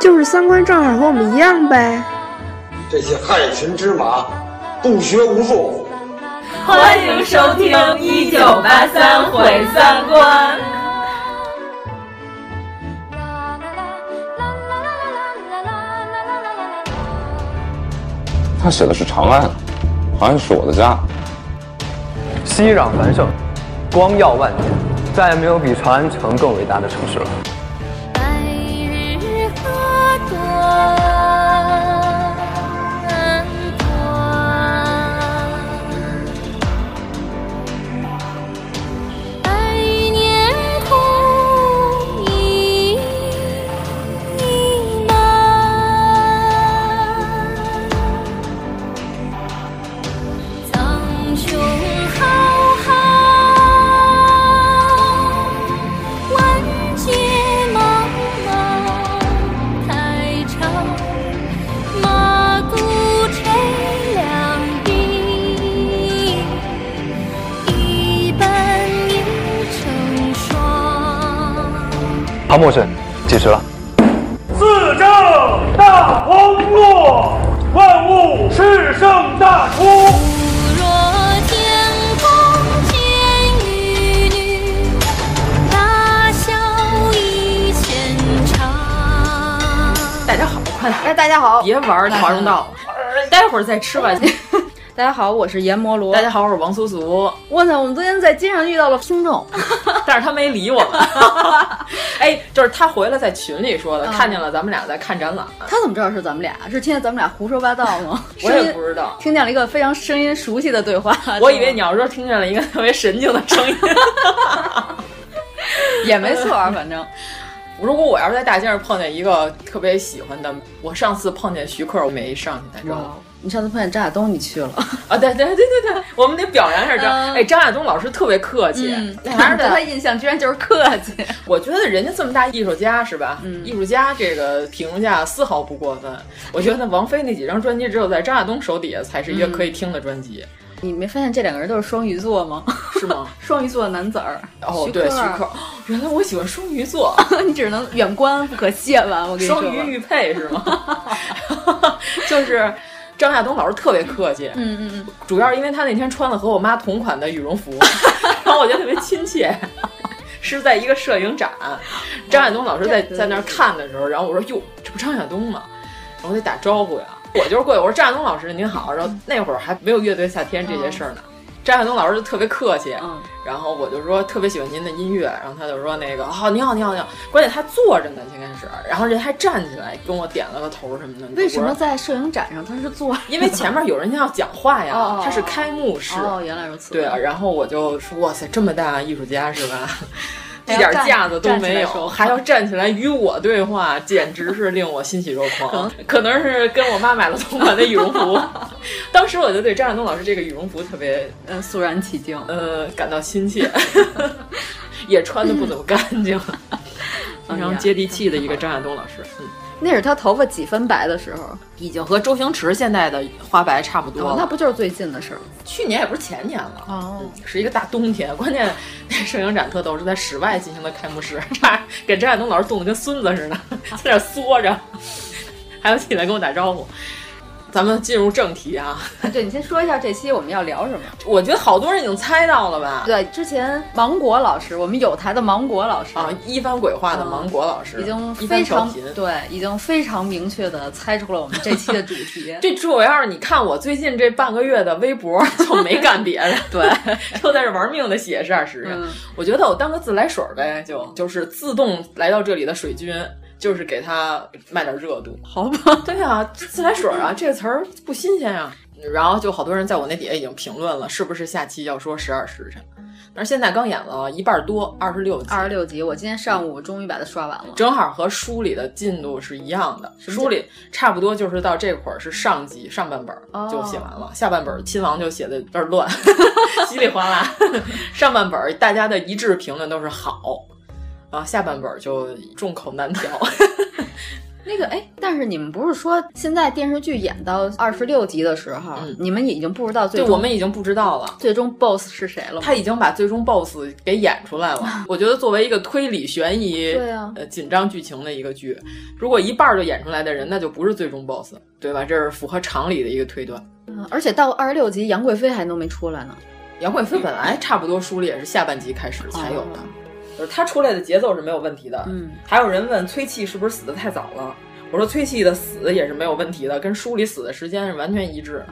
就是三观正好和我们一样呗。这些害群之马，不学无术。欢迎收听《一九八三毁三观》。他写的是长安，长安是我的家。熙攘繁盛，光耀万年，再也没有比长安城更伟大的城市了。庞默生，计时了。四正大荒落，万物是盛大出。不若天公见玉女，大笑一千场。大家好，快来！哎，大家好，别玩华容道，待会儿再吃吧。大家好，我是阎摩罗。大家好，我是王苏苏。哇塞，我们昨天在街上遇到了听众，但是他没理我们。哎，就是他回来在群里说的，看见了咱们俩在看展览。他怎么知道是咱们俩？是听见咱们俩胡说八道吗？我也不知道，听见了一个非常声音熟悉的对话。我以为你要说听见了一个特别神经的声音，也没错，反正。如果我要是在大街上碰见一个特别喜欢的，我上次碰见徐克，我没上去打招呼。你上次碰见张亚东，你去了 啊？对对对对对，我们得表扬一下张。哎，张亚东老师特别客气，反正对他印象居然就是客气。我觉得人家这么大艺术家是吧？艺术家这个评价丝毫不过分。我觉得王菲那几张专辑只有在张亚东手底下才是一个可以听的专辑。你没发现这两个人都是双鱼座吗？是吗？双鱼座的男子儿。哦，对，徐克。原来我喜欢双鱼座，你只能远观不可亵玩。我跟你说，双鱼玉佩是吗？就是。张亚东老师特别客气，嗯嗯嗯，主要是因为他那天穿了和我妈同款的羽绒服，然后我觉得特别亲切。是在一个摄影展，张亚东老师在在那儿看的时候，然后我说：“哟，这不张亚东吗？”然后我得打招呼呀，我就是过去，我说：“张亚东老师您好。”然后那会儿还没有乐队夏天这些事儿呢。张亚东老师就特别客气，嗯，然后我就说特别喜欢您的音乐，然后他就说那个好，你好，你好，你好。关键他坐着呢，先开始，然后人还站起来跟我点了个头什么的。为什么在摄影展上他是坐？因为前面有人要讲话呀，哦、他是开幕式。哦，原来如此。对啊，然后我就说哇塞，这么大艺术家是吧？一点架子都没有，还要站起来与我对话，简直是令我欣喜若狂。可能是跟我妈买了同款的羽绒服，当时我就对张亚东老师这个羽绒服特别呃肃然起敬，呃感到亲切，也穿的不怎么干净，非常接地气的一个张亚东老师。嗯，那是他头发几分白的时候，已经和周星驰现在的花白差不多了。哦、那不就是最近的事儿？去年也不是前年了，哦、嗯，是一个大冬天。关键那摄影展特逗，是在室外进行的开幕式，差给张亚东老师冻得跟孙子似的，在那缩着，还要起来跟我打招呼。咱们进入正题啊！对你先说一下这期我们要聊什么？我觉得好多人已经猜到了吧？对，之前芒果老师，我们有台的芒果老师啊，一番鬼话的芒果老师，嗯、已经非常对，已经非常明确的猜出了我们这期的主题。这主要是你看我最近这半个月的微博就没干别的，对，就在这玩命的写事儿。嗯、我觉得我当个自来水呗，就就是自动来到这里的水军。就是给他卖点热度，好吧？对啊，自来水啊，这个词儿不新鲜呀、啊。然后就好多人在我那底下已经评论了，是不是下期要说十二时辰？但是现在刚演了一半多，二十六集。二十六集，我今天上午终于把它刷完了，正好和书里的进度是一样的。书里差不多就是到这会儿是上集上半本就写完了，哦、下半本亲王就写的有点乱，稀里哗啦。上半本大家的一致评论都是好，啊，下半本就众口难调。那个哎，但是你们不是说现在电视剧演到二十六集的时候，嗯、你们已经不知道最终，对，我们已经不知道了，最终 BOSS 是谁了？他已经把最终 BOSS 给演出来了。我觉得作为一个推理悬疑、对啊，呃紧张剧情的一个剧，如果一半就演出来的人，那就不是最终 BOSS，对吧？这是符合常理的一个推断。嗯，而且到二十六集，杨贵妃还都没出来呢。杨贵妃本来差不多书里也是下半集开始才有的，哦、就是他出来的节奏是没有问题的。嗯，还有人问崔器是不是死的太早了？我说崔器的死也是没有问题的，跟书里死的时间是完全一致。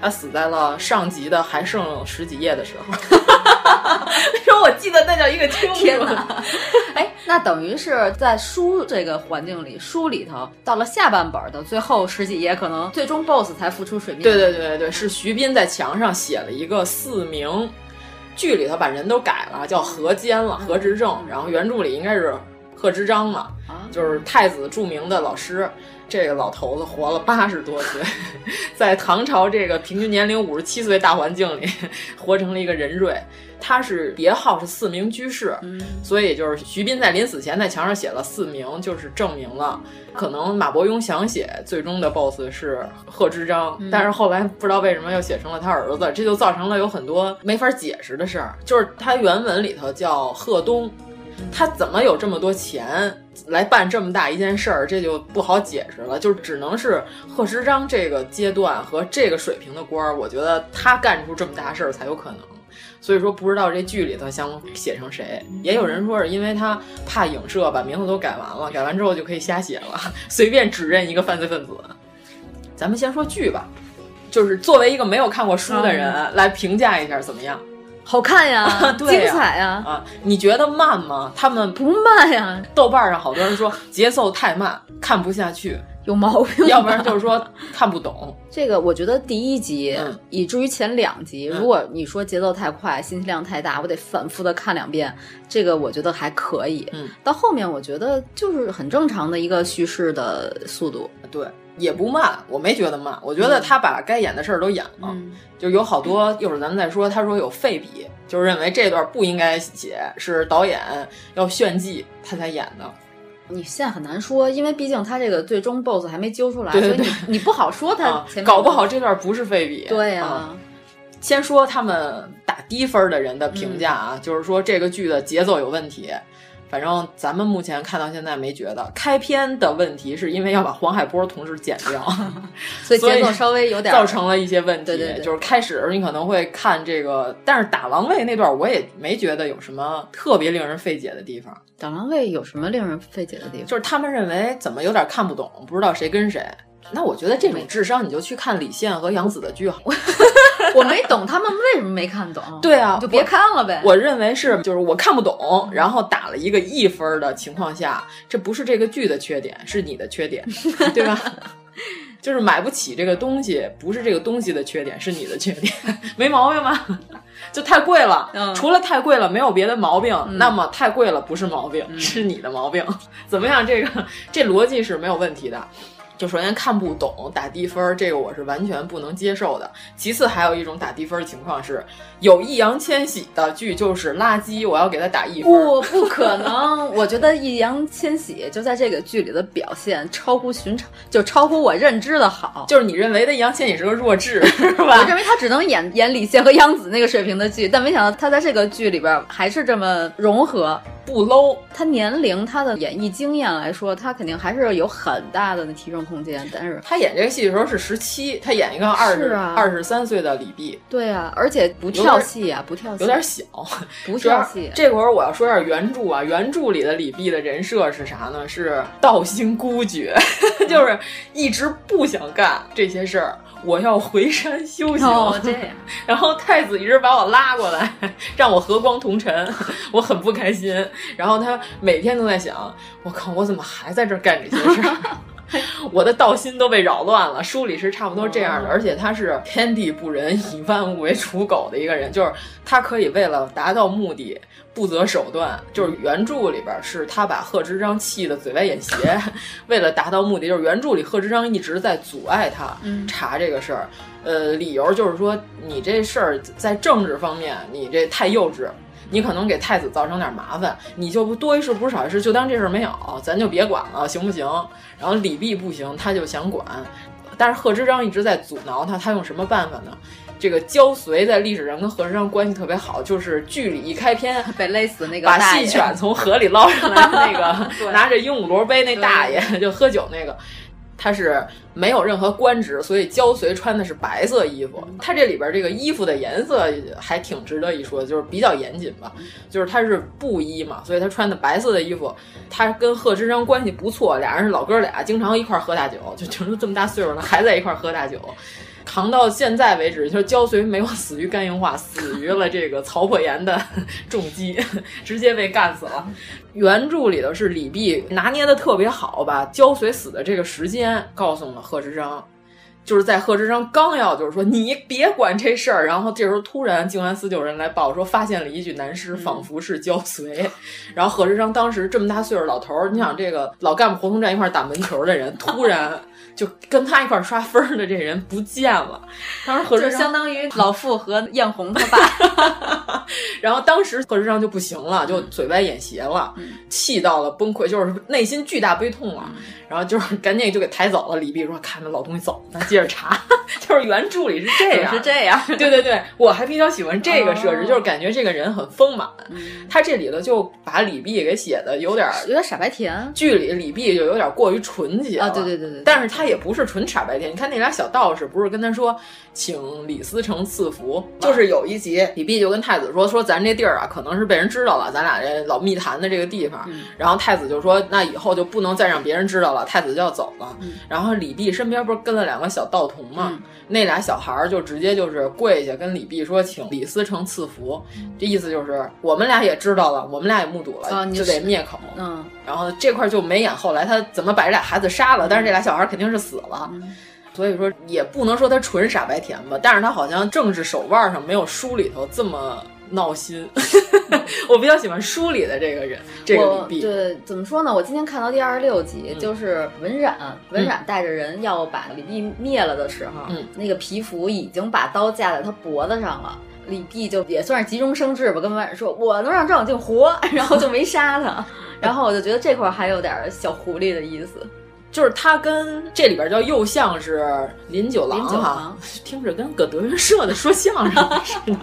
他死在了上集的还剩十几页的时候。说我记得那叫一个清 楚。天哪！哎，那等于是在书这个环境里，书里头到了下半本的最后十几页，可能最终 BOSS 才浮出水面。对对对对对，是徐斌在墙上写了一个四名，剧里头把人都改了，叫何坚了，何执政。然后原著里应该是贺知章嘛，就是太子著名的老师。这个老头子活了八十多岁，在唐朝这个平均年龄五十七岁大环境里，活成了一个人瑞。他是别号是四名居士，嗯、所以就是徐斌在临死前在墙上写了四名，就是证明了可能马伯庸想写最终的 BOSS 是贺知章，嗯、但是后来不知道为什么又写成了他儿子，这就造成了有很多没法解释的事儿。就是他原文里头叫贺东。他怎么有这么多钱来办这么大一件事儿？这就不好解释了，就只能是贺知章这个阶段和这个水平的官儿，我觉得他干出这么大事儿才有可能。所以说不知道这剧里头想写成谁，也有人说是因为他怕影射把名字都改完了，改完之后就可以瞎写了，随便指认一个犯罪分子。咱们先说剧吧，就是作为一个没有看过书的人、嗯、来评价一下怎么样。好看呀，对呀精彩呀！啊，你觉得慢吗？他们不慢呀。豆瓣上好多人说节奏太慢，看不下去，有毛病。要不然就是说看不懂。这个我觉得第一集，嗯、以至于前两集，嗯、如果你说节奏太快，信息量太大，我得反复的看两遍，这个我觉得还可以。嗯，到后面我觉得就是很正常的一个叙事的速度。对。也不慢，我没觉得慢，我觉得他把该演的事儿都演了，嗯、就有好多一会儿咱们再说。他说有废笔，就是认为这段不应该写，是导演要炫技他才演的。你现在很难说，因为毕竟他这个最终 BOSS 还没揪出来，对对对所以你你不好说他前面、啊、搞不好这段不是费比。对呀、啊。先说他们打低分的人的评价啊，嗯、就是说这个剧的节奏有问题。反正咱们目前看到现在没觉得开篇的问题是因为要把黄海波同志剪掉，所以节奏稍微有点造成了一些问题。对对对，就是开始你可能会看这个，但是打狼位那段我也没觉得有什么特别令人费解的地方。打狼位有什么令人费解的地方？就是他们认为怎么有点看不懂，不知道谁跟谁。那我觉得这种智商你就去看李现和杨紫的剧好。我没懂他们为什么没看懂。对啊，就别看了呗。我认为是，就是我看不懂，然后打了一个一分的情况下，这不是这个剧的缺点，是你的缺点，对吧？就是买不起这个东西，不是这个东西的缺点，是你的缺点，没毛病吧？就太贵了，嗯、除了太贵了没有别的毛病，嗯、那么太贵了不是毛病，嗯、是你的毛病。怎么样？这个这逻辑是没有问题的。就首先看不懂打低分，这个我是完全不能接受的。其次还有一种打低分情况是，有易烊千玺的剧就是垃圾，我要给他打一分。不，不可能！我觉得易烊千玺就在这个剧里的表现超乎寻常，就超乎我认知的好。就是你认为的易烊千玺是个弱智，是吧？我认为他只能演演李现和杨紫那个水平的剧，但没想到他在这个剧里边还是这么融合。不 low，他年龄、他的演艺经验来说，他肯定还是有很大的提升空间。但是他演这个戏的时候是十七，他演一个二十二十三岁的李泌，对啊，而且不跳戏啊，不跳戏，有点小，不 跳戏。这会儿我要说一下原著啊，原著里的李泌的人设是啥呢？是道心孤绝，就是一直不想干这些事儿。我要回山修行，哦、这样。然后太子一直把我拉过来，让我和光同尘，我很不开心。然后他每天都在想，我靠，我怎么还在这儿干这些事儿？我的道心都被扰乱了。书里是差不多这样的，而且他是天地不仁，以万物为刍狗的一个人，就是他可以为了达到目的不择手段。就是原著里边是他把贺知章气得嘴歪眼斜，为了达到目的，就是原著里贺知章一直在阻碍他查这个事儿。呃，理由就是说你这事儿在政治方面你这太幼稚。你可能给太子造成点麻烦，你就不多一事不如少一事，就当这事儿没有，咱就别管了，行不行？然后李泌不行，他就想管，但是贺知章一直在阻挠他，他用什么办法呢？这个焦遂在历史上跟贺知章关系特别好，就是剧里一开篇被勒死那个把细犬从河里捞上来的那个 拿着鹦鹉螺杯那大爷就喝酒那个。他是没有任何官职，所以焦随穿的是白色衣服。他这里边这个衣服的颜色还挺值得一说，就是比较严谨吧。就是他是布衣嘛，所以他穿的白色的衣服。他跟贺知章关系不错，俩人是老哥俩，经常一块喝大酒，就就这么大岁数了还在一块喝大酒。扛到现在为止，就是焦遂没有死于肝硬化，死于了这个曹破岩的 重击，直接被干死了。原著里头是李泌拿捏的特别好，把焦遂死的这个时间告诉了贺知章，就是在贺知章刚要就是说你别管这事儿，然后这时候突然静安寺就有人来报说发现了一具男尸，仿佛是焦遂。然后贺知章当时这么大岁数老头儿，你想这个老干部胡同站一块打门球的人，突然。就跟他一块刷分的这人不见了，当时贺知章相当于老傅和艳红他爸，然后当时贺知章就不行了，就嘴歪眼斜了，气到了崩溃，就是内心巨大悲痛了，然后就是赶紧就给抬走了。李泌说：“看那老东西走，咱接着查。”就是原著里是这样，是这样。对对对，我还比较喜欢这个设置，就是感觉这个人很丰满。他这里头就把李泌给写的有点有点傻白甜，剧里李泌就有点过于纯洁啊。对对对对，但是他。也不是纯傻白甜，你看那俩小道士不是跟他说，请李思成赐福，就是有一集李泌就跟太子说，说咱这地儿啊，可能是被人知道了，咱俩这老密谈的这个地方，然后太子就说，那以后就不能再让别人知道了，太子就要走了。然后李泌身边不是跟了两个小道童吗？那俩小孩儿就直接就是跪下跟李泌说，请李思成赐福，这意思就是我们俩也知道了，我们俩也目睹了，就得灭口。嗯，然后这块就没演后来他怎么把这俩孩子杀了，但是这俩小孩肯定是。死了，所以说也不能说他纯傻白甜吧，但是他好像政治手腕上没有书里头这么闹心。我比较喜欢书里的这个人，这个李泌。对，怎么说呢？我今天看到第二十六集，就是文染，文染带着人要把李泌灭了的时候，嗯，那个皮肤已经把刀架在他脖子上了，李泌就也算是急中生智吧，跟文染说：“我能让张小静活。”然后就没杀他。然后我就觉得这块还有点小狐狸的意思。就是他跟这里边叫右相是林九郎哈，听着跟搁德云社的说相声似的。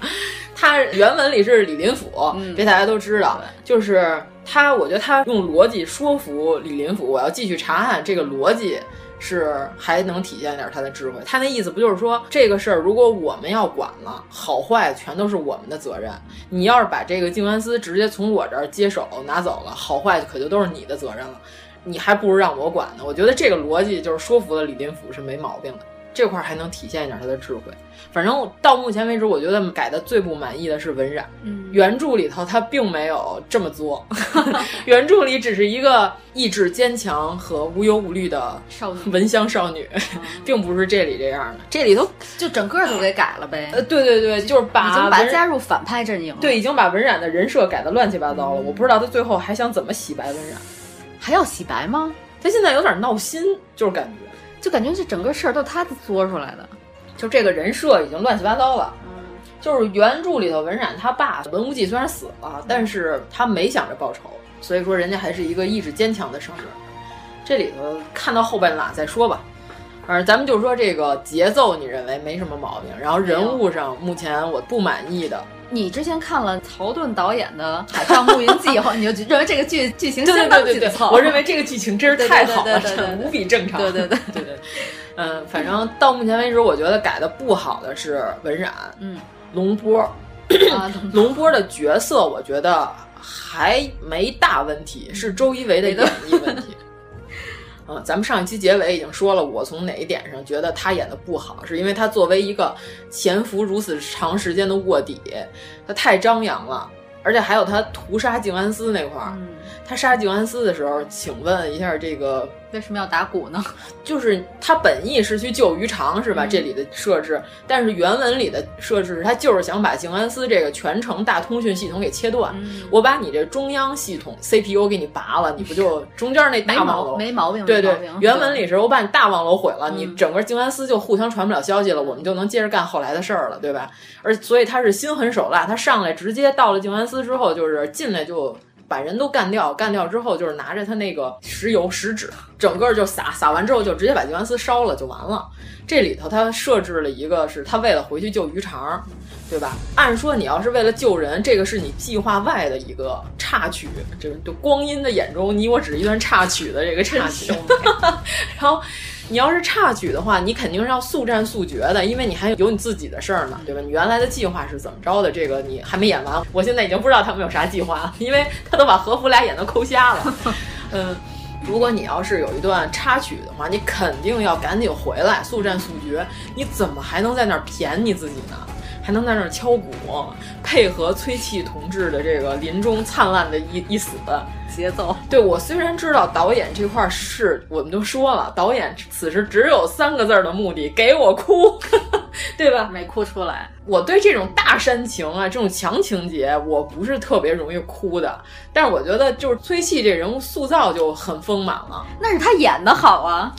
他原文里是李林甫，这大家都知道。就是他，我觉得他用逻辑说服李林甫，我要继续查案，这个逻辑是还能体现点他的智慧。他那意思不就是说，这个事儿如果我们要管了，好坏全都是我们的责任。你要是把这个静安司直接从我这儿接手拿走了，好坏可就都是你的责任了。你还不如让我管呢。我觉得这个逻辑就是说服了李林甫是没毛病的，这块还能体现一点他的智慧。反正到目前为止，我觉得改的最不满意的是文染。嗯，原著里头他并没有这么作，原著里只是一个意志坚强和无忧无虑的少女闻香少女，并不是这里这样的。这里头就整个都给改了呗。呃，对对对，就是把已经把加入反派阵营，对，已经把文染的人设改的乱七八糟了。我不知道他最后还想怎么洗白文染。还要洗白吗？他现在有点闹心，就是感觉，就感觉这整个事儿都是他作出来的，就这个人设已经乱七八糟了。嗯，就是原著里头文染他爸文无忌虽然死了，但是他没想着报仇，所以说人家还是一个意志坚强的生人。这里头看到后半拉再说吧。反正咱们就说这个节奏，你认为没什么毛病，然后人物上目前我不满意的。你之前看了曹盾导演的《海上牧云记》以后，你就认为这个剧剧情相当紧凑。我认为这个剧情真是太好了，无比正常。对对对对。对，嗯，反正到目前为止，我觉得改的不好的是文染，嗯，龙波，龙波。的角色我觉得还没大问题，是周一围的演绎问题。嗯，咱们上一期结尾已经说了，我从哪一点上觉得他演的不好，是因为他作为一个潜伏如此长时间的卧底，他太张扬了，而且还有他屠杀静安寺那块儿，他杀静安寺的时候，请问一下，这个为什么要打鼓呢？就是他本意是去救于常，是吧？嗯、这里的设置，但是原文里的设置，他就是想把静安寺这个全程大通讯系统给切断。嗯、我把你这中央系统 CPU 给你拔了，你不就 中间那大网楼没毛病？对对，原文里里是我把你大望楼毁了，嗯、你整个静安寺就互相传不了消息了，我们就能接着干后来的事儿了，对吧？而所以他是心狠手辣，他上来直接到了静安寺之后，就是进来就。把人都干掉，干掉之后就是拿着他那个石油石纸，整个就撒撒完之后就直接把静安思烧了就完了。这里头他设置了一个是他为了回去救鱼肠，对吧？按说你要是为了救人，这个是你计划外的一个插曲，这就光阴的眼中你我只是一段插曲的这个插曲。然后你要是插曲的话，你肯定是要速战速决的，因为你还有你自己的事儿呢，对吧？你原来的计划是怎么着的？这个你还没演完，我现在已经不知道他们有啥计划了，因为他都把和服俩眼都抠瞎了。嗯，如果你要是有一段插曲的话，你肯定要赶紧回来，速战速决。你怎么还能在那儿谝你自己呢？还能在那儿敲鼓，配合崔气同志的这个临终灿烂的一一死节奏。对我虽然知道导演这块是，我们都说了，导演此时只有三个字的目的，给我哭，对吧？没哭出来。我对这种大煽情啊，这种强情节，我不是特别容易哭的。但是我觉得，就是崔气这人物塑造就很丰满了。那是他演的好啊。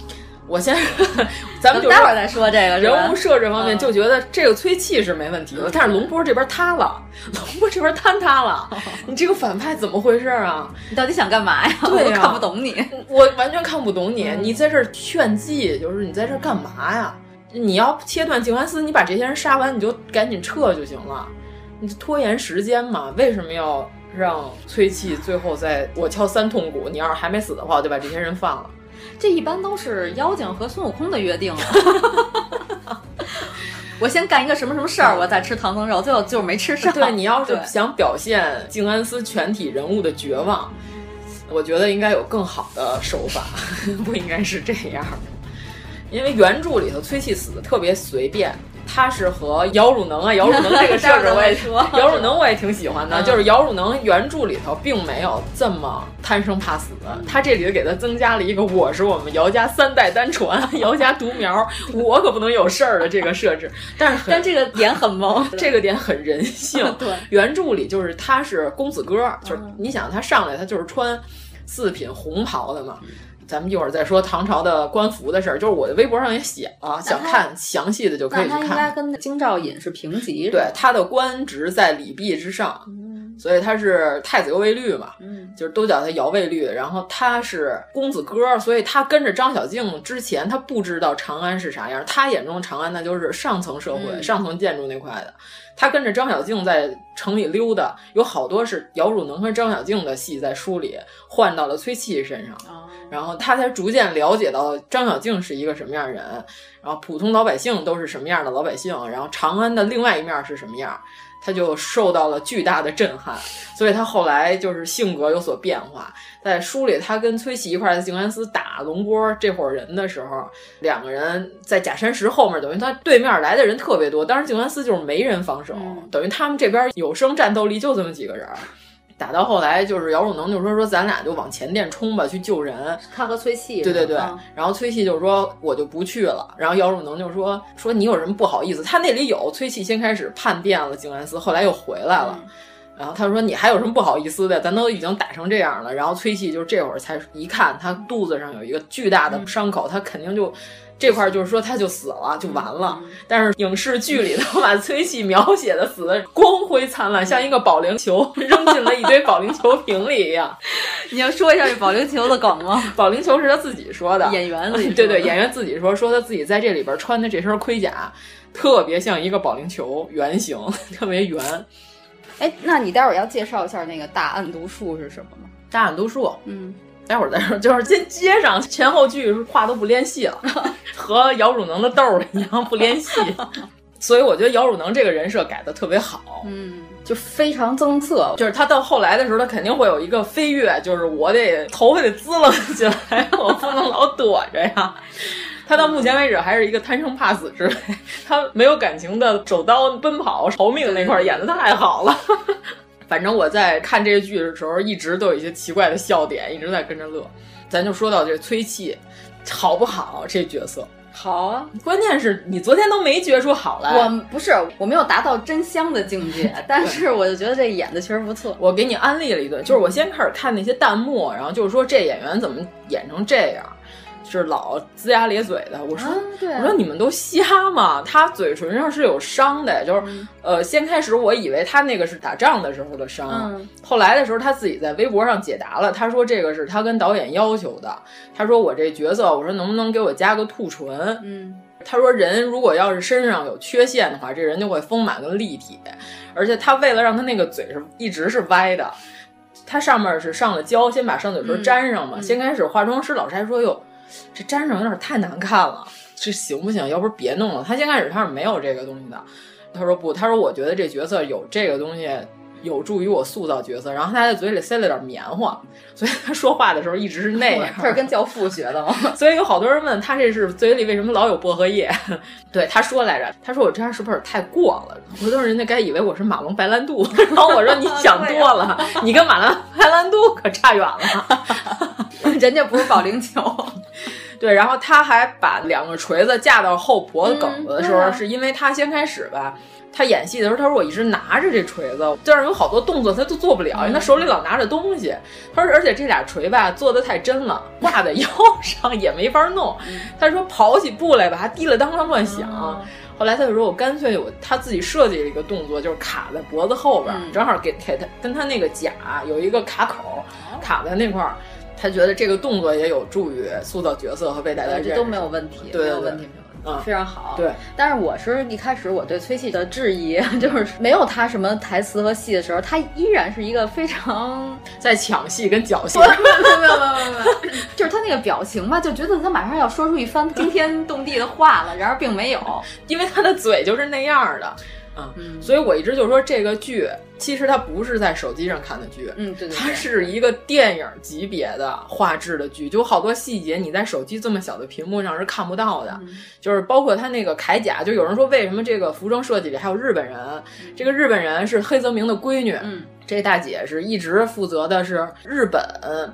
我先，咱们就待会儿再说这个人物设置方面，就觉得这个崔气是没问题的，嗯、但是龙波这边塌了，龙波这边坍塌了，你这个反派怎么回事啊？你到底想干嘛呀？对呀、啊，看不懂你，我完全看不懂你，嗯、你在这儿炫技，就是你在这儿干嘛呀？你要切断静安寺，你把这些人杀完，你就赶紧撤就行了，你拖延时间嘛？为什么要让崔气最后在我敲三痛鼓？你要是还没死的话，我就把这些人放了。这一般都是妖精和孙悟空的约定了。我先干一个什么什么事儿，我再吃唐僧肉，最后就是没吃上。对你要是想表现静安寺全体人物的绝望，我觉得应该有更好的手法，不应该是这样。因为原著里头崔气死的特别随便。他是和姚汝能啊，姚汝能这个 设置我也说，姚汝能我也挺喜欢的。嗯、就是姚汝能原著里头并没有这么贪生怕死，他这里头给他增加了一个我是我们姚家三代单传，姚家独苗，我可不能有事儿的这个设置。但是但这个点很萌，这个点很人性。对，原著里就是他是公子哥，就是你想他上来他就是穿四品红袍的嘛。咱们一会儿再说唐朝的官服的事儿，就是我的微博上也写了，想看详细的就可以去看。他应该跟京兆尹是平级，对，他的官职在礼毕之上，嗯、所以他是太子右卫律嘛，嗯、就是都叫他姚卫律。然后他是公子哥，所以他跟着张小敬之前，他不知道长安是啥样，他眼中长安那就是上层社会、嗯、上层建筑那块的。他跟着张小敬在城里溜达，有好多是姚汝能和张小敬的戏在书里换到了崔琦身上。哦然后他才逐渐了解到张小静是一个什么样的人，然后普通老百姓都是什么样的老百姓，然后长安的另外一面是什么样，他就受到了巨大的震撼，所以他后来就是性格有所变化。在书里，他跟崔琦一块在静安寺打龙波这伙人的时候，两个人在假山石后面，等于他对面来的人特别多，当时静安寺就是没人防守，嗯、等于他们这边有生战斗力就这么几个人。打到后来，就是姚汝能就说说咱俩就往前殿冲吧，去救人。他和崔气，对对对。嗯、然后崔气就说我就不去了。然后姚汝能就说说你有什么不好意思？他那里有崔气先开始叛变了静安寺，后来又回来了。嗯、然后他说你还有什么不好意思的？咱都已经打成这样了。然后崔气就这会儿才一看他肚子上有一个巨大的伤口，他肯定就。这块就是说他就死了就完了，但是影视剧里头把崔气描写的死的光辉灿烂，像一个保龄球 扔进了一堆保龄球瓶里一样。你要说一下这保龄球的梗吗？保龄球是他自己说的，演员自己 对对，演员自己说说他自己在这里边穿的这身盔甲特别像一个保龄球圆形，特别圆。哎，那你待会儿要介绍一下那个大案读数是什么吗？大案读数，嗯。待会儿再说，就是先接上前后句话都不联系了，和姚汝能的豆儿一样不联系，所以我觉得姚汝能这个人设改的特别好，嗯，就非常增色。就是他到后来的时候，他肯定会有一个飞跃，就是我得头发得滋楞起来，我不能老躲着呀。他到目前为止还是一个贪生怕死之辈，他没有感情的手刀奔跑逃命那块演的太好了。反正我在看这个剧的时候，一直都有一些奇怪的笑点，一直在跟着乐。咱就说到这崔气，好不好？这角色好啊，关键是你昨天都没觉出好来。我不是我没有达到真香的境界，但是我就觉得这演的确实不错。我给你安利了一顿，就是我先开始看那些弹幕，然后就是说这演员怎么演成这样。是老龇牙咧嘴的，我说，我说你们都瞎吗？他嘴唇上是有伤的，就是，嗯、呃，先开始我以为他那个是打仗的时候的伤，嗯、后来的时候他自己在微博上解答了，他说这个是他跟导演要求的，他说我这角色，我说能不能给我加个兔唇？嗯，他说人如果要是身上有缺陷的话，这人就会丰满跟立体，而且他为了让他那个嘴是一直是歪的，他上面是上了胶，先把上嘴唇粘上嘛，嗯、先开始化妆师老师还说哟。这粘上有点太难看了，这行不行？要不别弄了。他先开始他是没有这个东西的，他说不，他说我觉得这角色有这个东西有助于我塑造角色。然后他在嘴里塞了点棉花，所以他说话的时候一直是那样。他是跟教父学的吗？所以有好多人问他这是嘴里为什么老有薄荷叶？对，他说来着，他说我这样是不是太过了？回头人家该以为我是马龙白兰度。然后我说你想多了，你跟马龙白兰度可差远了。人家不是保龄球，对，然后他还把两个锤子架到后脖子梗子的时候，嗯啊、是因为他先开始吧，他演戏的时候，他说我一直拿着这锤子，但是有好多动作他都做不了，因为他手里老拿着东西。他说，而且这俩锤吧做的太真了，挂在 腰上也没法弄。他说跑起步来吧，还滴了当啷乱响。嗯后来他就说：“我干脆我他自己设计了一个动作，就是卡在脖子后边，嗯、正好给给他跟他那个甲有一个卡口，卡在那块儿。他觉得这个动作也有助于塑造角色和被大家认识，这都没有问题，对没有问题，没有问题。”嗯，非常好。对，但是我是一开始我对崔气的质疑，就是没有他什么台词和戏的时候，他依然是一个非常在抢戏跟侥戏。没有没有没有没有没有，就是他那个表情吧，就觉得他马上要说出一番惊天动地的话了，然而并没有，因为他的嘴就是那样的。嗯，所以我一直就说这个剧其实它不是在手机上看的剧，嗯，对对，它是一个电影级别的画质的剧，就好多细节你在手机这么小的屏幕上是看不到的，嗯、就是包括它那个铠甲，就有人说为什么这个服装设计里还有日本人，这个日本人是黑泽明的闺女，嗯。这大姐是一直负责的是日本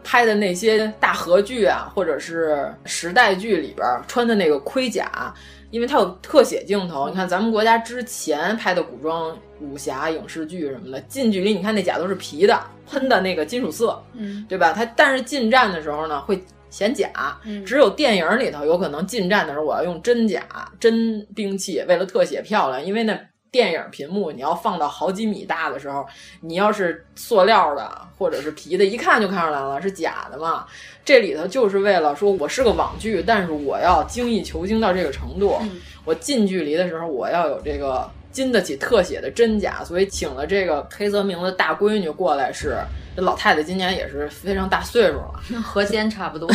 拍的那些大合剧啊，或者是时代剧里边穿的那个盔甲。因为它有特写镜头，你看咱们国家之前拍的古装武侠影视剧什么的，近距离你看那甲都是皮的，喷的那个金属色，嗯，对吧？它但是近战的时候呢会显假，嗯，只有电影里头有可能近战的时候我要用真甲真兵器，为了特写漂亮，因为那电影屏幕你要放到好几米大的时候，你要是塑料的或者是皮的，一看就看出来了是假的嘛。这里头就是为了说我是个网剧，但是我要精益求精到这个程度，嗯、我近距离的时候我要有这个经得起特写的真假，所以请了这个黑泽明的大闺女过来是。这老太太今年也是非常大岁数了，和仙差不多。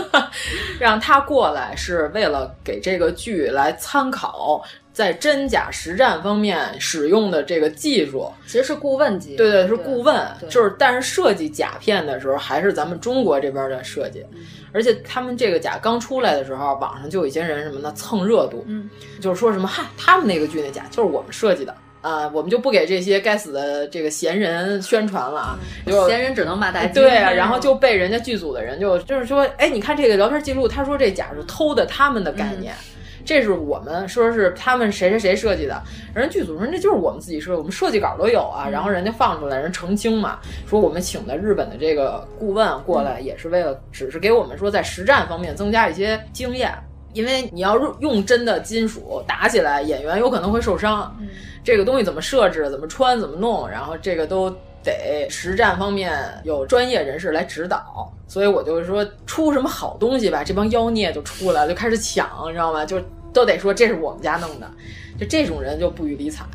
让她过来是为了给这个剧来参考，在真假实战方面使用的这个技术，其实是顾问级。对对，是顾问，就是但是设计甲片的时候还是咱们中国这边的设计，嗯、而且他们这个甲刚出来的时候，网上就有一些人什么呢蹭热度，嗯，就是说什么嗨，他们那个剧那甲就是我们设计的。啊，我们就不给这些该死的这个闲人宣传了啊！就闲人只能骂大街。对啊，然后就被人家剧组的人就就是说，哎，你看这个聊天记录，他说这甲是偷的他们的概念，嗯、这是我们说是他们谁谁谁设计的，人剧组说这就是我们自己设计，我们设计稿都有啊，嗯、然后人家放出来，人澄清嘛，说我们请的日本的这个顾问过来，也是为了只是给我们说在实战方面增加一些经验。因为你要用真的金属打起来，演员有可能会受伤。嗯、这个东西怎么设置、怎么穿、怎么弄，然后这个都得实战方面有专业人士来指导。所以我就说，出什么好东西吧，这帮妖孽就出来了，就开始抢，你知道吗？就都得说这是我们家弄的，就这种人就不予理睬。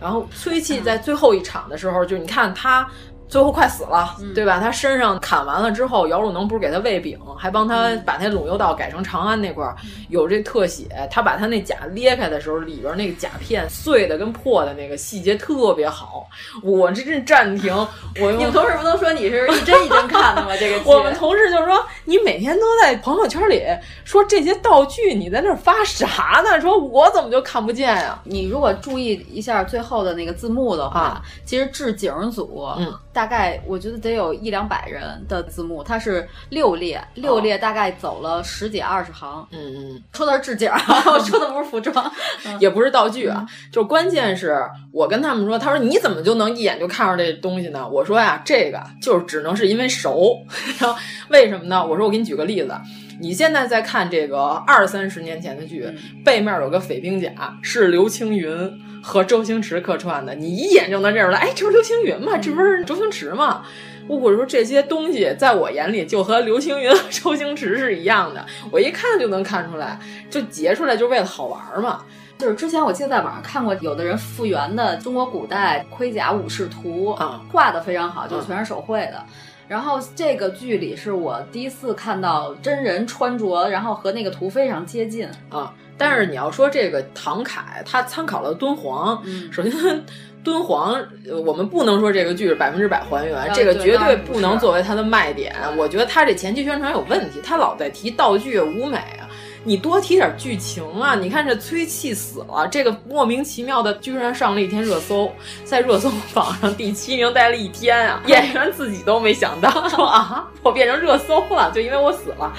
然后崔气在最后一场的时候，就你看他最后快死了，对吧？他身上砍完了之后，姚汝能不是给他喂饼，还帮他把那陇右道改成长安那块儿有这特写。他把他那甲裂开的时候，里边那个甲片碎的跟破的那个细节特别好。我这阵暂停，我你们同事不都说你是一帧一帧看的吗？这个我们同事就说你每天都在朋友圈里说这些道具，你在那儿发啥呢？说我怎么就看不见呀？你如果注意一下最后的那个字幕的话，啊、其实置景组，嗯，大概我觉得得有一两百人的字幕，它是六列，六列大概走了十几二十行。嗯嗯，说的是置景，我 说的不是服装，也不是道具啊。就关键是我跟他们说，他说你怎么就能一眼就看上这东西呢？我说呀，这个就是只能是因为熟。然 后为什么呢？我说我给你举个例子。你现在在看这个二三十年前的剧，嗯、背面有个匪兵甲，是刘青云和周星驰客串的，你一眼就能认出来，哎，这不是刘青云吗？这不是周星驰吗？我说这些东西在我眼里就和刘青云和周星驰是一样的，我一看就能看出来，就截出来就是为了好玩嘛。就是之前我记得在网上看过，有的人复原的中国古代盔甲武士图啊，画的非常好，就是全是手绘的。然后这个剧里是我第一次看到真人穿着，然后和那个图非常接近啊。但是你要说这个唐凯，他参考了敦煌，嗯、首先敦煌，我们不能说这个剧是百分之百还原，啊、这个绝对不能作为它的卖点。我觉得他这前期宣传有问题，他老在提道具、舞美啊。你多提点剧情啊！你看这崔气死了，这个莫名其妙的居然上了一天热搜，在热搜榜上第七名待了一天啊！演员自己都没想到，说 啊，我变成热搜了，就因为我死了。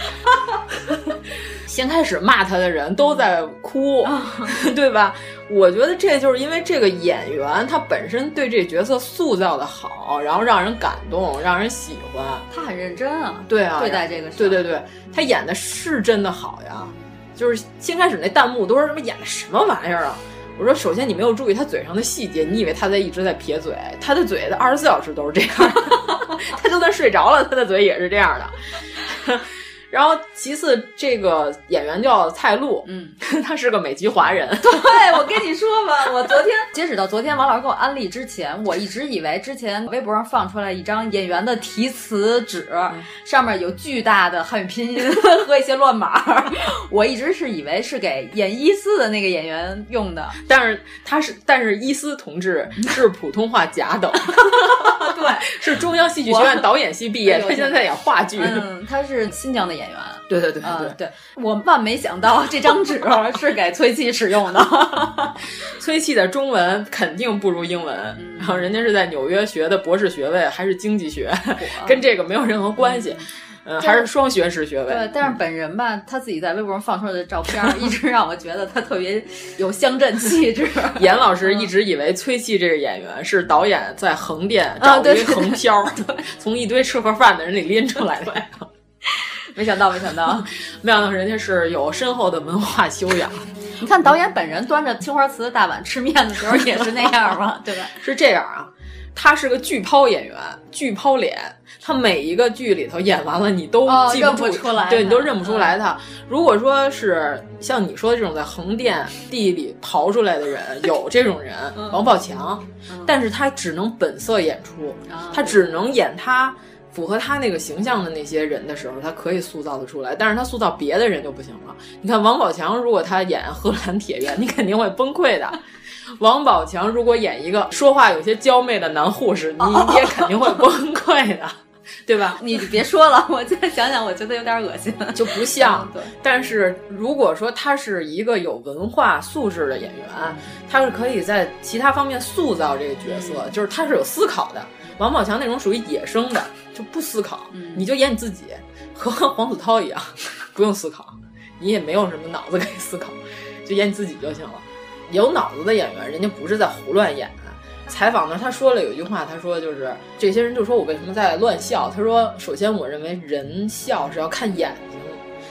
先开始骂他的人都在哭，对吧？我觉得这就是因为这个演员他本身对这角色塑造的好，然后让人感动，让人喜欢。他很认真啊，对啊，对待这个事。对对对，他演的是真的好呀。就是先开始那弹幕都是什么演的什么玩意儿啊？我说首先你没有注意他嘴上的细节，你以为他在一直在撇嘴，他的嘴在二十四小时都是这样，他就算睡着了，他的嘴也是这样的。然后其次，这个演员叫蔡璐，嗯，他是个美籍华人。对，我跟你说吧，我昨天截止到昨天，王老师给我安利之前，我一直以为之前微博上放出来一张演员的题词纸，嗯、上面有巨大的汉语拼音 和一些乱码，我一直是以为是给演伊斯的那个演员用的。但是他是，但是伊斯同志是普通话甲等，对，是中央戏剧学院导演系毕业，他现在在演话剧。嗯，他是新疆的演员。对对对对、嗯、对，我万没想到这张纸是给崔琦使用的。崔琦的中文肯定不如英文，嗯、然后人家是在纽约学的博士学位，还是经济学，跟这个没有任何关系。嗯，还是双学士学位。对，但是本人吧，他自己在微博上放出来的照片，一直让我觉得他特别有乡镇气质。严老师一直以为崔琦这个演员是导演在横店啊找一横漂，从一堆吃盒饭的人里拎出来的。没想到，没想到，没想到人家是有深厚的文化修养。你看导演本人端着青花瓷的大碗吃面的时候也是那样吗？对吧？是这样啊，他是个巨抛演员，巨抛脸。他每一个剧里头演完了，你都记不、哦、不出来，对你都认不出来他。嗯、如果说是像你说的这种在横店地里刨出来的人，有这种人，嗯、王宝强，嗯、但是他只能本色演出，他只能演他。符合他那个形象的那些人的时候，他可以塑造的出来，但是他塑造别的人就不行了。你看王宝强，如果他演荷兰铁院，你肯定会崩溃的。王宝强如果演一个说话有些娇媚的男护士，你也肯定会崩溃的，对吧？你别说了，我现在想想，我觉得有点恶心，就不像。对，但是如果说他是一个有文化素质的演员，他是可以在其他方面塑造这个角色，嗯、就是他是有思考的。王宝强那种属于野生的。就不思考，嗯、你就演你自己，和 黄子韬一样，不用思考，你也没有什么脑子可以思考，就演你自己就行了。有脑子的演员，人家不是在胡乱演。采访呢，他说了有一句话，他说就是这些人就说我为什么在乱笑？他说，首先我认为人笑是要看眼睛、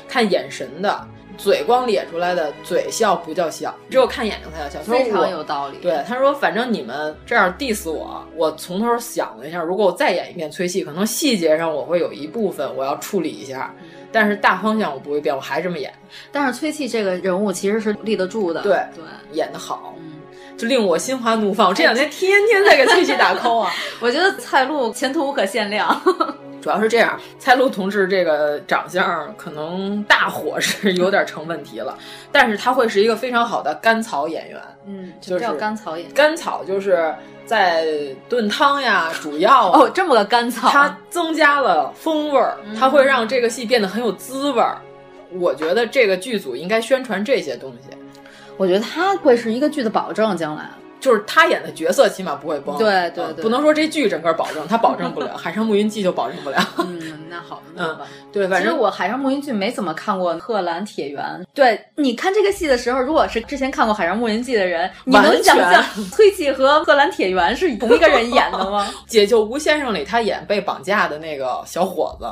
看眼神的。嘴光咧出来的嘴笑不叫笑，只有看眼睛才叫笑。非常有道理。对，他说，反正你们这样 diss 我，我从头想了一下，如果我再演一遍崔戏，可能细节上我会有一部分我要处理一下，但是大方向我不会变，我还这么演。但是崔气这个人物其实是立得住的，对对，演得好。嗯，就令我心花怒放。我这两天天天在给崔琦打 call 啊，我觉得蔡璐前途无可限量。主要是这样，蔡璐同志这个长相可能大火是有点成问题了，但是他会是一个非常好的甘草演员。嗯，就是叫甘草演员。甘草就是在炖汤呀、煮药啊哦，这么个甘草，它增加了风味儿，它会让这个戏变得很有滋味儿。我觉得这个剧组应该宣传这些东西。我觉得他会是一个剧的保证，将来。就是他演的角色起码不会崩，对对对，不能说这剧整个保证，他保证不了，《海上牧云记》就保证不了。嗯，那好，嗯，对，反正我《海上牧云记》没怎么看过《贺兰铁原》。对，你看这个戏的时候，如果是之前看过《海上牧云记》的人，你能想象 崔琦和贺兰铁原是同一个人演的吗？《解救吴先生》里他演被绑架的那个小伙子，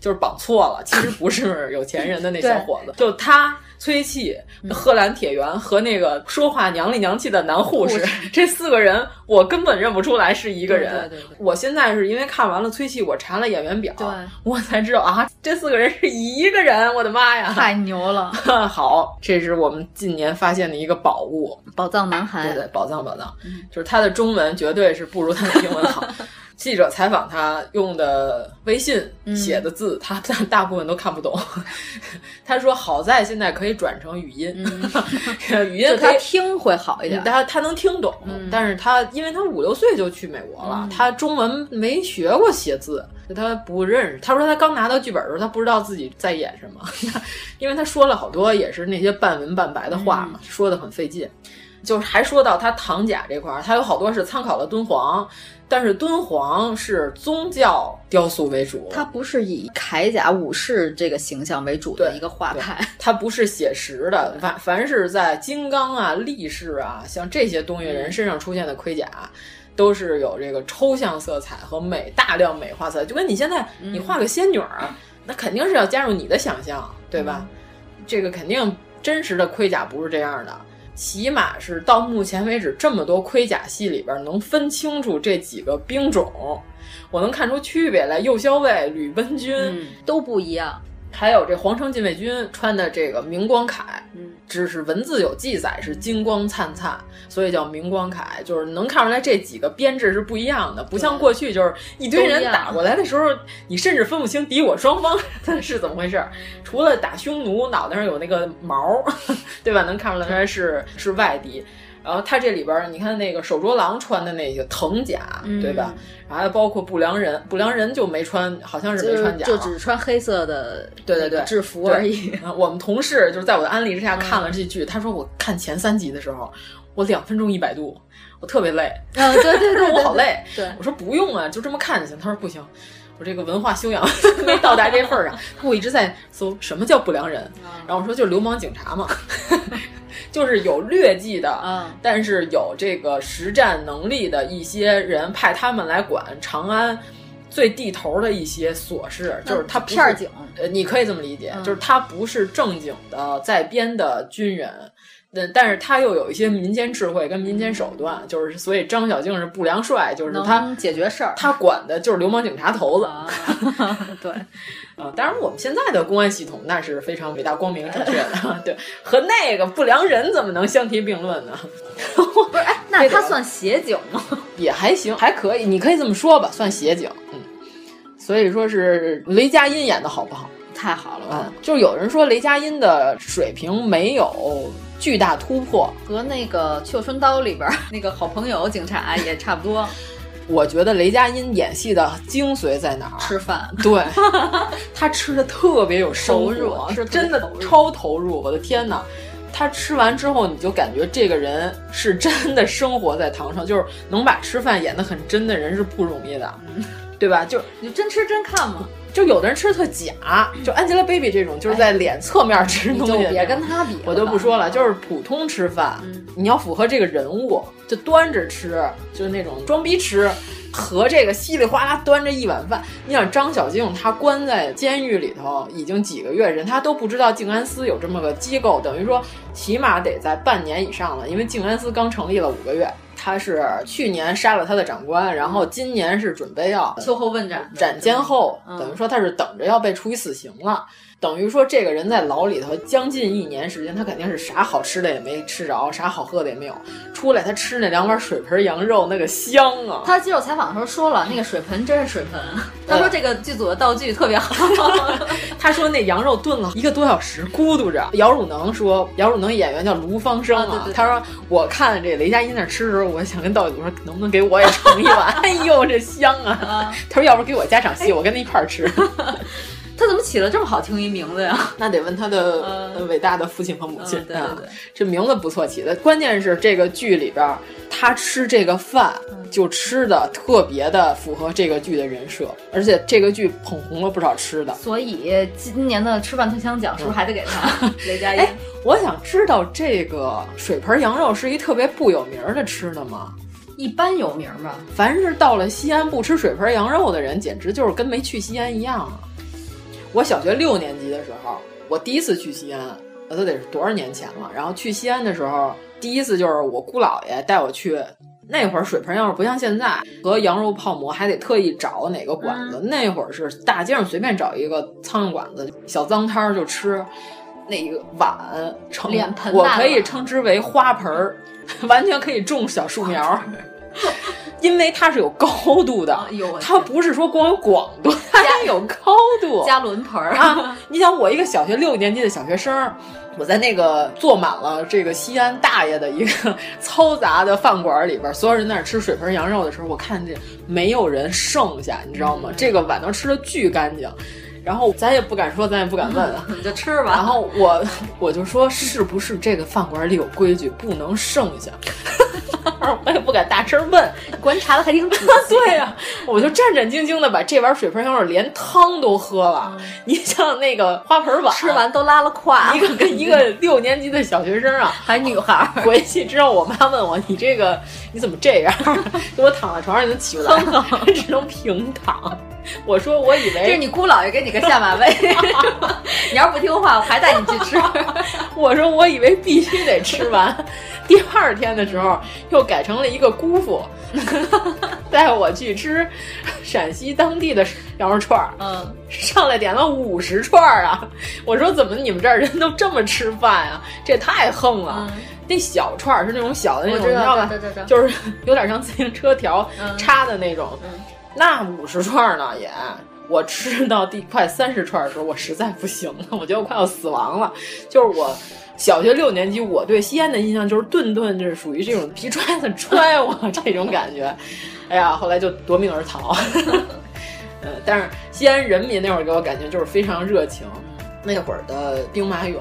就是绑错了，其实不是有钱人的那小伙子，就他。崔琦、贺兰铁原和那个说话娘里娘气的男护士，这四个人我根本认不出来是一个人。对对对我现在是因为看完了崔琦，我查了演员表，我才知道啊，这四个人是一个人。我的妈呀，太牛了！好，这是我们近年发现的一个宝物——宝藏男孩。对对，宝藏宝藏，嗯、就是他的中文绝对是不如他的英文好。记者采访他用的微信写的字，他大大部分都看不懂。他说：“好在现在可以转成语音，语音他听会好一点，他他能听懂。但是他因为他五六岁就去美国了，他中文没学过写字，他不认识。他说他刚拿到剧本的时候，他不知道自己在演什么，因为他说了好多也是那些半文半白的话嘛，说的很费劲。就是还说到他唐甲这块儿，他有好多是参考了敦煌。”但是敦煌是宗教雕塑为主，它不是以铠甲武士这个形象为主的一个画派，它不是写实的。凡凡是在金刚啊、力士啊，像这些东西人身上出现的盔甲，嗯、都是有这个抽象色彩和美大量美化色彩。就跟你现在你画个仙女儿，嗯、那肯定是要加入你的想象，对吧？嗯、这个肯定真实的盔甲不是这样的。起码是到目前为止这么多盔甲系里边能分清楚这几个兵种，我能看出区别来。右骁卫、吕奔军、嗯、都不一样，还有这皇城禁卫军穿的这个明光铠，嗯，只是文字有记载是金光灿灿，所以叫明光铠，就是能看出来这几个编制是不一样的，不像过去就是一堆人打过来的时候，你甚至分不清敌我双方 是怎么回事。除了打匈奴，脑袋上有那个毛，对吧？能看出来是是外敌。然后他这里边，你看那个手镯狼穿的那个藤甲，嗯、对吧？然后包括不良人，不良人就没穿，好像是没穿甲，就只穿黑色的，对对对，制服而已。我们同事就是在我的安利之下看了这剧，他说我看前三集的时候，我两分钟一百度，我特别累，啊，对对对，我好累。对，我说不用啊，就这么看就行。他说不行。我这个文化修养 没到达这份儿上，我一直在搜什么叫不良人，然后我说就是流氓警察嘛，就是有劣迹的，嗯，但是有这个实战能力的一些人，派他们来管长安最地头的一些琐事，就是他片儿警，呃，你可以这么理解，嗯、就是他不是正经的在编的军人。但但是他又有一些民间智慧跟民间手段，就是所以张小静是不良帅，就是他解决事儿，他管的就是流氓警察头子。啊、对，啊，当然我们现在的公安系统那是非常伟大、光明、正确的，对，和那个不良人怎么能相提并论呢？不是，哎，那他算协警吗？也还行，还可以，你可以这么说吧，算协警。嗯，所以说是雷佳音演的好不好？太好了吧、嗯！就是有人说雷佳音的水平没有巨大突破，和那个《绣春刀》里边那个好朋友警察也差不多。我觉得雷佳音演戏的精髓在哪儿？吃饭。对，他吃的特别有投入，是真的超投入。我的天哪！他吃完之后，你就感觉这个人是真的生活在堂上，就是能把吃饭演得很真的人是不容易的，嗯、对吧？就你真吃真看嘛。就有的人吃的特假，就 Angelababy 这种，就是在脸侧面吃东西，哎、别跟他比。我就不说了，就是普通吃饭，嗯、你要符合这个人物，就端着吃，就是那种装逼吃，和这个稀里哗啦端着一碗饭。你想张小静，她关在监狱里头已经几个月，人她都不知道静安司有这么个机构，等于说起码得在半年以上了，因为静安司刚成立了五个月。他是去年杀了他的长官，然后今年是准备要秋后问斩，斩监后，嗯、等于说他是等着要被处以死刑了。等于说这个人在牢里头将近一年时间，他肯定是啥好吃的也没吃着，啥好喝的也没有。出来他吃那两碗水盆羊肉，那个香啊！他接受采访的时候说了，那个水盆真是水盆。他说这个剧组的道具特别好。他说那羊肉炖了一个多小时，咕嘟着。姚汝能说，姚汝能演员叫卢芳生啊。他说我看这雷佳音那吃的时候，我想跟导演组说，能不能给我也盛一碗？哎呦，这香啊！他说要不给我加场戏，我跟他一块儿吃。他怎么起了这么好听一名字呀？那得问他的伟大的父亲和母亲。对对对，这名字不错起的。关键是这个剧里边，他吃这个饭就吃的特别的符合这个剧的人设，而且这个剧捧红了不少吃的。所以今年的吃饭特香奖是不是还得给他 雷佳音？哎，我想知道这个水盆羊肉是一特别不有名的吃的吗？一般有名吧。凡是到了西安不吃水盆羊肉的人，简直就是跟没去西安一样啊！我小学六年级的时候，我第一次去西安，那都得是多少年前了。然后去西安的时候，第一次就是我姑姥爷带我去。那会儿水盆要是不像现在，和羊肉泡馍还得特意找哪个馆子。那会儿是大街上随便找一个苍蝇馆子，小脏摊儿就吃。那个碗称脸盆，我可以称之为花盆儿，完全可以种小树苗。因为它是有高度的，它不是说光有广度，它还有高度。加轮盆儿啊！你想，我一个小学六年级的小学生，我在那个坐满了这个西安大爷的一个 嘈杂的饭馆里边，所有人在那吃水盆羊肉的时候，我看见没有人剩下，你知道吗？这个碗都吃的巨干净。然后咱也不敢说，咱也不敢问，你就吃吧。然后我我就说，是不是这个饭馆里有规矩，不能剩下？我也不敢大声问，观察的还挺仔细。对呀，我就战战兢兢的把这碗水盆羊肉连汤都喝了。你像那个花盆碗，吃完都拉了胯。一个跟一个六年级的小学生啊，还女孩，回去之后，我妈问我：“你这个你怎么这样？给我躺在床上已经起不来，只能平躺。” 我说：“我以为这是你姑姥爷给你个下马威 你要是不听话，我还带你去吃。”我说：“我以为必须得吃完。”第二天的时候，又改成了一个姑父带我去吃陕西当地的羊肉串儿。嗯，上来点了五十串儿啊！我说怎么你们这儿人都这么吃饭啊？这也太横了！那小串儿是那种小的那种，你知道吧？就是有点像自行车条插的那种。那五十串呢也。我吃到第快三十串的时候，我实在不行了，我觉得我快要死亡了。就是我小学六年级，我对西安的印象就是顿顿就是属于这种皮揣子揣我 这种感觉。哎呀，后来就夺命而逃。呃，但是西安人民那会儿给我感觉就是非常热情。那会儿的兵马俑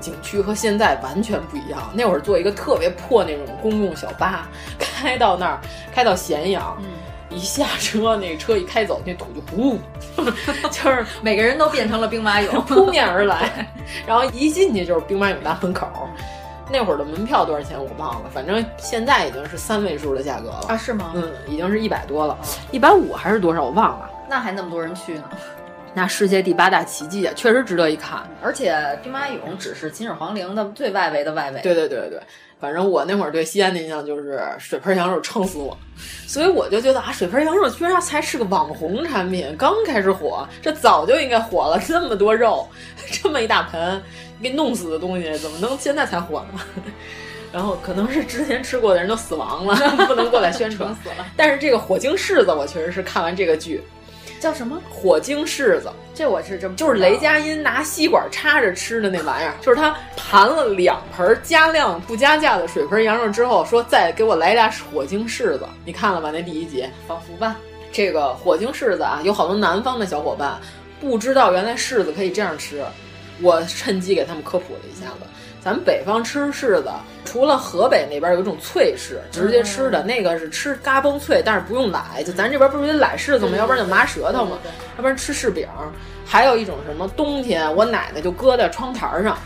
景区和现在完全不一样。那会儿坐一个特别破那种公共小巴，开到那儿，开到咸阳。一下车，那个车一开走，那土就呼，就是每个人都变成了兵马俑扑面而来，然后一进去就是兵马俑大门口。那会儿的门票多少钱我忘了，反正现在已经是三位数的价格了啊？是吗？嗯，已经是一百多了，一百五还是多少我忘了。那还那么多人去呢？那世界第八大奇迹啊，确实值得一看。而且兵马俑只是秦始皇陵的最外围的外围。对对对对对。反正我那会儿对西安的印象就是水盆羊肉撑死我，所以我就觉得啊，水盆羊肉居然才是个网红产品，刚开始火，这早就应该火了。这么多肉，这么一大盆，给弄死的东西，怎么能现在才火呢？然后可能是之前吃过的人都死亡了，不能过来宣传死了。但是这个火晶柿子，我确实是看完这个剧。叫什么火晶柿子？这我是这么，就是雷佳音拿吸管插着吃的那玩意儿，就是他盘了两盆加量不加价的水盆羊肉之后，说再给我来俩火晶柿子。你看了吧？那第一集，仿佛吧。这个火晶柿子啊，有好多南方的小伙伴不知道原来柿子可以这样吃，我趁机给他们科普了一下子。咱们北方吃柿子，除了河北那边有一种脆柿，直接吃的那个是吃嘎嘣脆，但是不用奶。就咱这边不是得奶柿子吗？要不然就麻舌头嘛，要不然吃柿饼。还有一种什么，冬天我奶奶就搁在窗台上，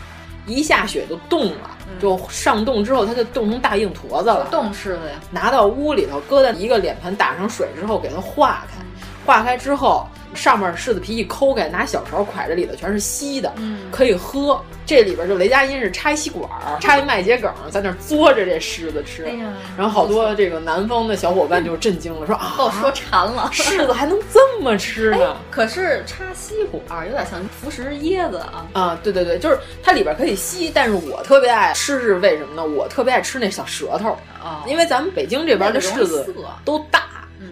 一下雪就冻了，就上冻之后它就冻成大硬坨子了。冻柿子呀，拿到屋里头，搁在一个脸盆，打上水之后给它化开。化开之后，上面柿子皮一抠开，拿小勺㧟着里头全是稀的，嗯，可以喝。这里边就雷佳音是插吸管，插一麦秸秆，在那嘬着这柿子吃。哎呀，然后好多这个南方的小伙伴就震惊了，说啊，我说馋了，柿子还能这么吃呢？可是插吸管有点像服食椰子啊。啊，对对对，就是它里边可以吸，但是我特别爱吃是为什么呢？我特别爱吃那小舌头，啊，因为咱们北京这边的柿子都大。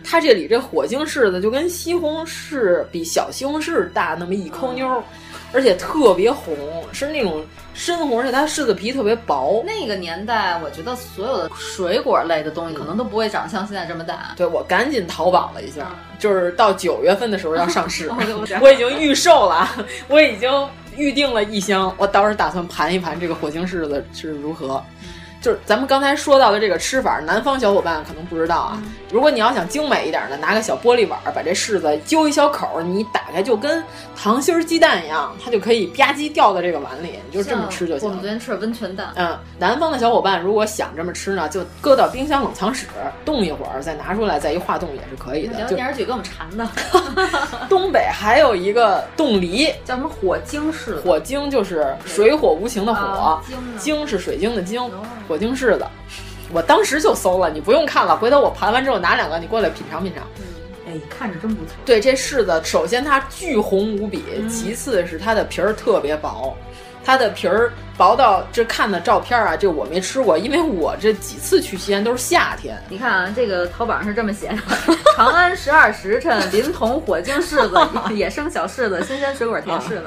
它这里这火星柿子就跟西红柿比小西红柿大那么一抠妞，嗯、而且特别红，是那种深红，而且它柿子皮特别薄。那个年代，我觉得所有的水果类的东西可能都不会长像现在这么大。对，我赶紧淘宝了一下，就是到九月份的时候要上市，我我已经预售了，我已经预定了一箱，我到时候打算盘一盘这个火星柿子是如何。就是咱们刚才说到的这个吃法，南方小伙伴可能不知道啊。如果你要想精美一点的，拿个小玻璃碗，把这柿子揪一小口，你打开就跟糖心儿鸡蛋一样，它就可以吧唧掉到这个碗里，你就这么吃就行。我们昨天吃的温泉蛋。嗯，南方的小伙伴如果想这么吃呢，就搁到冰箱冷藏室冻一会儿，再拿出来再一化冻也是可以的。聊电视剧给我们馋的。东北还有一个冻梨，叫什么火晶柿子？火晶就是水火无情的火，啊、晶是水晶的晶。火晶柿子，我当时就搜了，你不用看了，回头我盘完之后拿两个，你过来品尝品尝。嗯，哎，看着真不错。对，这柿子首先它巨红无比，嗯、其次是它的皮儿特别薄，它的皮儿薄到这看的照片啊，这我没吃过，因为我这几次去西安都是夏天。你看啊，这个淘宝上是这么写的：长安十二时辰，临潼火晶柿子，野生小柿子，新鲜水果甜柿子。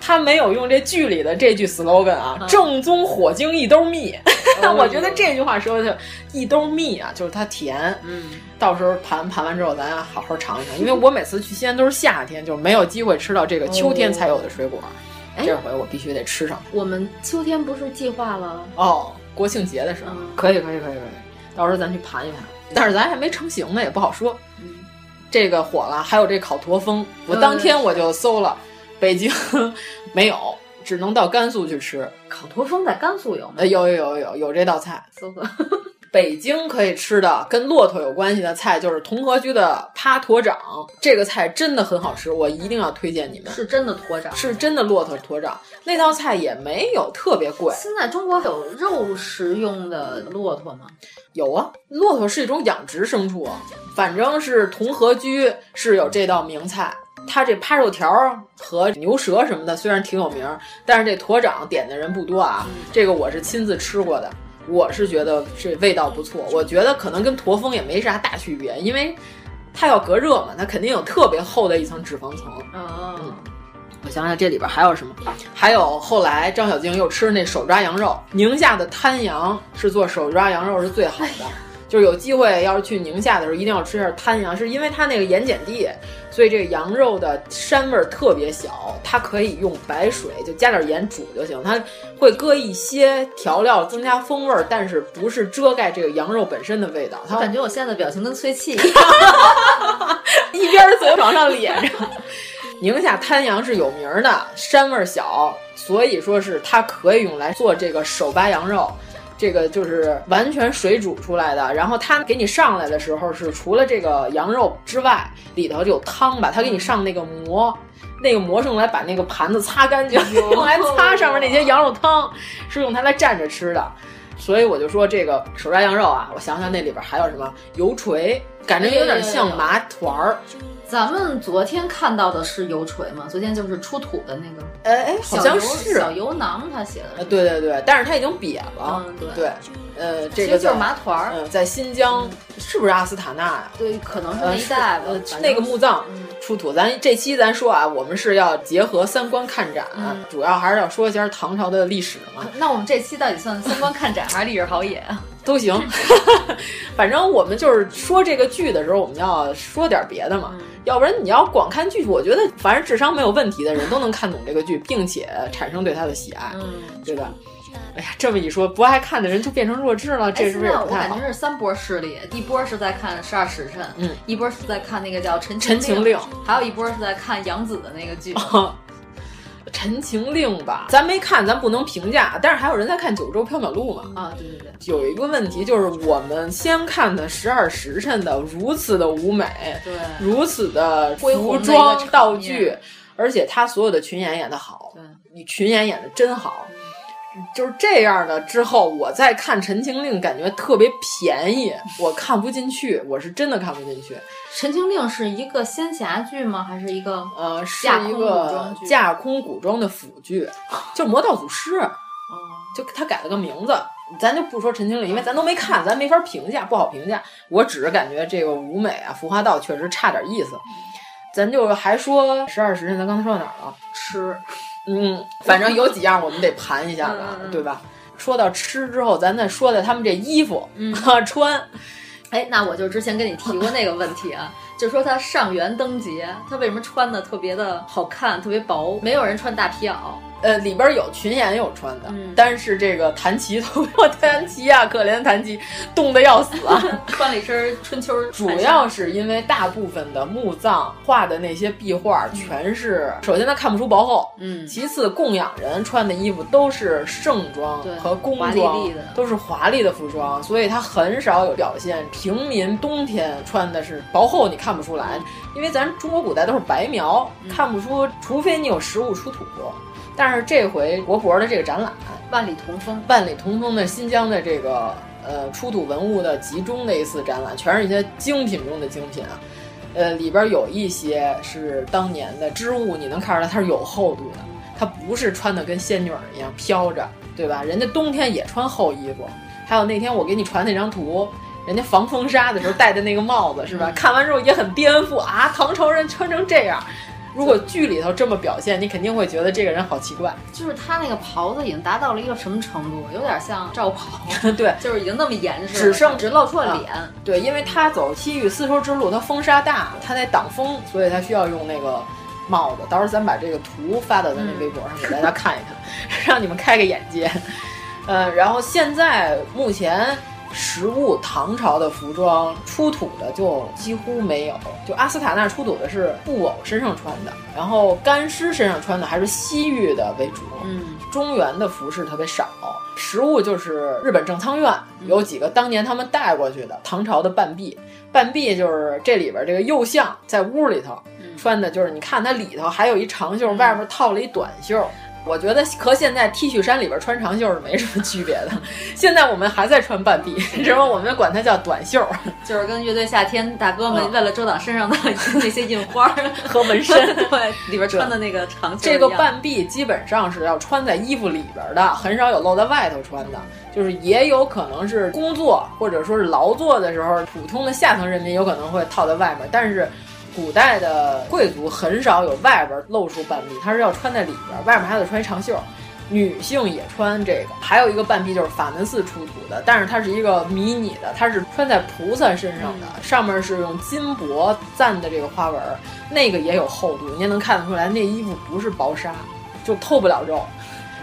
啊他没有用这剧里的这句 slogan 啊，嗯、正宗火晶一兜蜜。我觉得这句话说的一兜蜜啊，就是它甜。嗯，到时候盘盘完之后，咱好好尝一尝。因为我每次去西安都是夏天，就没有机会吃到这个秋天才有的水果。哦、这回我必须得吃上。我们秋天不是计划了？哦，国庆节的时候，嗯、可以，可以，可以，可以。到时候咱去盘一盘。但是咱还没成型呢，也不好说。嗯，这个火了，还有这烤驼峰，我当天我就搜了。北京没有，只能到甘肃去吃。烤驼峰在甘肃有吗？呃，有有有有有这道菜。搜搜。北京可以吃的跟骆驼有关系的菜就是同和居的趴驼掌，这个菜真的很好吃，我一定要推荐你们。是真的驼掌，是真的骆驼驼掌。那道菜也没有特别贵。现在中国有肉食用的骆驼吗？有啊，骆驼是一种养殖牲畜，反正是同和居是有这道名菜。它这扒肉条和牛舌什么的虽然挺有名，但是这驼掌点的人不多啊。这个我是亲自吃过的，我是觉得这味道不错。我觉得可能跟驼峰也没啥大区别，因为它要隔热嘛，它肯定有特别厚的一层脂肪层。哦，嗯，我想想这里边还有什么？还有后来张小静又吃那手抓羊肉，宁夏的滩羊是做手抓羊肉是最好的。就是有机会要是去宁夏的时候，一定要吃一下滩羊，是因为它那个盐碱地，所以这个羊肉的膻味儿特别小，它可以用白水就加点盐煮就行，它会搁一些调料增加风味儿，但是不是遮盖这个羊肉本身的味道。它感觉我现在的表情跟吹气，一样，一边嘴往上咧着。宁夏滩羊是有名的，膻味儿小，所以说是它可以用来做这个手扒羊肉。这个就是完全水煮出来的，然后它给你上来的时候是除了这个羊肉之外，里头就有汤吧，它给你上那个馍，那个馍是用来把那个盘子擦干净，用来擦上面那些羊肉汤，是用它来蘸着吃的。所以我就说这个手抓羊肉啊，我想想那里边还有什么？油锤，感觉有点像。麻团儿。咱们昨天看到的是油锤吗？昨天就是出土的那个，哎哎，好像是小油囊，他写的。呃，对对对，但是它已经瘪了。嗯，对对，呃，这个就是麻团儿。嗯，在新疆是不是阿斯塔纳呀？对，可能是那一带呃，那个墓葬出土。咱这期咱说啊，我们是要结合三观看展，主要还是要说一下唐朝的历史嘛。那我们这期到底算三观看展还是历史好野啊？都行，反正我们就是说这个剧的时候，我们要说点别的嘛，要不然你要光看剧，我觉得凡是智商没有问题的人都能看懂这个剧，并且产生对他的喜爱，嗯，对吧？哎呀，这么一说，不爱看的人就变成弱智了，这是不是不太好？我感觉是三波势力，一波是在看《十二时辰》，嗯，一波是在看那个叫《陈陈情令》，还有一波是在看杨紫的那个剧。《陈情令》吧，咱没看，咱不能评价。但是还有人在看《九州缥缈录》嘛？啊，对对对。有一个问题就是，我们先看的《十二时辰》的如此的舞美，对，如此的服装道具，而且他所有的群演演的好，对，你群演演的真好。就是这样的，之后我再看《陈情令》，感觉特别便宜，我看不进去，我是真的看不进去。《陈情令》是一个仙侠剧吗？还是一个呃，是架空一个古装剧？架空古装的腐剧，就《魔道祖师》。哦，就他改了个名字，咱就不说《陈情令》，因为咱都没看，咱没法评价，不好评价。我只是感觉这个舞美啊，《服化道》确实差点意思。咱就还说十二时辰，咱刚才说到哪儿了？吃。嗯，反正有几样我们得盘一下吧，嗯、对吧？说到吃之后，咱再说的他们这衣服，嗯，穿。哎，那我就之前跟你提过那个问题啊，就说他上元灯节，他为什么穿的特别的好看，特别薄，没有人穿大皮袄。呃，里边有群演有穿的，嗯、但是这个谭琪都没有谭琪啊，可怜的谭琪冻得要死啊，穿了一身春秋。主要是因为大部分的墓葬画的那些壁画全是，首先它看不出薄厚，嗯，其次供养人穿的衣服都是盛装和工装，都是华丽的服装，所以它很少有表现平民冬天穿的是薄厚，你看不出来，因为咱中国古代都是白描，嗯、看不出，除非你有实物出土。但是这回国博的这个展览，万里同风，万里同风的新疆的这个呃出土文物的集中的一次展览，全是一些精品中的精品啊。呃，里边有一些是当年的织物，你能看出来它是有厚度的，它不是穿的跟仙女一样飘着，对吧？人家冬天也穿厚衣服。还有那天我给你传那张图，人家防风沙的时候戴的那个帽子，是吧？嗯、看完之后也很颠覆啊，唐朝人穿成这样。如果剧里头这么表现，你肯定会觉得这个人好奇怪。就是他那个袍子已经达到了一个什么程度？有点像罩袍，对，就是已经那么严实，只剩只露出了脸、啊。对，因为他走西域丝绸之路，他风沙大，他得挡风，所以他需要用那个帽子。到时候咱把这个图发到咱那微博上、嗯、给大家看一看，让你们开个眼界。呃，然后现在目前。实物唐朝的服装出土的就几乎没有，就阿斯塔纳出土的是布偶身上穿的，然后干尸身上穿的还是西域的为主，嗯，中原的服饰特别少。实物就是日本正仓院有几个当年他们带过去的唐朝的半臂，半臂就是这里边这个右相在屋里头穿的，就是你看它里头还有一长袖，外面套了一短袖。我觉得和现在 T 恤衫里边穿长袖是没什么区别的。现在我们还在穿半臂，只不过我们管它叫短袖，就是跟乐队夏天大哥们为了遮挡身上的那些印花 和纹身，对里边穿的那个长袖。这个半臂基本上是要穿在衣服里边的，很少有露在外头穿的。就是也有可能是工作或者说是劳作的时候，普通的下层人民有可能会套在外面，但是。古代的贵族很少有外边露出半臂，他是要穿在里边，外面还得穿一长袖。女性也穿这个，还有一个半臂就是法门寺出土的，但是它是一个迷你的，它是穿在菩萨身上的，嗯、上面是用金箔赞的这个花纹，那个也有厚度，你也能看得出来，那衣服不是薄纱，就透不了肉。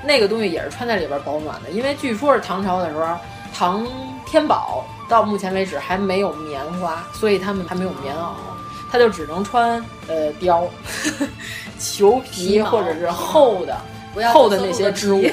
那个东西也是穿在里边保暖的，因为据说是唐朝的时候，唐天宝到目前为止还没有棉花，所以他们还没有棉袄。他就只能穿呃貂、裘皮或者是厚的、厚的那些织物，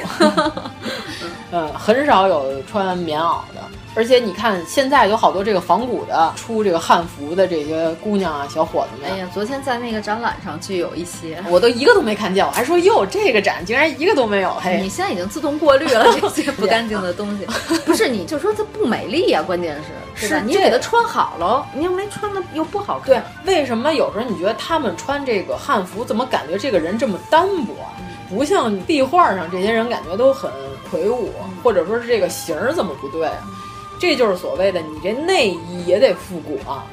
嗯，很少有穿棉袄的。而且你看，现在有好多这个仿古的出这个汉服的这些姑娘啊、小伙子们。哎呀，昨天在那个展览上就有一些，我都一个都没看见，我还说哟，这个展竟然一个都没有。嘿，你现在已经自动过滤了这些不干净的东西，不是？你就说它不美丽呀、啊，关键是，是你给它穿好了，你又没穿的又不好看。对，为什么有时候你觉得他们穿这个汉服，怎么感觉这个人这么单薄？不像壁画上这些人感觉都很魁梧，或者说是这个型儿怎么不对啊？这就是所谓的你这内衣也得复古啊！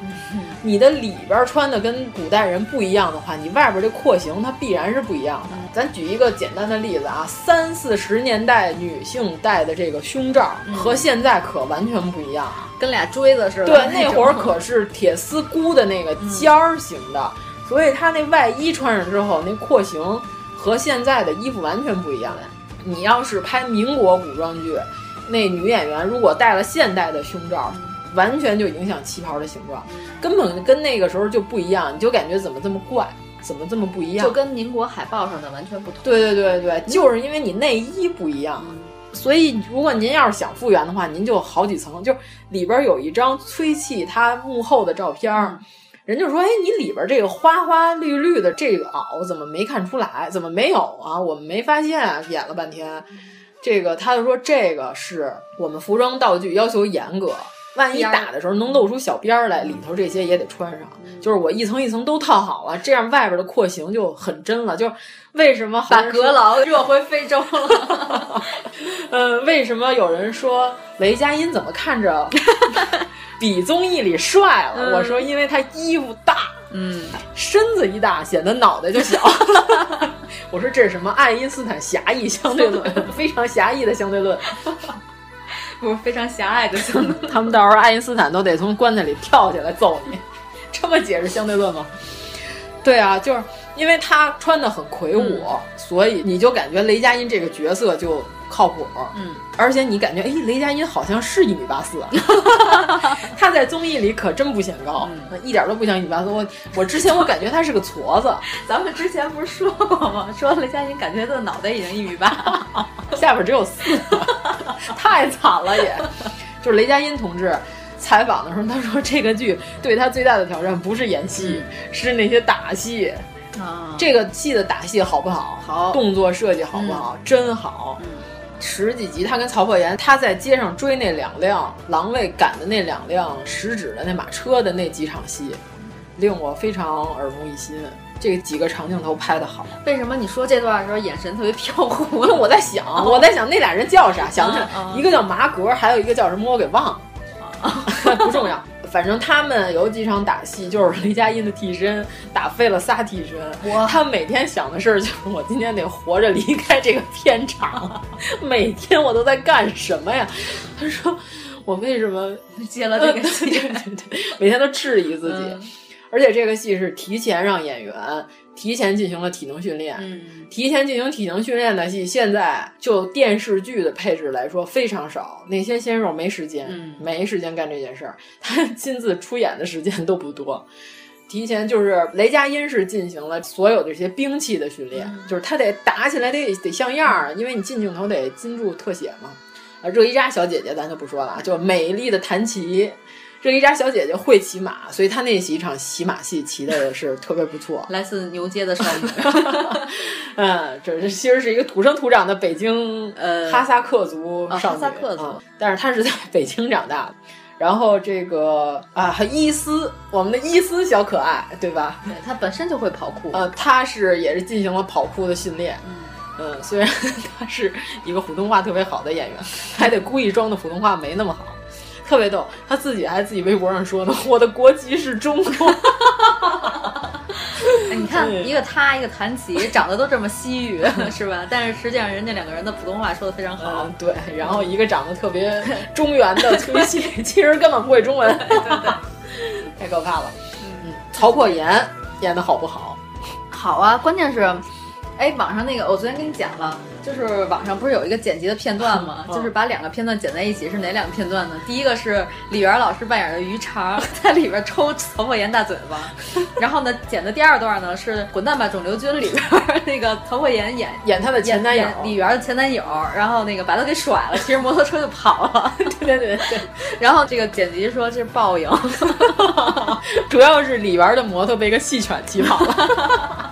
你的里边穿的跟古代人不一样的话，你外边这廓形它必然是不一样的。咱举一个简单的例子啊，三四十年代女性戴的这个胸罩和现在可完全不一样，跟俩锥子似的。对，那会儿可是铁丝箍的那个尖儿型的，所以它那外衣穿上之后，那廓形和现在的衣服完全不一样。你要是拍民国古装剧。那女演员如果戴了现代的胸罩，完全就影响旗袍的形状，根本跟那个时候就不一样，你就感觉怎么这么怪。怎么这么不一样？就跟民国海报上的完全不同。对对对对，就是因为你内衣不一样。所以，如果您要是想复原的话，您就好几层，就里边有一张崔气他幕后的照片儿，人就说：“哎，你里边这个花花绿绿的这个袄怎么没看出来？怎么没有啊？我们没发现。”演了半天，这个他就说：“这个是我们服装道具要求严格，万一打的时候能露出小边儿来，里头这些也得穿上。就是我一层一层都套好了，这样外边的廓形就很真了。就是为什么把阁老热回非洲了？”嗯，为什么有人说雷佳音怎么看着 比综艺里帅了？嗯、我说，因为他衣服大，嗯，身子一大，显得脑袋就小。我说这是什么爱因斯坦狭义相对论，非常狭义的相对论，不是非常狭隘的相对论。他们到时候爱因斯坦都得从棺材里跳起来揍你，这么解释相对论吗？对啊，就是因为他穿的很魁梧，嗯、所以你就感觉雷佳音这个角色就靠谱。嗯，而且你感觉，哎，雷佳音好像是一米八四，他在综艺里可真不显高，嗯、一点都不像一米八四。我我之前我感觉他是个矬子，咱们之前不是说过吗？说雷佳音感觉他的脑袋已经一米八，下边只有四，太惨了也。就是雷佳音同志。采访的时候，他说这个剧对他最大的挑战不是演戏，嗯、是那些打戏。啊，这个戏的打戏好不好？好，动作设计好不好？嗯、真好。嗯、十几集，他跟曹破岩，他在街上追那两辆狼卫赶的那两辆食指的那马车的那几场戏，令我非常耳目一新。这几个长镜头拍的好。为什么你说这段的时候眼神特别飘忽？我在想，哦、我在想那俩人叫啥？想想、哦、一个叫麻格，还有一个叫什么，我给忘了。不重要，反正他们有几场打戏，就是 雷佳音的替身打废了仨替身。哇！他每天想的事儿就是我今天得活着离开这个片场，每天我都在干什么呀？他说我为什么接了这个戏？对对对，每天都质疑自己。嗯、而且这个戏是提前让演员提前进行了体能训练，嗯，提前进行体能训练的戏，现在就电视剧的配置来说非常少。那些鲜肉没时间，嗯，没时间干这件事儿，他亲自出演的时间都不多。提前就是雷佳音是进行了所有这些兵器的训练，嗯、就是他得打起来得得像样儿，因为你近镜头得金柱特写嘛。啊，热依扎小姐姐咱就不说了，就美丽的弹琴。热依扎小姐姐会骑马，所以她那几场骑马戏骑的是特别不错。来自牛街的少女，嗯，这是其实是一个土生土长的北京呃哈萨克族哦少女，哈萨克族嗯，但是她是在北京长大的。然后这个啊，伊斯，我们的伊斯小可爱，对吧？对，她本身就会跑酷。呃，她是也是进行了跑酷的训练。嗯嗯，虽然她是一个普通话特别好的演员，还得故意装的普通话没那么好。特别逗，他自己还自己微博上说呢，我的国籍是中国。你看，一个他，一个谭琪，长得都这么西域，是吧？但是实际上，人家两个人的普通话说的非常好。嗯，对。然后一个长得特别中原的崔西，其实根本不会中文，对对，太可怕了。嗯，曹破岩演的好不好？好啊，关键是，哎，网上那个，我昨天跟你讲了。就是网上不是有一个剪辑的片段吗？就是把两个片段剪在一起，是哪两个片段呢？第一个是李媛老师扮演的于肠 在里边抽曹破岩大嘴巴，然后呢，剪的第二段呢是《滚蛋吧肿瘤君》里边那个曹破岩演演他的前男友李媛的前男友，然后那个把他给甩了，骑着摩托车就跑了。对对对对。然后这个剪辑说这是报应，主要是李媛的摩托被一个细犬骑跑了。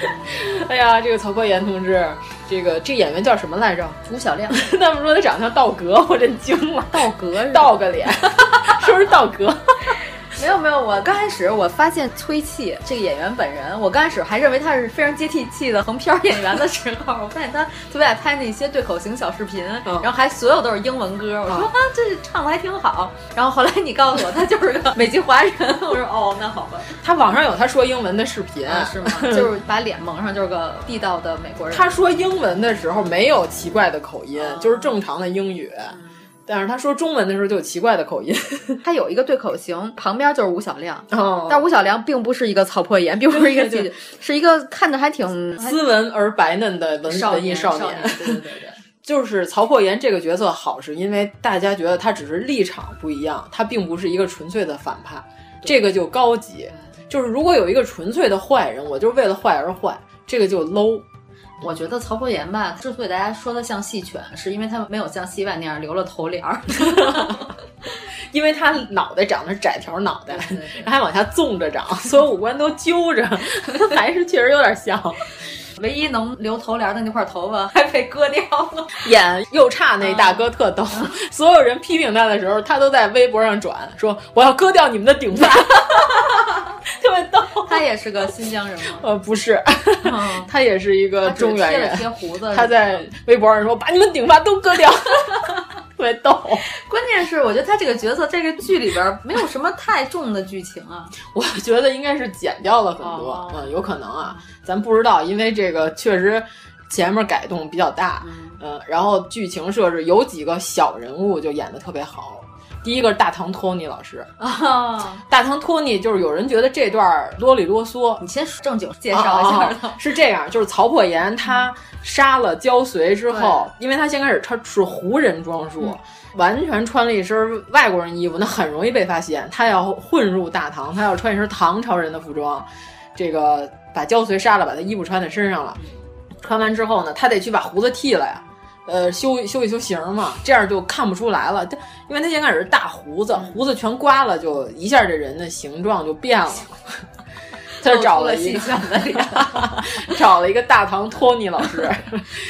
哎呀，这个曹国言同志。这个这演员叫什么来着？吴小亮。他们说他长得像道格，我真惊了。道格，道个脸，是不是道格？没有没有，我刚开始我发现崔气这个演员本人，我刚开始还认为他是非常接地气的横漂演员的时候，我发现他特别爱拍那些对口型小视频，嗯、然后还所有都是英文歌。我说啊，这唱的还挺好。然后后来你告诉我他就是个美籍华人，我说哦，那好吧。他网上有他说英文的视频，啊、是吗？就是把脸蒙上，就是个地道的美国人。他说英文的时候没有奇怪的口音，嗯、就是正常的英语。但是他说中文的时候就有奇怪的口音，他有一个对口型，旁边就是吴小亮，哦、但吴小亮并不是一个曹破岩，并不是一个对对对是一个看着还挺斯文而白嫩的文文艺少年。对对对对，就是曹破岩这个角色好，是因为大家觉得他只是立场不一样，他并不是一个纯粹的反派，这个就高级。就是如果有一个纯粹的坏人，我就是为了坏而坏，这个就 low。我觉得曹伯言吧，之所以大家说他像戏犬，是因为他没有像戏外那样留了头帘儿，因为他脑袋长的是窄条脑袋，然后还往下纵着长，所有五官都揪着，还是确实有点像。唯一能留头帘的那块头发还被割掉了，演又差那大哥特逗，所有人批评他的时候，他都在微博上转说我要割掉你们的顶发，特别逗。他也是个新疆人吗？呃，不是，他也是一个中原人，贴胡子。他在微博上说把你们顶发都割掉。特别逗，关键是我觉得他这个角色这个剧里边没有什么太重的剧情啊，我觉得应该是剪掉了很多，哦、嗯，有可能啊，咱不知道，因为这个确实前面改动比较大，嗯，然后剧情设置有几个小人物就演的特别好。第一个是大唐托尼老师啊，大唐托尼就是有人觉得这段啰里啰嗦，你先正经介绍一下、啊。是这样，就是曹破岩他杀了焦遂之后，因为他先开始他是胡人装束，嗯、完全穿了一身外国人衣服，那很容易被发现。他要混入大唐，他要穿一身唐朝人的服装，这个把焦遂杀了，把他衣服穿在身上了。穿完之后呢，他得去把胡子剃了呀。呃，修修一修形嘛，这样就看不出来了。他因为他先开始是大胡子，胡子全刮了，就一下这人的形状就变了。他就找了一个，找了一个大唐托尼老师。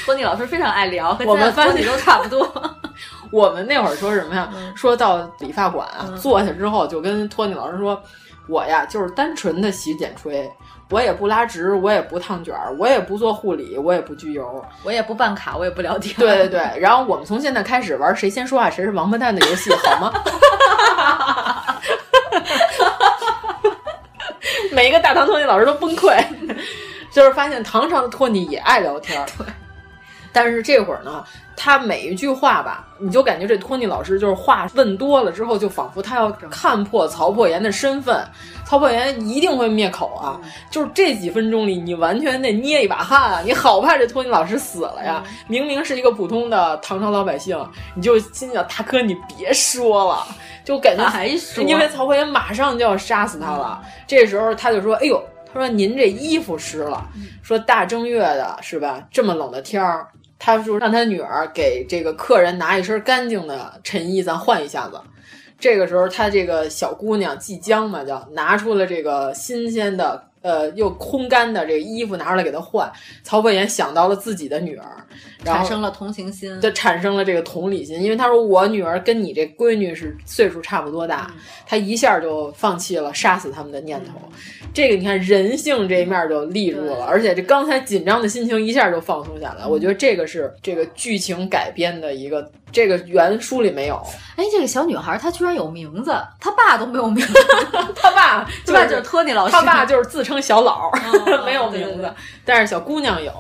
托尼老师非常爱聊，我们发现都差不多。我们那会儿说什么呀？嗯、说到理发馆、啊、坐下之后，就跟托尼老师说：“我呀，就是单纯的洗剪吹。”我也不拉直，我也不烫卷儿，我也不做护理，我也不焗油，我也不办卡，我也不聊天。对对对，然后我们从现在开始玩谁先说话谁是王八蛋的游戏，好吗？每一个大唐托尼老师都崩溃，就是发现唐朝的托尼也爱聊天。对，但是这会儿呢，他每一句话吧，你就感觉这托尼老师就是话问多了之后，就仿佛他要看破曹破岩的身份。曹破岩一定会灭口啊！嗯、就是这几分钟里，你完全得捏一把汗啊！你好怕这托尼老师死了呀！嗯、明明是一个普通的唐朝老百姓，你就心想大哥，你别说了，就感觉还说，因为曹破岩马上就要杀死他了。嗯、这时候他就说：“哎呦，他说您这衣服湿了，嗯说大正月的是吧？这么冷的天儿，他就让他女儿给这个客人拿一身干净的衬衣，咱换一下子。”这个时候，他这个小姑娘即将嘛，就拿出了这个新鲜的，呃，又烘干的这个衣服拿出来给他换。曹破岩想到了自己的女儿，然后产生了同情心，就产生了这个同理心，因为他说我女儿跟你这闺女是岁数差不多大，嗯、他一下就放弃了杀死他们的念头。这个你看人性这一面就立住了，而且这刚才紧张的心情一下就放松下来。我觉得这个是这个剧情改编的一个。这个原书里没有。哎，这个小女孩她居然有名字，她爸都没有名字，她爸 她爸就是托尼老师，她爸就是自称小老，哦、没有名字，对对对但是小姑娘有。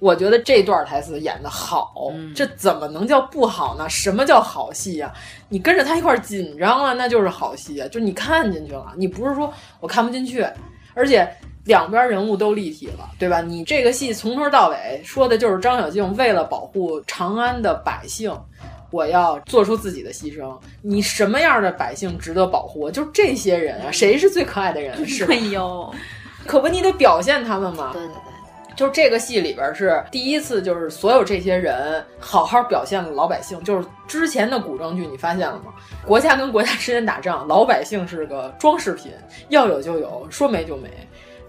我觉得这段台词演的好，嗯、这怎么能叫不好呢？什么叫好戏呀、啊？你跟着他一块紧张了，那就是好戏啊！就你看进去了，你不是说我看不进去，而且。两边人物都立体了，对吧？你这个戏从头到尾说的就是张小静为了保护长安的百姓，我要做出自己的牺牲。你什么样的百姓值得保护？就这些人啊，谁是最可爱的人？是吧？哎呦，可不，你得表现他们嘛。对对对。就是这个戏里边是第一次，就是所有这些人好好表现了老百姓。就是之前的古装剧，你发现了吗？国家跟国家之间打仗，老百姓是个装饰品，要有就有，说没就没。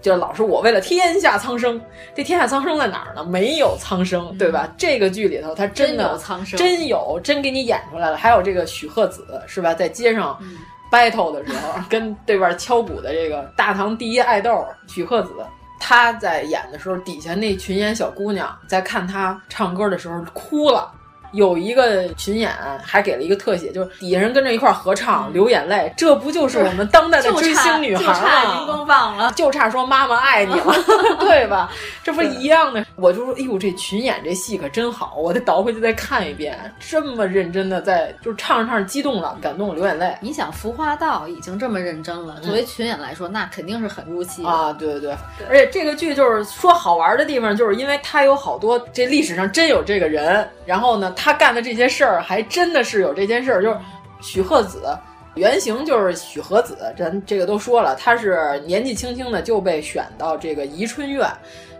就是老是我为了天下苍生，这天下苍生在哪儿呢？没有苍生，对吧？这个剧里头，他真的有苍生，真有，真给你演出来了。还有这个许鹤子，是吧？在街上嗯 battle 的时候，跟对面敲鼓的这个大唐第一爱豆许鹤子，他在演的时候，底下那群演小姑娘在看他唱歌的时候哭了。有一个群演还给了一个特写，就是底下人跟着一块合唱，流眼泪，这不就是我们当代的追星女孩就差荧光棒了，就差说妈妈爱你了，对吧？这不一样的？我就说，哎呦，这群演这戏可真好，我得倒回去再看一遍，这么认真的在，就是唱着唱着激动了，感动流眼泪。你想《服化道》已经这么认真了，作为群演来说，那肯定是很入戏啊！对对对，而且这个剧就是说好玩的地方，就是因为它有好多这历史上真有这个人，然后呢。他干的这些事儿，还真的是有这件事儿，就是许鹤子原型就是许和子，咱这个都说了，他是年纪轻轻的就被选到这个宜春院。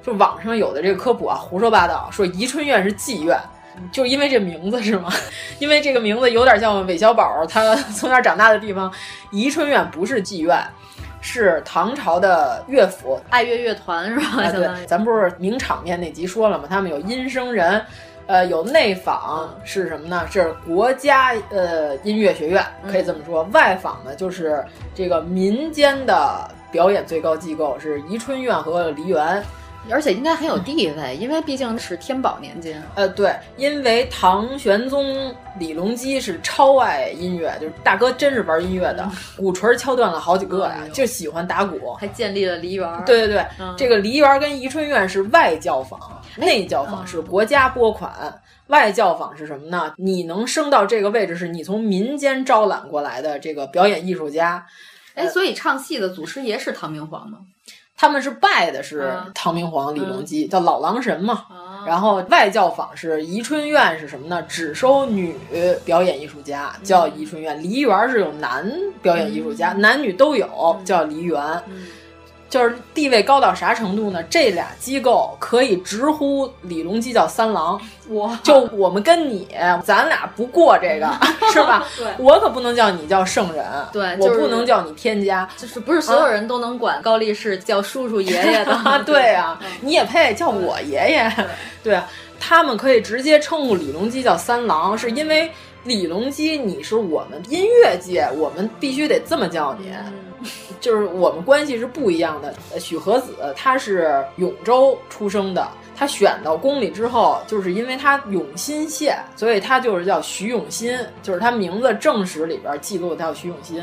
就网上有的这个科普啊，胡说八道，说宜春院是妓院，就因为这名字是吗？因为这个名字有点像韦小宝他从小长大的地方。宜春院不是妓院，是唐朝的乐府爱乐乐团是吧？啊，对，咱不是名场面那集说了吗？他们有音声人。呃，有内访是什么呢？是国家呃音乐学院，可以这么说。外访呢，就是这个民间的表演最高机构是宜春院和梨园，而且应该很有地位，因为毕竟是天宝年间。呃，对，因为唐玄宗李隆基是超爱音乐，就是大哥真是玩音乐的，鼓槌敲断了好几个呀，就喜欢打鼓，还建立了梨园。对对对，这个梨园跟宜春院是外教坊。内教坊是国家拨款，外教坊是什么呢？你能升到这个位置，是你从民间招揽过来的这个表演艺术家。哎，所以唱戏的祖师爷是唐明皇吗？他们是拜的是唐明皇李隆基，叫老郎神嘛。然后外教坊是宜春院是什么呢？只收女表演艺术家，叫宜春院。梨园是有男表演艺术家，男女都有，叫梨园。就是地位高到啥程度呢？这俩机构可以直呼李隆基叫三郎。我就我们跟你，咱俩不过这个，是吧？对，我可不能叫你叫圣人，对，我不能叫你天家，就是不是所有人都能管高力士叫叔叔爷爷的。对啊，你也配叫我爷爷？对啊，他们可以直接称呼李隆基叫三郎，是因为李隆基你是我们音乐界，我们必须得这么叫你。就是我们关系是不一样的。许和子他是永州出生的，他选到宫里之后，就是因为他永新县，所以他就是叫徐永新，就是他名字正史里边记录他叫徐永新。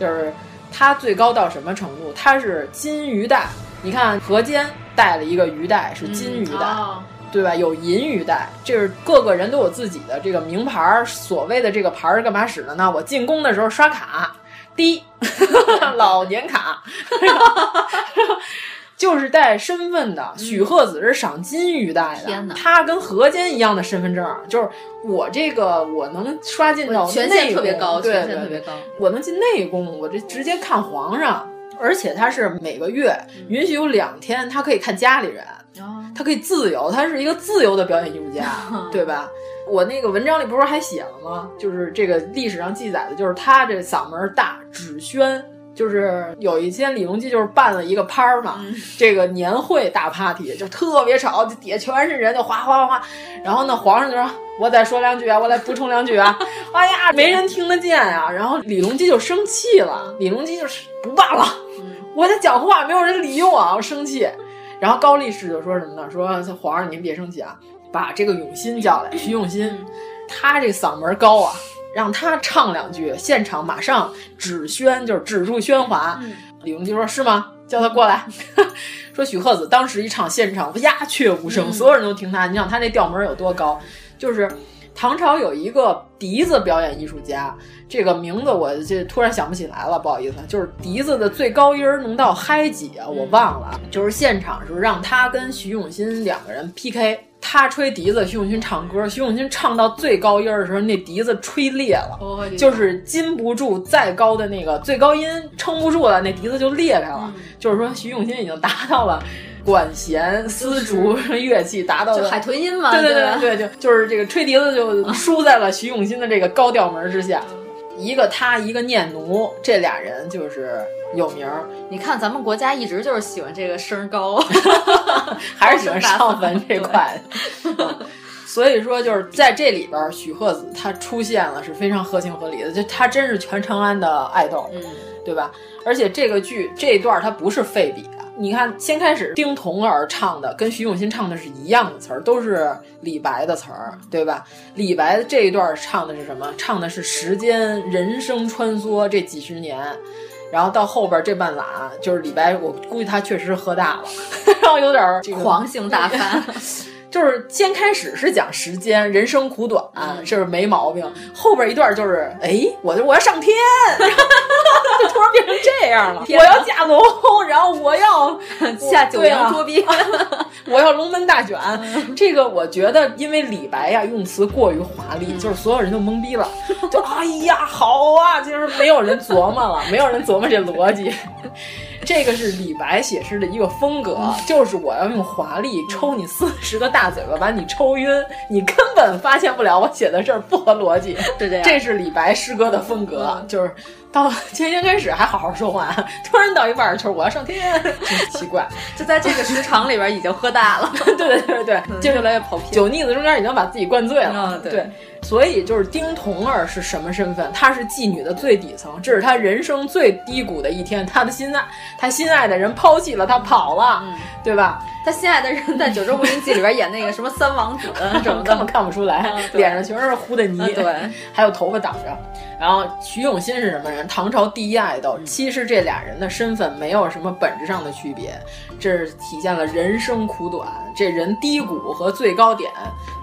就是他最高到什么程度？他是金鱼带，你看河间带了一个鱼带是金鱼带，对吧？有银鱼带，这是各个人都有自己的这个名牌儿。所谓的这个牌是干嘛使的呢？我进宫的时候刷卡。第一，老年卡，就是带身份的。许鹤子是赏金鱼带的，他跟何坚一样的身份证，就是我这个我能刷进到权限特别高，权限特别高，我能进内宫，我这直接看皇上，而且他是每个月允许有两天，他可以看家里人，他可以自由，他是一个自由的表演艺术家，对吧？我那个文章里不是还写了吗？就是这个历史上记载的，就是他这嗓门大，只宣。就是有一天李隆基就是办了一个趴儿嘛，这个年会大 party 就特别吵，就底下全是人，就哗哗哗哗。然后呢，皇上就说：“我再说两句啊，我来补充两句啊。”哎呀，没人听得见啊。然后李隆基就生气了，李隆基就是不办了，我在讲话，没有人理我，我生气。然后高力士就说什么呢？说皇上您别生气啊。把这个永新叫来，徐永新，他这嗓门高啊，让他唱两句，现场马上止宣，就是止住喧哗。李隆基说：“是吗？叫他过来。”说许鹤子当时一唱，现场鸦雀无声，所有人都听他。你想他那调门有多高？就是唐朝有一个笛子表演艺术家，这个名字我这突然想不起来了，不好意思。就是笛子的最高音能到嗨几啊？我忘了。就是现场是让他跟徐永新两个人 PK。他吹笛子，徐永新唱歌。徐永新唱到最高音的时候，那笛子吹裂了，就是禁不住再高的那个最高音撑不住了，那笛子就裂开了。就是说，徐永新已经达到了管弦丝竹乐器达到就海豚音嘛。对对对对，就就是这个吹笛子就输在了徐永新的这个高调门之下。一个他，一个念奴，这俩人就是有名儿。你看，咱们国家一直就是喜欢这个声高，还是喜欢上坟这块。所以说，就是在这里边，许鹤子他出现了是非常合情合理的，就他真是全长安的爱豆，嗯，对吧？而且这个剧这一段他不是废笔的。你看，先开始丁童儿唱的跟徐永新唱的是一样的词儿，都是李白的词儿，对吧？李白这一段唱的是什么？唱的是时间人生穿梭这几十年，然后到后边这半拉就是李白，我估计他确实是喝大了，然后有点这个狂性大发。就是先开始是讲时间，人生苦短，是没毛病。后边一段就是，哎，我就我要上天，就突然变成这样了。我要驾龙，然后我要下九阳捉鳖，我要龙门大卷。这个我觉得，因为李白呀用词过于华丽，就是所有人都懵逼了，就哎呀好啊，就是没有人琢磨了，没有人琢磨这逻辑。这个是李白写诗的一个风格，就是我要用华丽抽你四十个大嘴巴，把你抽晕，你根本发现不了我写的事儿不合逻辑。是这样，这是李白诗歌的风格，就是到前天开始还好好说话，突然到一半儿就是我要上天，真奇怪。就在这个时长里边已经喝大了，对对对对，就越来越跑偏，酒腻子中间已经把自己灌醉了。对。对所以就是丁童儿是什么身份？她是妓女的最底层，这是她人生最低谷的一天。她的心爱，她心爱的人抛弃了她，跑了，嗯、对吧？她心爱的人在《九州牧云记》里边演那个什么三王子什么，根本看不出来，脸上全是糊的泥，对，还有头发挡着。然后徐永新是什么人？唐朝第一爱豆。其实这俩人的身份没有什么本质上的区别，这是体现了人生苦短，这人低谷和最高点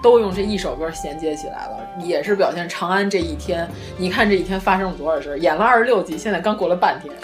都用这一首歌衔接起来了，也是表现长安这一天。你看这一天发生了多少事儿？演了二十六集，现在刚过了半天，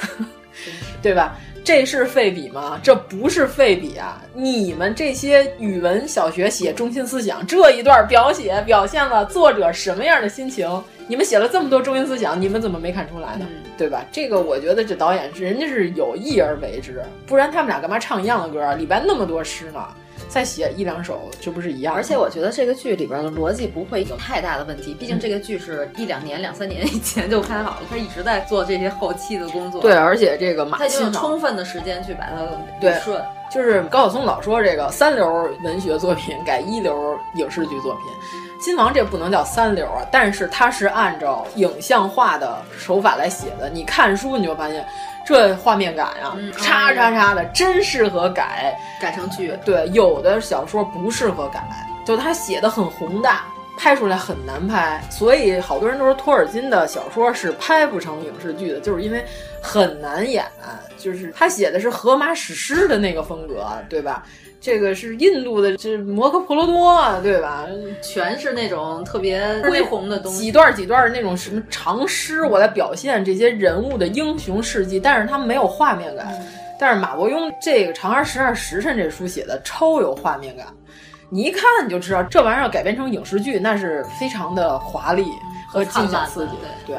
对吧？这是废笔吗？这不是废笔啊！你们这些语文小学写中心思想这一段表写，表现了作者什么样的心情？你们写了这么多中心思想，你们怎么没看出来呢？嗯、对吧？这个我觉得这导演是人家是有意而为之，不然他们俩干嘛唱一样的歌？里边那么多诗呢，再写一两首，就不是一样？而且我觉得这个剧里边的逻辑不会有太大的问题，毕竟这个剧是一两年、两三年以前就拍好了，他一直在做这些后期的工作。对，而且这个马他就有充分的时间去把它捋顺。就是高晓松老说这个三流文学作品改一流影视剧作品。金王这不能叫三流啊，但是它是按照影像化的手法来写的。你看书你就发现，这画面感呀、啊，叉叉叉的，真适合改改成剧。对，有的小说不适合改，就他写的很宏大，拍出来很难拍。所以好多人都说托尔金的小说是拍不成影视剧的，就是因为很难演。就是他写的是荷马史诗的那个风格，对吧？这个是印度的，这摩诃婆罗多，对吧？全是那种特别恢宏的东西，几段几段那种什么长诗，我来表现这些人物的英雄事迹，但是他没有画面感。嗯、但是马伯庸这个《长安十二时辰》这书写的超有画面感，你一看你就知道这玩意儿改编成影视剧，那是非常的华丽和惊险刺激的。对。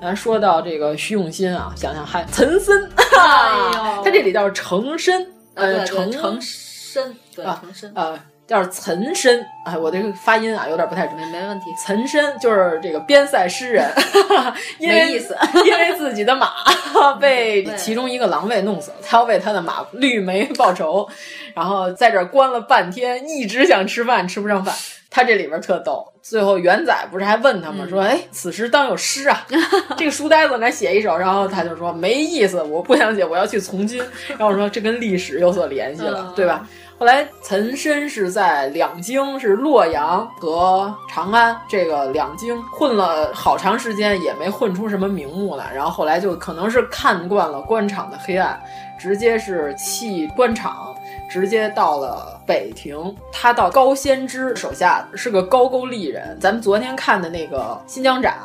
咱说到这个徐永新啊，想想还岑参，哎、他这里叫程参，呃，程程参，对，啊成参，呃，叫岑参，哎，我这个发音啊有点不太准，没没问题。岑参就是这个边塞诗人，因为没意思，因为自己的马 被其中一个狼狈弄死了，他要为他的马绿梅报仇，然后在这关了半天，一直想吃饭，吃不上饭。他这里边特逗，最后元载不是还问他吗？说，哎，此时当有诗啊，这个书呆子来写一首，然后他就说没意思，我不想写，我要去从军。然后我说这跟历史有所联系了，对吧？后来岑参是在两京，是洛阳和长安这个两京混了好长时间，也没混出什么名目来。然后后来就可能是看惯了官场的黑暗，直接是弃官场。直接到了北庭，他到高仙芝手下是个高句丽人。咱们昨天看的那个新疆展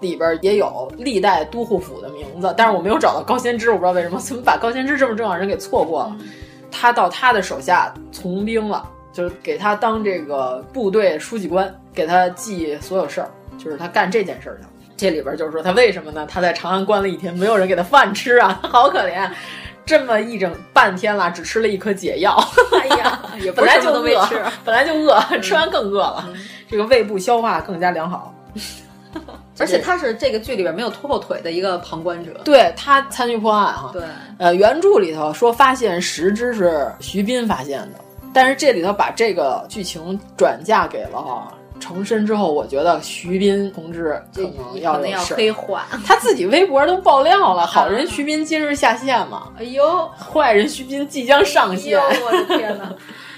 里边也有历代都护府的名字，但是我没有找到高仙芝，我不知道为什么，怎么把高仙芝这么重要人给错过了。他到他的手下从兵了，就是给他当这个部队书记官，给他记所有事儿，就是他干这件事儿的。这里边就是说他为什么呢？他在长安关了一天，没有人给他饭吃啊，好可怜。这么一整半天了，只吃了一颗解药。哎呀，也 本来就都没吃，本来就饿，吃完更饿了，这个胃部消化更加良好。而且他是这个剧里边没有拖后腿的一个旁观者，对他参与破案哈。对，呃，原著里头说发现石只是徐斌发现的，但是这里头把这个剧情转嫁给了哈。成身之后，我觉得徐斌同志可能要可能要黑化，他自己微博都爆料了，好人徐斌今日下线嘛？哎呦，坏人徐斌即将上线！哎、我的天哪！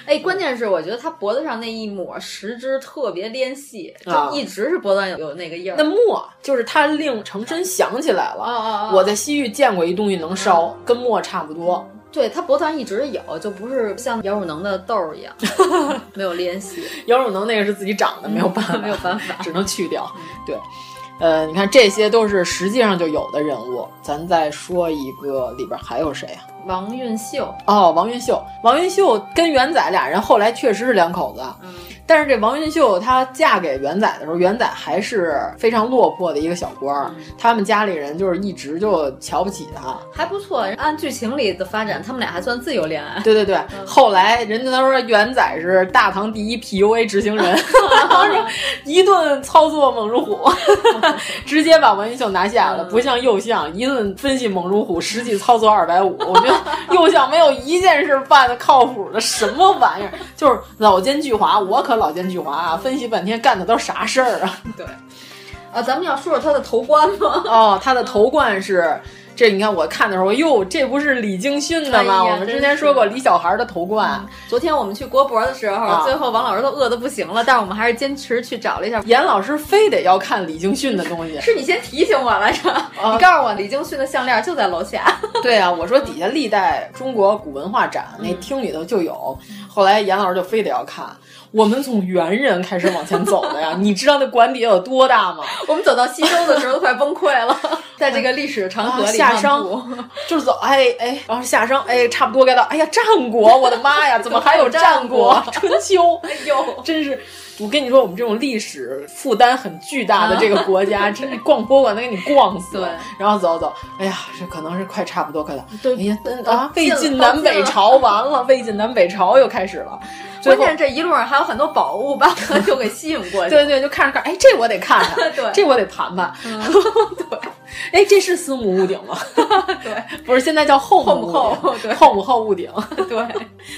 哎，关键是我觉得他脖子上那一抹石脂特别连细，啊、就一直是脖子上有有那个印儿。那墨就是他令成真想起来了，啊啊啊我在西域见过一东西能烧，嗯、跟墨差不多。对他脖子上一直有，就不是像姚汝能的痘儿一样 没有联系。姚汝能那个是自己长的，没有办法，没有办法，只能去掉。对，呃，你看这些都是实际上就有的人物。咱再说一个，里边还有谁啊？王运秀哦，王运秀，王运秀跟元仔俩人后来确实是两口子。嗯。但是这王云秀她嫁给元载的时候，元载还是非常落魄的一个小官儿，嗯、他们家里人就是一直就瞧不起他，还不错。按剧情里的发展，他们俩还算自由恋爱。对对对，嗯、后来人家都说元载是大唐第一 PUA 执行人，一顿操作猛如虎，直接把王云秀拿下了。不像右相一顿分析猛如虎，实际操作二百五。我觉得右相没有一件事办的靠谱的，什么玩意儿？就是老奸巨猾，我可。老奸巨猾啊！分析半天干的都是啥事儿啊？对，啊，咱们要说说他的头冠吗？哦，他的头冠是这，你看我看的时候，哟，这不是李敬训的吗？哎、我们之前说过李小孩的头冠。嗯、昨天我们去国博的时候，啊、最后王老师都饿得不行了，但是我们还是坚持去找了一下。严老师非得要看李敬训的东西，是你先提醒我来着？啊、你告诉我李敬训的项链就在楼下。对啊，我说底下历代中国古文化展那厅里头就有，后来严老师就非得要看。我们从猿人开始往前走的呀，你知道那管底有多大吗？我们走到西周的时候都快崩溃了，在这个历史长河里、啊、下商 就是走，哎哎，然后夏商，哎，差不多该到，哎呀，战国，我的妈呀，怎么还有战国、春秋？哎呦，真是。我跟你说，我们这种历史负担很巨大的这个国家，真是逛博物馆能给你逛死。对，然后走走，哎呀，这可能是快差不多快到。对，哎呀，啊，魏晋南北朝完了，魏晋南北朝又开始了。关键这一路上还有很多宝物，把 我就给吸引过去。对对，就看着看，哎，这我得看看，对，这我得盘盘。嗯、对，哎，这是司母屋顶吗？对，不是，现在叫后母后后，对，后母后屋顶。对，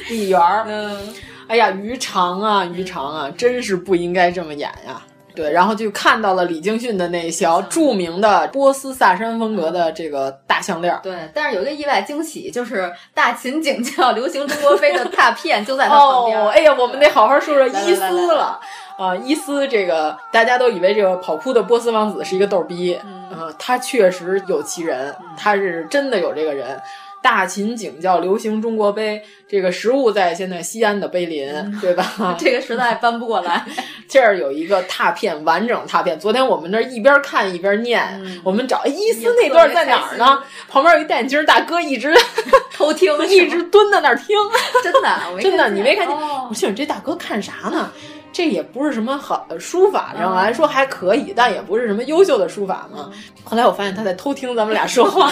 李园儿，嗯。哎呀，于长啊，于长啊，真是不应该这么演呀！对，然后就看到了李敬训的那条著名的波斯萨珊风格的这个大项链。对，但是有一个意外惊喜，就是大秦景教流行中国飞的拓片就在他旁边。哦，哎呀，我们得好好说说伊斯了。啊，伊斯这个大家都以为这个跑酷的波斯王子是一个逗逼，嗯、呃，他确实有其人，他是真的有这个人。大秦景教流行中国杯，这个实物在现在西安的碑林，嗯、对吧？这个实在搬不过来。这儿有一个拓片，完整拓片。昨天我们这一边看一边念，嗯、我们找哎伊斯那段在哪儿呢？旁边有一戴眼镜大哥一直 偷听，一直蹲在那儿听。真的，真的，你没看见？哦、我想这大哥看啥呢？这也不是什么好书法上来说还可以，但也不是什么优秀的书法嘛。后来我发现他在偷听咱们俩说话，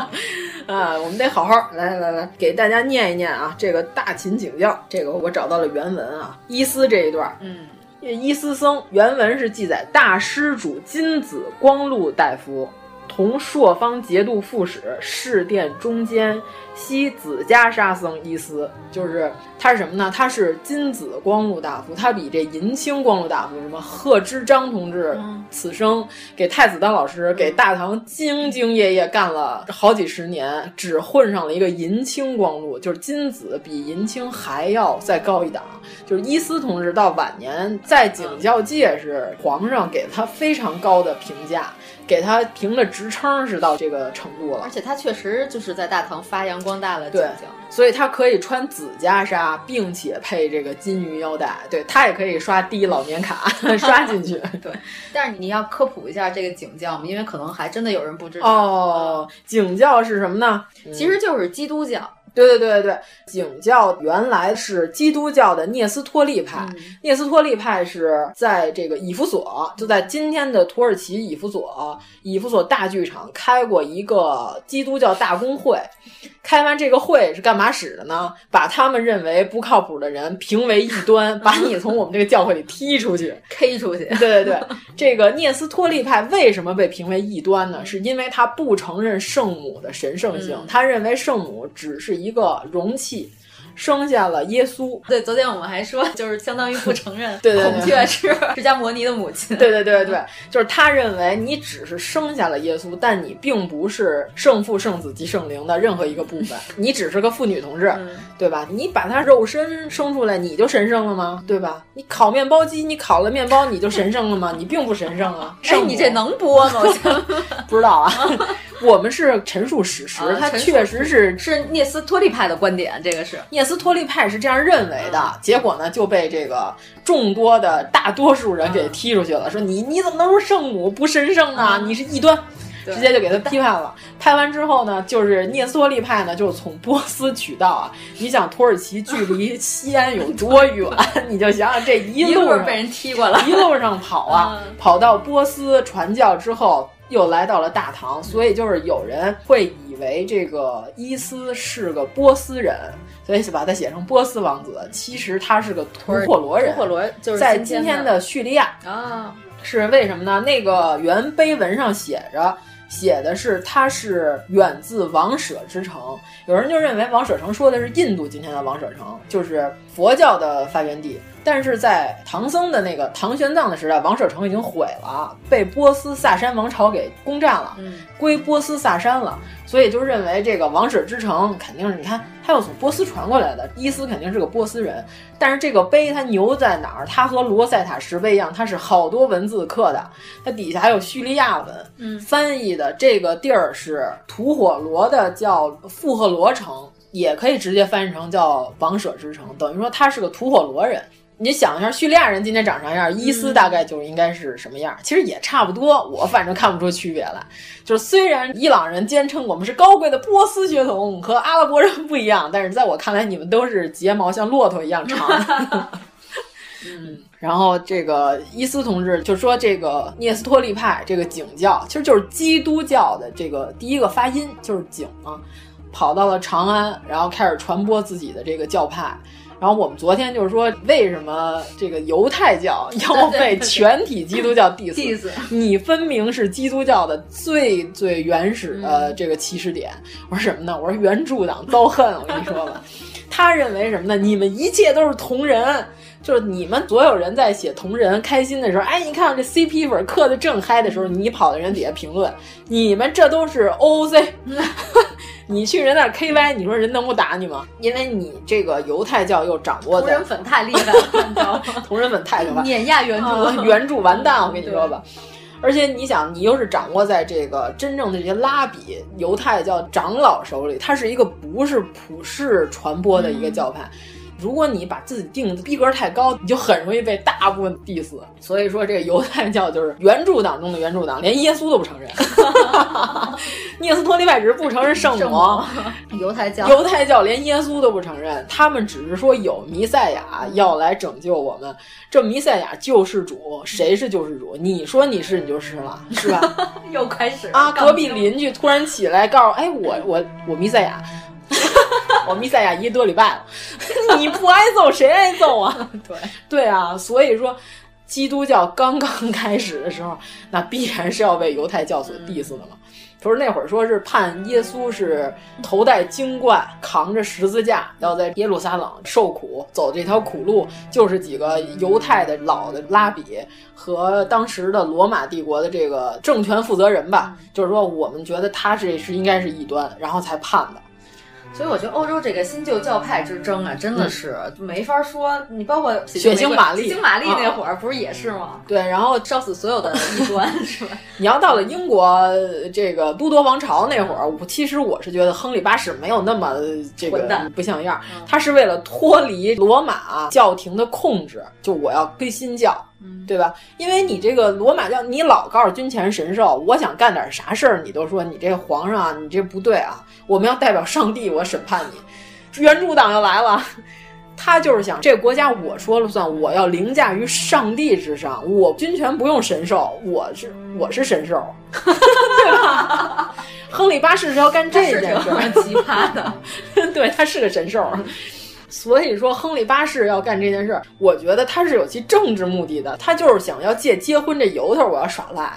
啊，我们得好好来来来给大家念一念啊。这个大秦景教，这个我找到了原文啊，伊斯这一段，嗯，伊斯僧原文是记载大施主金子光禄大夫。同朔方节度副使、侍殿中监西子家沙僧伊斯，就是他是什么呢？他是金子光禄大夫，他比这银青光禄大夫什么贺知章同志此生给太子当老师，给大唐兢兢业业干了好几十年，只混上了一个银青光禄，就是金子比银青还要再高一档。就是伊斯同志到晚年在景教界是皇上给他非常高的评价。给他评了职称是到这个程度了，而且他确实就是在大唐发扬光大了景教，所以他可以穿紫袈裟，并且配这个金鱼腰带，对他也可以刷低老年卡 刷进去。对，但是你要科普一下这个景教嘛，因为可能还真的有人不知道。哦，景教是什么呢？其实就是基督教。对对对对，景教原来是基督教的聂斯托利派，嗯、聂斯托利派是在这个以弗所，就在今天的土耳其以弗所，以弗所大剧场开过一个基督教大公会。开完这个会是干嘛使的呢？把他们认为不靠谱的人评为异端，把你从我们这个教会里踢出去、K 出去。对对对，这个聂斯托利派为什么被评为异端呢？是因为他不承认圣母的神圣性，嗯、他认为圣母只是一一个容器。生下了耶稣，对，昨天我们还说，就是相当于不承认对孔雀是释迦摩尼的母亲。对对对对，就是他认为你只是生下了耶稣，但你并不是圣父、圣子及圣灵的任何一个部分，你只是个妇女同志，嗯、对吧？你把他肉身生出来，你就神圣了吗？对吧？你烤面包机，你烤了面包，你就神圣了吗？你并不神圣啊！哎，你这能播吗？不知道啊。我们是陈述史实，它确实是是聂斯托利派的观点，这个是聂斯托利派是这样认为的。结果呢，就被这个众多的大多数人给踢出去了，说你你怎么能说圣母不神圣呢？你是异端。直接就给他批判了。拍完之后呢，就是聂斯托利派呢，就是从波斯取道啊。你想土耳其距离西安有多远？你就想想这一路上被人踢过了，一路上跑啊，跑到波斯传教之后，又来到了大唐。所以就是有人会以为这个伊斯是个波斯人，所以就把它写成波斯王子。其实他是个吐火罗人，吐火罗就是在今天的叙利亚啊。是为什么呢？那个原碑文上写着。写的是他是远自王舍之城，有人就认为王舍城说的是印度今天的王舍城，就是佛教的发源地。但是在唐僧的那个唐玄奘的时代，王舍城已经毁了，被波斯萨珊王朝给攻占了，归波斯萨珊了。所以就认为这个王舍之城肯定是，你看他又从波斯传过来的，伊斯肯定是个波斯人。但是这个碑它牛在哪儿？它和罗塞塔石碑一样，它是好多文字刻的，它底下还有叙利亚文，嗯，翻译的这个地儿是吐火罗的，叫富赫罗城，也可以直接翻译成叫王舍之城，等于说他是个吐火罗人。你想一下，叙利亚人今天长啥样？伊斯大概就应该是什么样？其实也差不多，我反正看不出区别来。就是虽然伊朗人坚称我们是高贵的波斯血统，和阿拉伯人不一样，但是在我看来，你们都是睫毛像骆驼一样长。嗯，然后这个伊斯同志就说，这个聂斯托利派这个景教，其实就是基督教的这个第一个发音就是景嘛，跑到了长安，然后开始传播自己的这个教派。然后我们昨天就是说，为什么这个犹太教要被全体基督教 diss？你分明是基督教的最最原始的这个起始点。我说什么呢？我说原著党遭恨。我跟你说吧，他认为什么呢？你们一切都是同人，就是你们所有人在写同人开心的时候，哎，你看这 CP 粉嗑的正嗨的时候，你跑到人底下评论，你们这都是 OOC。你去人那 KY，你说人能不打你吗？因为你这个犹太教又掌握同人粉太厉害了，同人粉太厉害，碾压原著，原著完蛋！我跟你说吧，而且你想，你又是掌握在这个真正的这些拉比犹太教长老手里，它是一个不是普世传播的一个教派。如果你把自己定的逼格太高，你就很容易被大部分 diss。所以说，这个犹太教就是原著党中的原著党，连耶稣都不承认。聂斯托利派只是不承认圣母，犹太教犹太教连耶稣都不承认，他们只是说有弥赛亚要来拯救我们。这弥赛亚救世主，谁是救世主？你说你是，你就是了，是吧？又开始啊！隔壁邻居突然起来告诉，哎，我我我弥赛亚。我弥赛亚一个多礼拜了，你不挨揍谁挨揍啊？对对啊，所以说基督教刚刚开始的时候，那必然是要被犹太教所 diss 的嘛。不是那会儿说是判耶稣是头戴金冠，扛着十字架，要在耶路撒冷受苦，走这条苦路，就是几个犹太的老的拉比和当时的罗马帝国的这个政权负责人吧，就是说我们觉得他是是应该是异端，然后才判的。所以我觉得欧洲这个新旧教派之争啊，真的是没法说。你包括血腥玛丽，血腥玛丽那会儿不是也是吗？对，然后烧死所有的异端是吧？你要到了英国这个都铎王朝那会儿，我其实我是觉得亨利八世没有那么这个不像样，他是为了脱离罗马教廷的控制，就我要归新教。对吧？因为你这个罗马教，你老告诉君前神授，我想干点啥事儿，你都说你这皇上啊，你这不对啊！我们要代表上帝，我审判你。原著党要来了，他就是想这个国家我说了算，我要凌驾于上帝之上，我军权不用神授，我是我是神授，对吧？亨利八世是要干这件事，奇葩的，对他是个神兽。所以说，亨利八世要干这件事，我觉得他是有其政治目的的。他就是想要借结婚这由头，我要耍赖。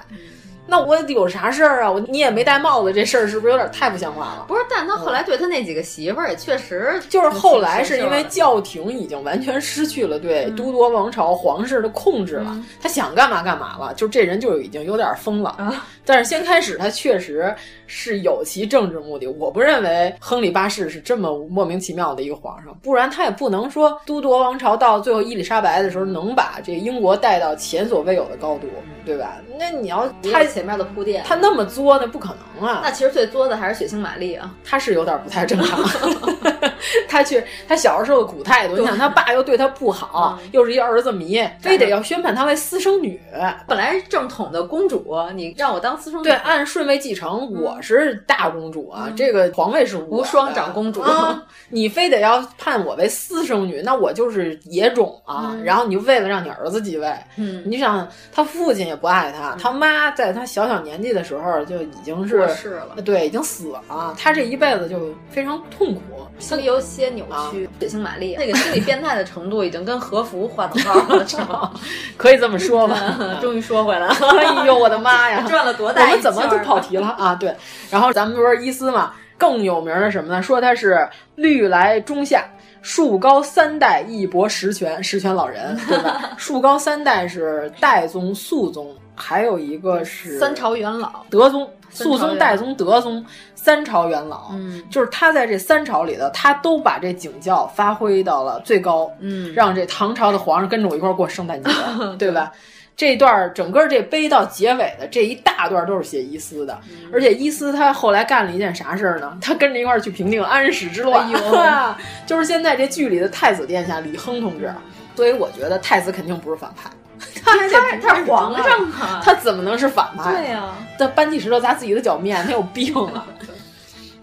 那我有啥事儿啊？我你也没戴帽子，这事儿是不是有点太不像话了？不是，但他后来对他那几个媳妇儿也确实，就是后来是因为教廷已经完全失去了对都铎王朝皇室的控制了，他想干嘛干嘛了。就这人就已经有点疯了。但是先开始他确实是有其政治目的。我不认为亨利八世是这么莫名其妙的一个皇上，不然他也不能说都铎王朝到最后伊丽莎白的时候能把这英国带到前所未有的高度，对吧？那你要他。前面的铺垫，他那么作，那不可能啊。那其实最作的还是血腥玛丽啊，她是有点不太正常。她去，他小时候受的苦太多。你想，他爸又对他不好，又是一儿子迷，非得要宣判他为私生女。本来是正统的公主，你让我当私生女，对，按顺位继承，我是大公主啊，这个皇位是无双长公主。啊，你非得要判我为私生女，那我就是野种啊。然后你就为了让你儿子继位，嗯，你想，他父亲也不爱他，他妈在他小小年纪的时候就已经是过世了，对，已经死了。他这一辈子就非常痛苦，心里有些扭曲。血腥玛丽那个心理变态的程度已经跟和服划等 号了，是吗？可以这么说吧？终于说回来了。哎呦，我的妈呀！转了多大？我们怎么就跑题了啊？对，然后咱们不是伊斯嘛，更有名的什么呢？说他是历来中下。树高三代，一博十全，十全老人，对吧？树高三代是代宗、肃宗，还有一个是三朝元老，德宗、肃宗、代宗、德宗，三朝元老。嗯，就是他在这三朝里头，他都把这景教发挥到了最高。嗯，让这唐朝的皇上跟着我一块过圣诞节，对吧？这段整个这碑到结尾的这一大段都是写伊斯的，嗯、而且伊斯他后来干了一件啥事儿呢？他跟着一块儿去平定安史之乱，哎、就是现在这剧里的太子殿下李亨同志。所以我觉得太子肯定不是反派，他还他他是皇上啊，他怎么能是反派？对呀、啊，他搬起石头砸自己的脚面，他有病啊！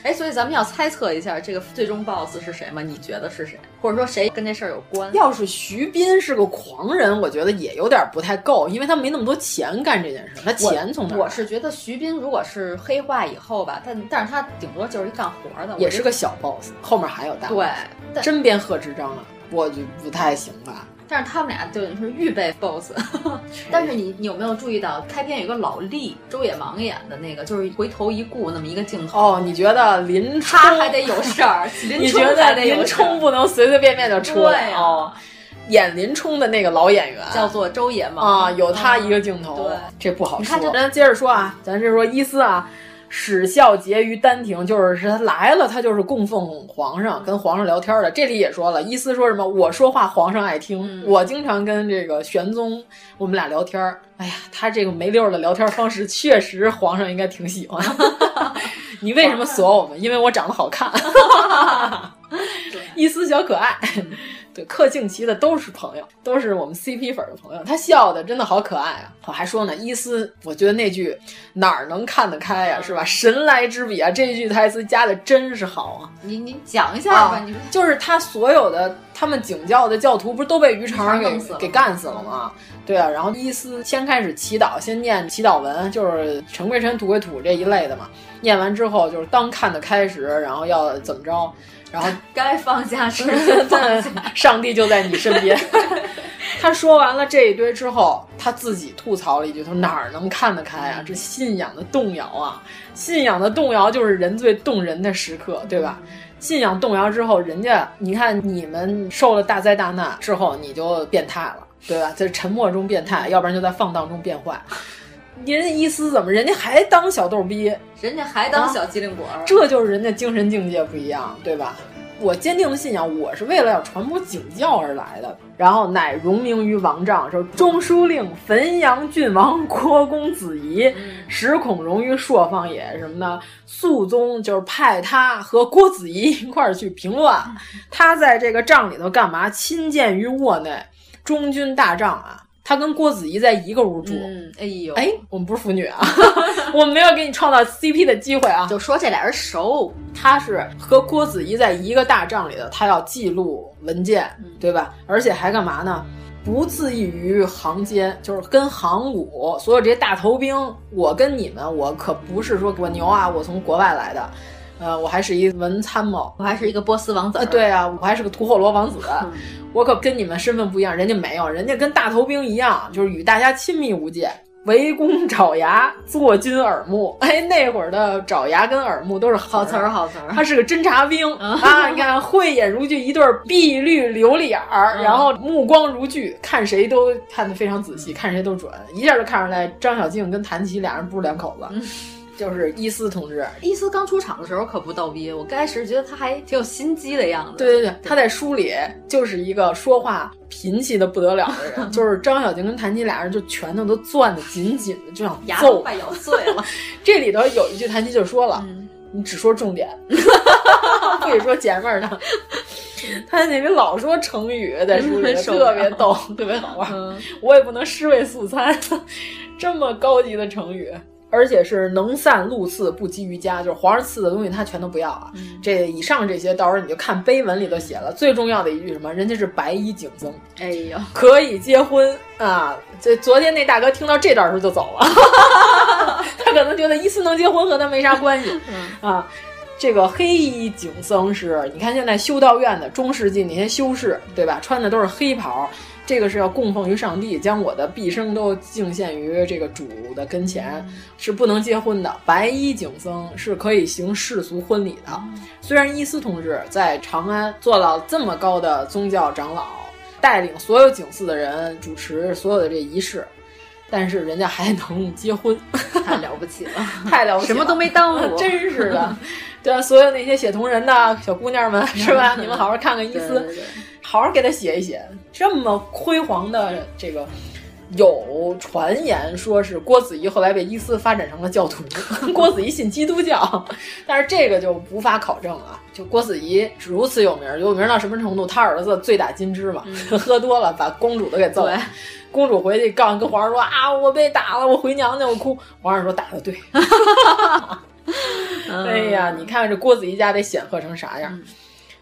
哎，所以咱们要猜测一下这个最终 BOSS 是谁吗？你觉得是谁？或者说谁跟这事儿有关？要是徐斌是个狂人，我觉得也有点不太够，因为他没那么多钱干这件事。他钱从哪？我是觉得徐斌如果是黑化以后吧，但但是他顶多就是一干活的，也是个小 BOSS，后面还有大。对，真编贺知章了，我就不太行吧。但是他们俩就是预备 BOSS，但是你你有没有注意到开篇有一个老力周野芒演的那个，就是回头一顾那么一个镜头。哦，你觉得林冲他还得有事儿？你觉得林冲不能随随便便就出来？对哦，演林冲的那个老演员叫做周野芒啊，有他一个镜头，对，这不好说。咱接着说啊，咱是说伊斯啊。始孝结于丹庭，就是是他来了，他就是供奉皇上，跟皇上聊天的。这里也说了，伊斯说什么？我说话皇上爱听，嗯、我经常跟这个玄宗我们俩聊天。哎呀，他这个没溜的聊天方式，确实皇上应该挺喜欢。你为什么 锁我们？因为我长得好看。伊斯小可爱。对，克敬奇的都是朋友，都是我们 CP 粉的朋友。他笑的真的好可爱啊！我还说呢，伊斯，我觉得那句哪儿能看得开呀、啊，是吧？神来之笔啊！这句台词加的真是好啊！你你讲一下吧，啊、你就是他所有的他们景教的教徒不是都被于常给给干死了吗？对啊，然后伊斯先开始祈祷，先念祈祷文，就是尘归尘，土归土这一类的嘛。念完之后就是当看得开时，然后要怎么着？然后 该放下时，上帝就在你身边。他说完了这一堆之后，他自己吐槽了一句：“他说哪儿能看得开啊？这信仰的动摇啊！信仰的动摇就是人最动人的时刻，对吧？信仰动摇之后，人家你看你们受了大灾大难之后，你就变态了，对吧？在沉默中变态，要不然就在放荡中变坏。”人家伊斯怎么，人家还当小逗逼，人家还当小机灵鬼、啊，这就是人家精神境界不一样，对吧？我坚定的信仰，我是为了要传播景教而来的。然后乃荣名于王丈，说中书令汾阳郡王郭公子仪，实恐荣于朔方也。什么的？肃宗就是派他和郭子仪一块儿去平乱，他在这个帐里头干嘛？亲见于卧内，中军大帐啊。他跟郭子仪在一个屋住，嗯，哎呦，哎，我们不是腐女啊，我们没有给你创造 CP 的机会啊，就说这俩人熟。他是和郭子仪在一个大帐里的，他要记录文件，对吧？而且还干嘛呢？不自缢于行间，就是跟行伍所有这些大头兵，我跟你们，我可不是说我牛啊，我从国外来的。呃，我还是一文参谋，我还是一个波斯王子。呃，对啊，我还是个吐火罗王子，我可跟你们身份不一样，人家没有，人家跟大头兵一样，就是与大家亲密无间。围攻爪牙，坐军耳目。哎，那会儿的爪牙跟耳目都是好词儿，好词儿。他是个侦察兵啊！你看，慧眼如炬，一对碧绿琉璃眼儿，然后目光如炬，看谁都看得非常仔细，看谁都准，一下就看出来张小静跟谭琪俩人不是两口子。就是伊斯同志。伊斯刚出场的时候可不逗逼，我开始觉得他还挺有心机的样子。对对对，他在书里就是一个说话贫气的不得了的人，就是张小静跟谭琪俩人就拳头都攥得紧紧的，就想牙揍都快咬碎了。这里头有一句谭琪就说了：“嗯你只说重点，不许说前面的。”他那里老说成语，在书里特别逗，特别好玩。嗯我也不能尸位素餐，这么高级的成语。而且是能散禄赐，不积于家，就是皇上赐的东西他全都不要啊。嗯这以上这些，到时候你就看碑文里头写了，最重要的一句什么？人家是白衣景僧，哎呦，可以结婚啊！这昨天那大哥听到这段时候就走了，他可能觉得一次能结婚和他没啥关系、啊。这个黑衣景僧是，你看现在修道院的中世纪那些修士，对吧？穿的都是黑袍，这个是要供奉于上帝，将我的毕生都敬献于这个主的跟前，是不能结婚的。白衣景僧是可以行世俗婚礼的。虽然伊斯同志在长安做到这么高的宗教长老，带领所有景寺的人主持所有的这仪式。但是人家还能结婚，太了不起了，太了不起了，什么都没耽误，真是的。对啊，所有那些写同人的小姑娘们，是吧？你们好好看看伊斯，对对对好好给他写一写。这么辉煌的这个，有传言说是郭子仪后来被伊斯发展成了教徒，郭子仪信基督教，但是这个就无法考证啊。就郭子仪如此有名，有名到什么程度？他儿子醉打金枝嘛，嗯 喝多了把公主都给揍了。公主回去告跟皇上说啊，我被打了，我回娘家，我哭。皇上说打的对。哎呀，你看这郭子仪家得显赫成啥样？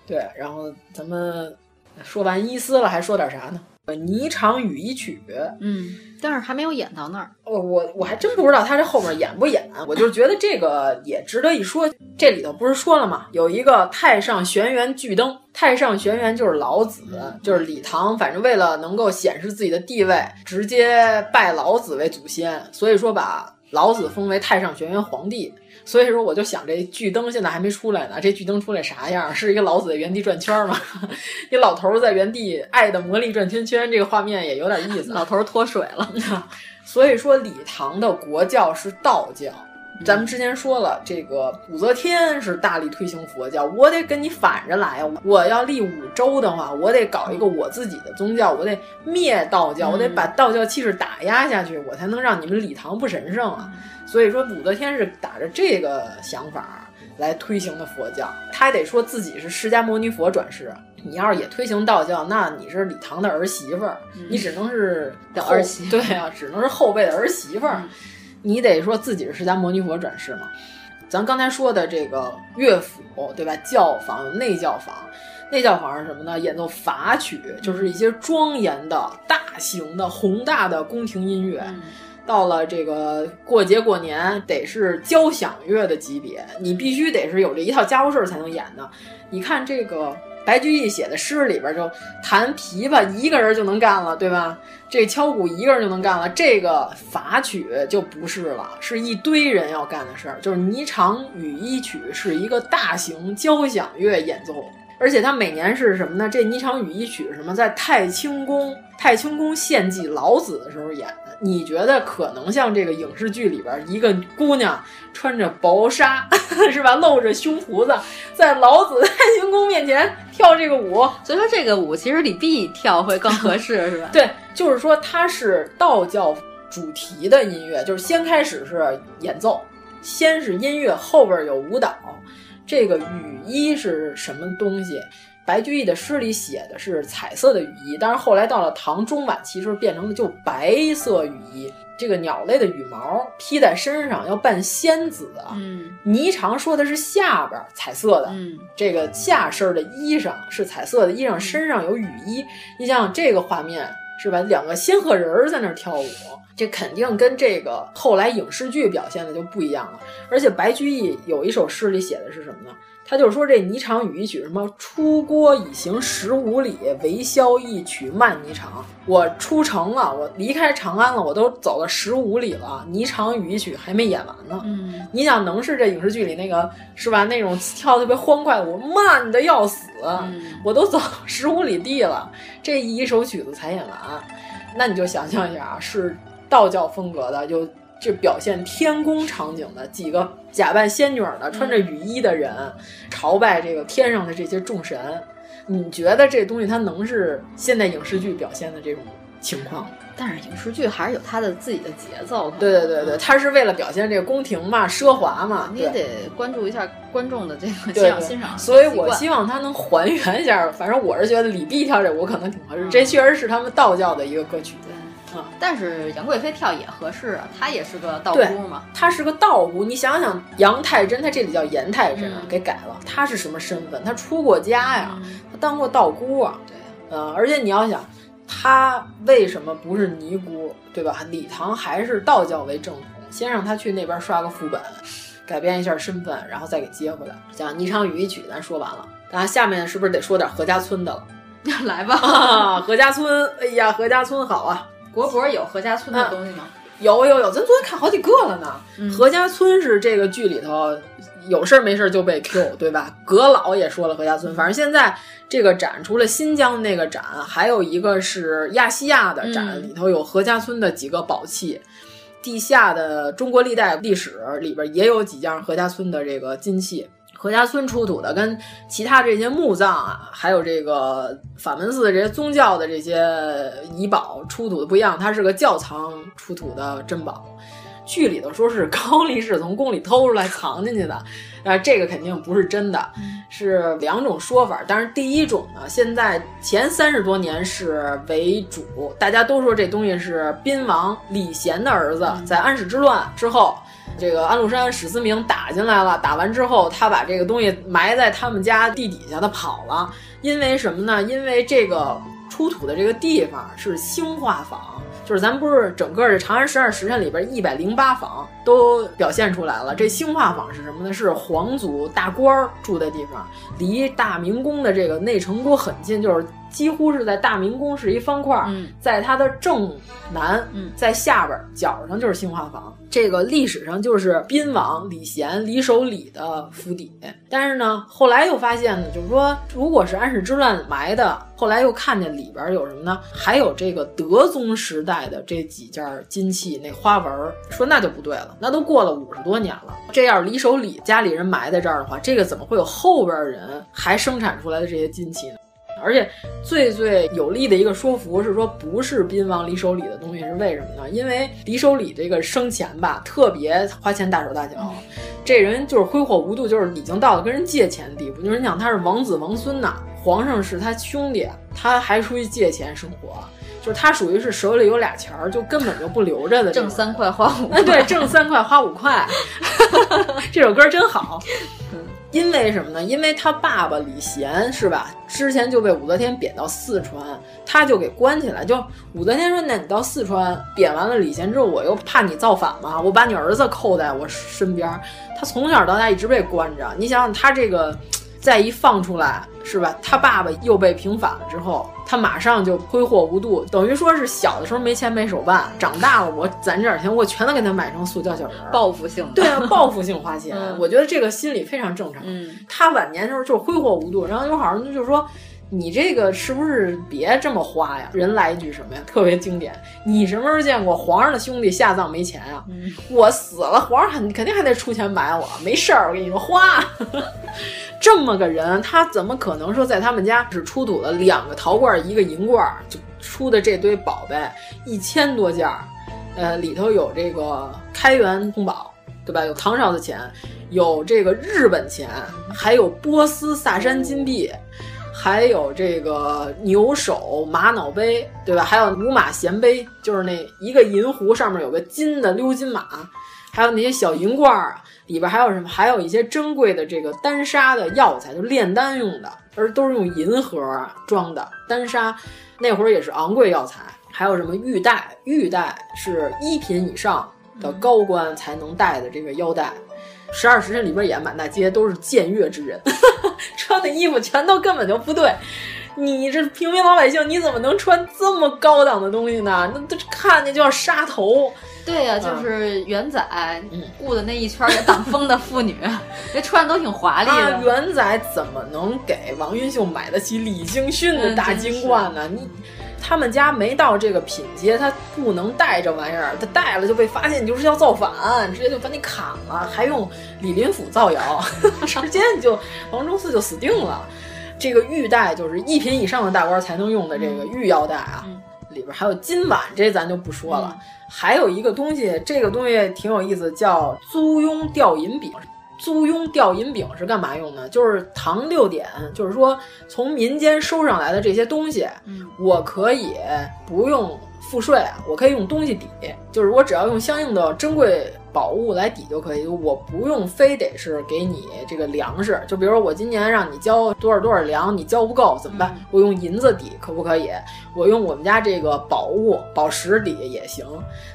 对，然后咱们说完伊斯了，还说点啥呢？《霓裳羽衣曲》，嗯，但是还没有演到那儿。我我我还真不知道他这后面演不演，我就觉得这个也值得一说。这里头不是说了吗？有一个太上玄元巨灯，太上玄元就是老子，就是李唐，反正为了能够显示自己的地位，直接拜老子为祖先，所以说把老子封为太上玄元皇帝。所以说，我就想这巨灯现在还没出来呢，这巨灯出来啥样？是一个老子在原地转圈吗？一老头在原地爱的魔力转圈圈，这个画面也有点意思。老头脱水了。所以说，李唐的国教是道教。咱们之前说了，这个武则天是大力推行佛教，我得跟你反着来。我要立五周的话，我得搞一个我自己的宗教，我得灭道教，我得把道教气势打压下去，我才能让你们李唐不神圣啊。所以说，武则天是打着这个想法来推行的佛教，他得说自己是释迦牟尼佛转世。你要是也推行道教，那你是李唐的儿媳妇儿，嗯你只能是的儿媳对啊，只能是后辈的儿媳妇儿。嗯你得说自己是释迦牟尼佛转世嘛。咱刚才说的这个乐府，对吧？教坊有内教坊，内教坊是什么呢？演奏法曲，就是一些庄严的、大型的、宏大的宫廷音乐。嗯到了这个过节过年，得是交响乐的级别，你必须得是有这一套家伙事儿才能演的。你看这个白居易写的诗里边，就弹琵琶一个人就能干了，对吧？这敲鼓一个人就能干了，这个法曲就不是了，是一堆人要干的事儿。就是《霓裳羽衣曲》是一个大型交响乐演奏。而且它每年是什么呢？这《霓裳羽衣曲》什么？在太清宫，太清宫献祭老子的时候演。你觉得可能像这个影视剧里边一个姑娘穿着薄纱，是吧？露着胸脯子，在老子太清宫面前跳这个舞。所以说这个舞其实李泌跳会更合适，是吧？对，就是说它是道教主题的音乐，就是先开始是演奏，先是音乐，后边有舞蹈。这个雨衣是什么东西？白居易的诗里写的是彩色的羽衣，但是后来到了唐中晚期时候变成了就白色羽衣。这个鸟类的羽毛披在身上要扮仙子啊。嗯，霓裳说的是下边彩色的，嗯，这个下身的衣裳是彩色的衣裳，身上有羽衣。你想想这个画面是吧？两个仙鹤人儿在那儿跳舞，这肯定跟这个后来影视剧表现的就不一样了。而且白居易有一首诗里写的是什么呢？他就是说这霓裳羽衣曲什么出郭已行十五里，为消一曲慢霓裳。我出城了，我离开长安了，我都走了十五里了，霓裳羽衣曲还没演完呢。嗯，你想能是这影视剧里那个是吧？那种跳特别欢快，我慢的要死，嗯、我都走十五里地了，这一首曲子才演完，那你就想象一下啊，是道教风格的，就这表现天宫场景的几个假扮仙女的、穿着雨衣的人，朝拜这个天上的这些众神。你觉得这东西它能是现代影视剧表现的这种情况？但是影视剧还是有它的自己的节奏。对对对对，它是为了表现这个宫廷嘛、奢华嘛，你也得关注一下观众的这个欣赏欣赏。所以我希望它能还原一下。反正我是觉得李碧跳这舞可能挺合适，这确实是他们道教的一个歌曲。啊，但是杨贵妃跳也合适啊，她也是个道姑嘛。她是个道姑，你想想，杨太真，她这里叫严太真，嗯给改了。她是什么身份？她出过家呀，她当过道姑啊。对，呃，而且你要想，她为什么不是尼姑，对吧？李唐还是道教为正统，先让她去那边刷个副本，改变一下身份，然后再给接回来。讲霓裳羽衣曲，咱说完了，那下面是不是得说点何家村的了？来吧，啊，何家村，哎呀，何家村好啊！国博有何家村的东西吗？有有有，咱昨天看好几个了呢。何家村是这个剧里头有事儿没事儿就被 Q，对吧？葛老也说了何家村，反正现在这个展除了新疆那个展，还有一个是亚细亚的展，嗯里头有何家村的几个宝器。地下的中国历代历史里边也有几件何家村的这个金器。何家村出土的跟其他这些墓葬啊，还有这个法门寺这些宗教的这些遗宝出土的不一样，它是个窖藏出土的珍宝。剧里头说是高力士从宫里偷出来藏进去的，啊，这个肯定不是真的，是两种说法。但是第一种呢，现在前三十多年是为主，大家都说这东西是宾王李贤的儿子，在安史之乱之后。这个安禄山史思明打进来了，打完之后，他把这个东西埋在他们家地底下，他跑了。因为什么呢？因为这个出土的这个地方是兴化坊，就是咱不是整个这《长安十二时辰》里边一百零八坊都表现出来了。这兴化坊是什么呢？是皇族大官儿住的地方，离大明宫的这个内城郭很近，就是几乎是在大明宫是一方块，嗯在它的正南，嗯在下边角上就是兴化坊。这个历史上就是宾王李贤、李守礼的府邸，但是呢，后来又发现呢，就是说，如果是安史之乱埋的，后来又看见里边有什么呢？还有这个德宗时代的这几件金器那花纹儿，说那就不对了，那都过了五十多年了。这要是李守礼家里人埋在这儿的话，这个怎么会有后边人还生产出来的这些金器呢？而且最最有力的一个说服是说，不是宾王李守礼的东西是为什么呢？因为李守礼这个生前吧，特别花钱大手大脚，这人就是挥霍无度，就是已经到了跟人借钱的地步。就是你想，他是王子王孙呐，皇上是他兄弟，他还出去借钱生活。就是他属于是手里有俩钱儿，就根本就不留着的。挣三块花五块，哎，对，挣三块花五块，这首歌真好。因为什么呢？因为他爸爸李贤是吧？之前就被武则天贬到四川，他就给关起来。就武则天说：“那你到四川贬完了李贤之后，我又怕你造反嘛，我把你儿子扣在我身边。”他从小到大一直被关着。你想想，他这个再一放出来是吧？他爸爸又被平反了之后，他马上就挥霍无度，等于说是小的时候没钱没手办，长大了我攒这点钱，我全都给他买成塑胶小人儿，报复性的。对啊，报复性花钱，嗯我觉得这个心理非常正常。嗯，他晚年的时候就挥霍无度，然后有好人就说。你这个是不是别这么花呀？人来一句什么呀？特别经典。你什么时候见过皇上的兄弟下葬没钱啊？嗯、我死了，皇上肯肯定还得出钱买我。没事儿，我跟你说花。这么个人，他怎么可能说在他们家只出土了两个陶罐，一个银罐，就出的这堆宝贝一千多件儿？呃，里头有这个开元通宝，对吧？有唐朝的钱，有这个日本钱，还有波斯萨珊金币。还有这个牛首玛瑙杯，对吧？还有五马衔杯，就是那一个银壶上面有个金的鎏金马，还有那些小银罐儿，里边还有什么？还有一些珍贵的这个丹砂的药材，就炼丹用的，而都是用银盒装的丹砂，那会儿也是昂贵药材。还有什么玉带？玉带是一品以上的高官才能戴的这个腰带。十二时辰里边演满大街都是僭越之人，穿的衣服全都根本就不对。你这平民老百姓，你怎么能穿这么高档的东西呢？那都看见就要杀头。对呀、啊，就是元仔雇的那一圈给挡风的妇女，这穿的都挺华丽的。啊、元仔怎么能给王云秀买得起李京勋的大金冠呢？嗯、你他们家没到这个品阶，他不能带这玩意儿，他带了就被发现你就是要造反，直接就把你砍了，还用李林甫造谣，直接就王忠嗣就死定了。这个玉带就是一品以上的大官才能用的这个玉腰带啊，嗯、里边还有金碗，这咱就不说了。嗯、还有一个东西，这个东西挺有意思，叫租庸吊银饼。租庸吊银饼是干嘛用的？就是唐六典，就是说从民间收上来的这些东西，嗯、我可以不用赋税啊，我可以用东西抵，就是我只要用相应的珍贵宝物来抵就可以，我不用非得是给你这个粮食。就比如说我今年让你交多少多少粮，你交不够怎么办？我用银子抵可不可以？我用我们家这个宝物宝石抵也行。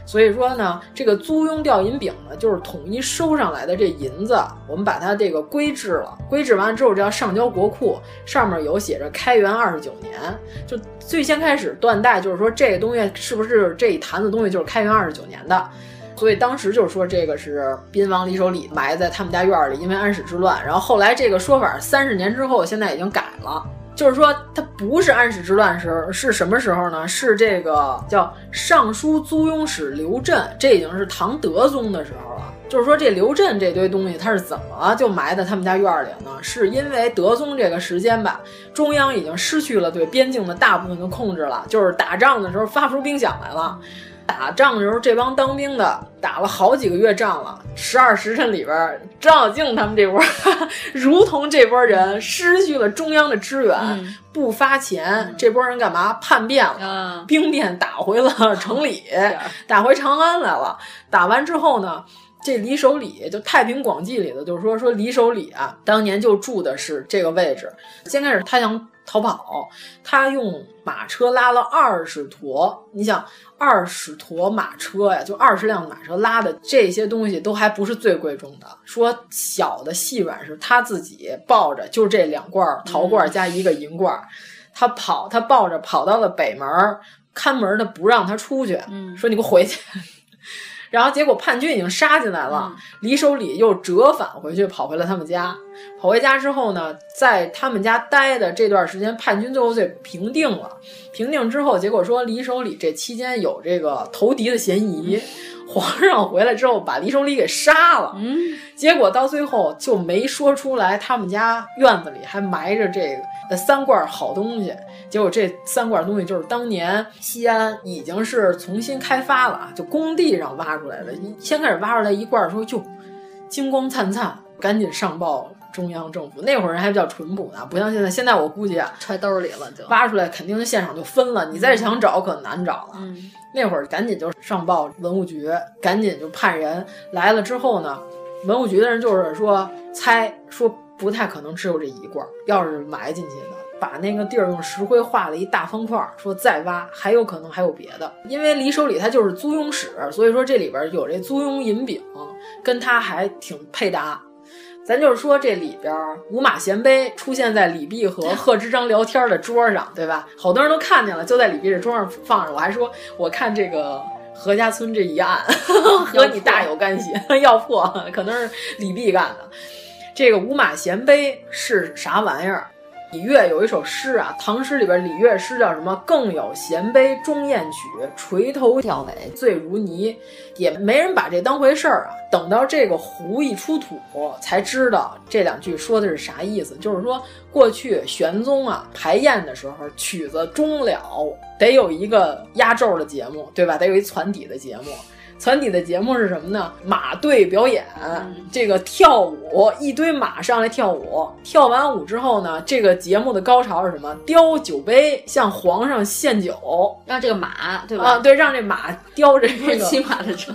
所以说呢，这个租庸调银饼呢，就是统一收上来的这银子，我们把它这个规制了，规制完了之后，这要上交国库，上面有写着开元二十九年，就最先开始断代，就是说这个东西是不是这一坛子东西就是开元二十九年的。所以当时就是说这个是宾王李守礼埋在他们家院里，因为安史之乱。然后后来这个说法三十年之后，现在已经改了，就是说它不是安史之乱时，是什么时候呢？是这个叫尚书租庸使刘震，这已经是唐德宗的时候了。就是说这刘震这堆东西，他是怎么就埋在他们家院里呢？是因为德宗这个时间吧，中央已经失去了对边境的大部分的控制了，就是打仗的时候发不出兵饷来了。打仗的时候，这帮当兵的打了好几个月仗了。十二时辰里边，张小敬他们这波，如同这波人失去了中央的支援，嗯、不发钱，这波人干嘛叛变了？嗯、兵变打回了城里，打回长安来了。打完之后呢？这李守礼就《太平广记》里的，就是说说李守礼啊，当年就住的是这个位置。先开始他想逃跑，他用马车拉了二十坨，你想二十坨马车呀，就二十辆马车拉的这些东西都还不是最贵重的。说小的细软是他自己抱着，就这两罐陶罐加一个银罐，他跑，他抱着跑到了北门，看门的不让他出去，说你给我回去。然后结果叛军已经杀进来了，嗯、李守礼又折返回去，跑回了他们家。跑回家之后呢，在他们家待的这段时间，叛军最后就平定了。平定之后，结果说李守礼这期间有这个投敌的嫌疑，皇上回来之后把李守礼给杀了。嗯，结果到最后就没说出来，他们家院子里还埋着这个三罐好东西。结果这三罐东西就是当年西安已经是重新开发了，就工地上挖出来的。先开始挖出来一罐，说哟，金光灿灿，赶紧上报中央政府。那会儿人还比较淳朴呢，不像现在。现在我估计啊，揣兜里了就挖出来，肯定现场就分了。你再想找可难找了。嗯，那会儿赶紧就上报文物局，赶紧就派人来了之后呢，文物局的人就是说猜说不太可能只有这一罐，要是埋进去的。把那个地儿用石灰画了一大方块，说再挖还有可能还有别的。因为李守礼他就是租庸使，所以说这里边有这租庸银饼，跟他还挺配搭。咱就是说这里边五马衔杯出现在李泌和贺知章聊天的桌上，对吧？好多人都看见了，就在李泌这桌上放着。我还说我看这个何家村这一案和你大有干系，要破可能是李泌干的。这个五马衔杯是啥玩意儿？李岳有一首诗啊，唐诗里边李岳诗叫什么？更有衔杯终宴曲，垂头吊尾醉如泥，也没人把这当回事儿啊。等到这个壶一出土，才知道这两句说的是啥意思。就是说，过去玄宗啊排宴的时候，曲子终了得有一个压轴的节目，对吧？得有一攒底的节目。攒底的节目是什么呢？马队表演，这个跳舞，一堆马上来跳舞。跳完舞之后呢，这个节目的高潮是什么？雕酒杯，向皇上献酒，让这个马，对吧？啊，对，让这马叼着这个 骑马的车，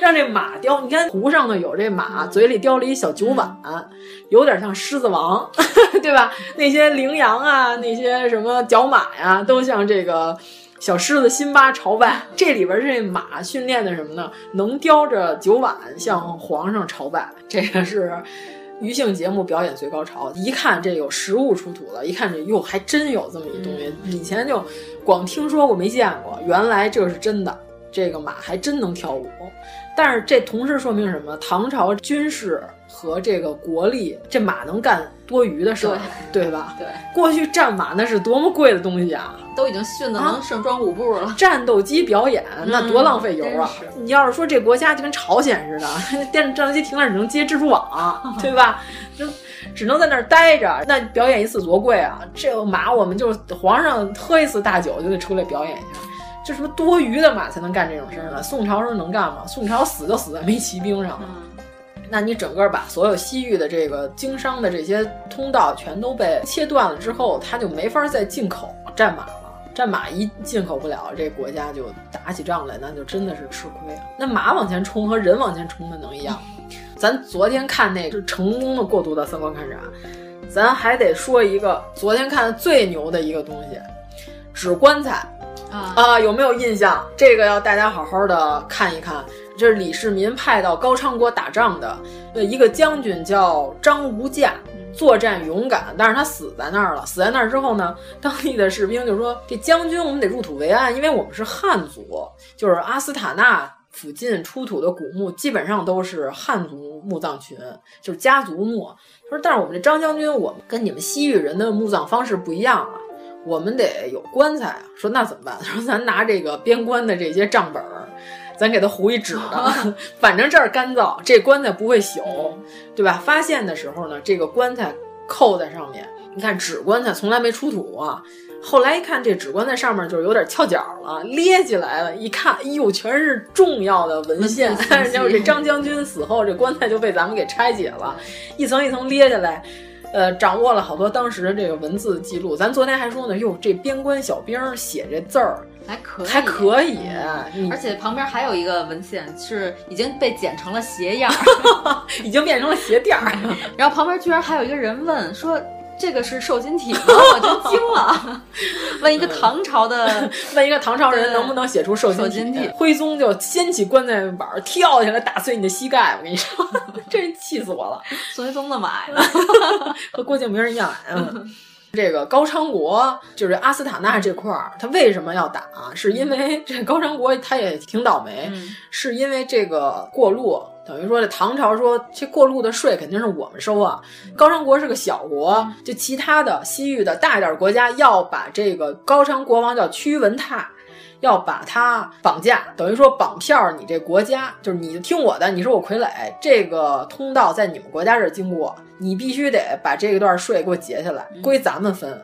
让这马叼。你看湖上呢有这马，嘴里叼了一小酒碗，有点像狮子王，对吧？那些羚羊啊，那些什么角马呀，都像这个。小狮子辛巴朝拜，这里边这马训练的什么呢？能叼着酒碗向皇上朝拜，这个是余兴节目表演最高潮。一看这有实物出土了，一看这哟还真有这么一东西，以前就光听说过没见过，原来这是真的。这个马还真能跳舞。但是这同时说明什么？唐朝军事和这个国力，这马能干多余的事儿，对吧？对，过去战马那是多么贵的东西啊！都已经训得能盛装舞步了，战斗机表演那多浪费油啊！嗯、你要是说这国家就跟朝鲜似的，电战斗机停那儿只能接蜘蛛网，对吧？就只能在那儿待着，那表演一次多贵啊！这马我们就皇上喝一次大酒就得出来表演一下。这什么多余的马才能干这种事儿呢？宋朝时候能干吗？宋朝死就死在没骑兵上了。嗯、那你整个把所有西域的这个经商的这些通道全都被切断了之后，他就没法再进口战马了。战马一进口不了，这国家就打起仗来，那就真的是吃亏啊。那马往前冲和人往前冲的能一样？咱昨天看那个成功的过渡到三观看啥？咱还得说一个昨天看的最牛的一个东西，纸棺材。啊啊，有没有印象？这个要大家好好的看一看。这是李世民派到高昌国打仗的，呃，一个将军叫张无价，作战勇敢，但是他死在那儿了。死在那儿之后呢，当地的士兵就说：“这将军，我们得入土为安，因为我们是汉族，就是阿斯塔纳附近出土的古墓基本上都是汉族墓葬群，就是家族墓。”他说：“但是我们这张将军，我们跟你们西域人的墓葬方式不一样啊。”我们得有棺材啊！说那怎么办？说咱拿这个边关的这些账本儿，咱给它糊一纸的，反正这儿干燥，这棺材不会朽，对吧？发现的时候呢，这个棺材扣在上面，你看纸棺材从来没出土啊。后来一看，这纸棺材上面就有点翘角了，咧起来了。一看，哎呦，全是重要的文献。然后这张将军死后，这棺材就被咱们给拆解了，一层一层咧下来。呃，掌握了好多当时的这个文字记录。咱昨天还说呢，哟，这边关小兵写这字儿还可以，还可以。而且旁边还有一个文献是已经被剪成了鞋样，已经变成了鞋垫儿。然后旁边居然还有一个人问说。这个是瘦金体吗？我就惊了。问一个唐朝的，问一个唐朝人能不能写出瘦金金体？徽宗就掀起棺材板，跳下来打碎你的膝盖。我跟你说，真气死我了。宋徽宗的买的，和郭敬明一样矮。嗯。这个高昌国就是阿斯塔纳这块儿，他为什么要打？是因为 这高昌国他也挺倒霉，嗯、是因为这个过路，等于说这唐朝说这过路的税肯定是我们收啊。高昌国是个小国，就其他的西域的大一点国家要把这个高昌国王叫屈文泰。要把他绑架，等于说绑票你这国家，就是你听我的，你是我傀儡，这个通道在你们国家这儿经过，你必须得把这一段税给我结下来，归咱们分。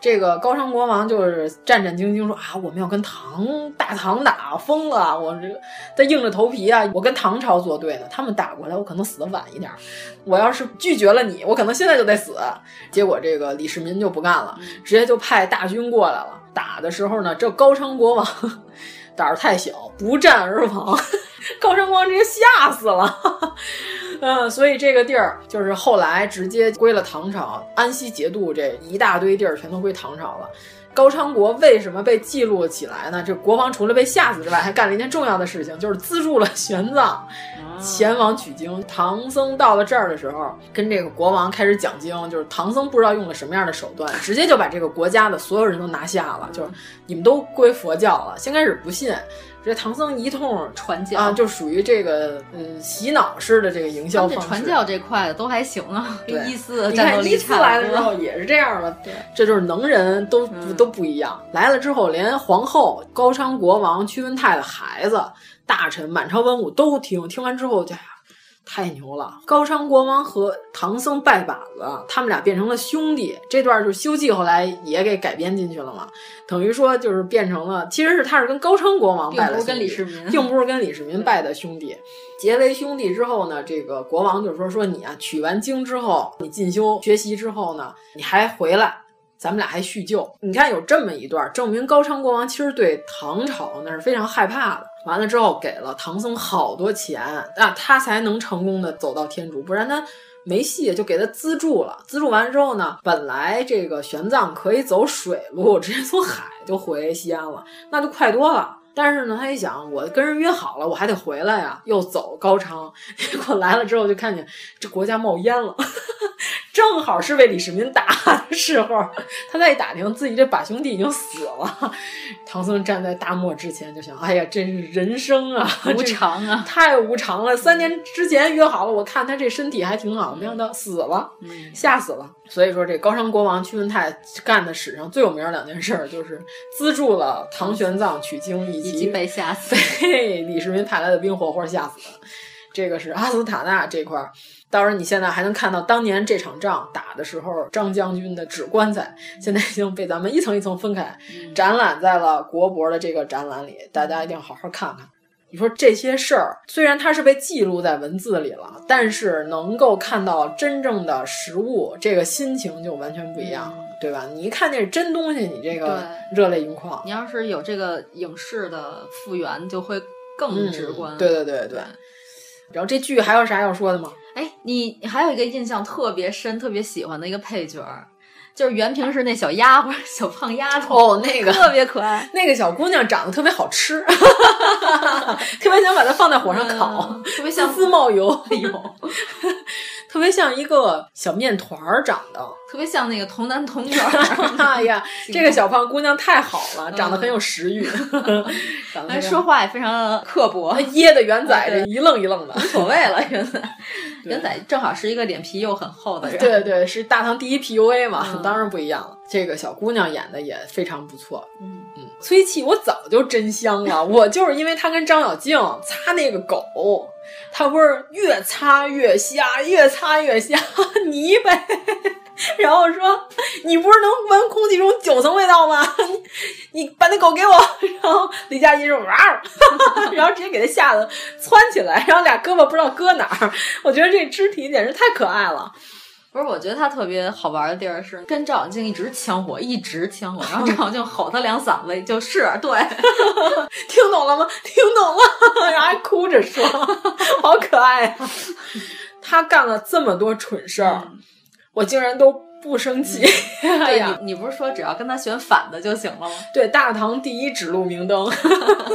这个高昌国王就是战战兢兢说啊，我们要跟唐大唐打，疯了！我这个他硬着头皮啊，我跟唐朝作对呢，他们打过来，我可能死的晚一点。我要是拒绝了你，我可能现在就得死。结果这个李世民就不干了，直接就派大军过来了。打的时候呢，这高昌国王胆儿太小，不战而亡。高昌国王直接吓死了。嗯，所以这个地儿就是后来直接归了唐朝，安西节度这一大堆地儿全都归唐朝了。高昌国为什么被记录起来呢？这国王除了被吓死之外，还干了一件重要的事情，就是资助了玄奘前往取经。唐僧到了这儿的时候，跟这个国王开始讲经，就是唐僧不知道用了什么样的手段，直接就把这个国家的所有人都拿下了，就是你们都归佛教了。先开始不信。这唐僧一通传教啊，就属于这个嗯洗脑式的这个营销方式。传教这块的都还行啊，跟一四你看一四来了之后也是这样的，对，这就是能人都、嗯、都不一样。来了之后，连皇后高昌国王屈文泰的孩子、大臣、满朝文武都听，听完之后就。太牛了！高昌国王和唐僧拜把子，他们俩变成了兄弟。这段就是《西游记》后来也给改编进去了嘛，等于说就是变成了，其实是他是跟高昌国王拜的兄弟，并不是跟李世民，并不是跟李世民拜的兄弟。结为兄弟之后呢，这个国王就说说你啊，取完经之后，你进修学习之后呢，你还回来。咱们俩还叙旧，你看有这么一段，证明高昌国王其实对唐朝那是非常害怕的。完了之后，给了唐僧好多钱，那他才能成功的走到天竺，不然他没戏。就给他资助了，资助完之后呢，本来这个玄奘可以走水路，直接从海就回西安了，那就快多了。但是呢，他一想，我跟人约好了，我还得回来呀，又走高昌，结果来了之后就看见这国家冒烟了，正好是被李世民打的时候，他再一打听，自己这把兄弟已经死了。唐僧站在大漠之前，就想：哎呀，真是人生啊，无常啊，太无常了！三年之前约好了，我看他这身体还挺好，没想到死了，嗯、吓死了。所以说，这高昌国王屈文泰干的史上最有名的两件事，就是资助了唐玄奘取经，以及被吓死，被李世民派来的兵活活吓死了。这个是阿斯塔纳这块儿。当然，你现在还能看到当年这场仗打的时候，张将军的纸棺材，现在已经被咱们一层一层分开，展览在了国博的这个展览里，大家一定要好好看看。你说这些事儿，虽然它是被记录在文字里了，但是能够看到真正的实物，这个心情就完全不一样了，对吧？你一看见是真东西，你这个热泪盈眶。你要是有这个影视的复原，就会更直观。嗯、对对对对。然后这剧还有啥要说的吗？哎，你还有一个印象特别深、特别喜欢的一个配角，就是原平是那小丫鬟、小胖丫头哦，那个特别可爱。那个小姑娘长得特别好吃，特别想把它放在火上烤，嗯、特别像滋冒油，哎呦，特别像一个小面团儿长得，特别像那个童男童女。哎呀，这个小胖姑娘太好了，长得很有食欲，哎，说话也非常刻薄，噎的元仔这一愣一愣的，无所谓了。元仔，元仔正好是一个脸皮又很厚的人，对对，是大唐第一 PUA 嘛，嗯、当然不一样了。这个小姑娘演的也非常不错，嗯嗯，崔琦我早就真香了，我就是因为她跟张小静擦那个狗，她不是越擦越瞎，越擦越瞎泥呗。然后说：“你不是能闻空气中九层味道吗？你你把那狗给我。”然后李佳怡说：“哇！”然后直接给他吓得窜起来，然后俩胳膊不知道搁哪儿。我觉得这肢体简直太可爱了。不是，我觉得他特别好玩的地儿是跟赵小静一直呛火，一直呛火，然后赵小静吼他两嗓子，就是对，听懂了吗？听懂了，然后还哭着说，好可爱啊！他干了这么多蠢事儿。嗯我竟然都不生气，嗯、哎呀！你你不是说只要跟他选反的就行了吗？对，大唐第一指路明灯，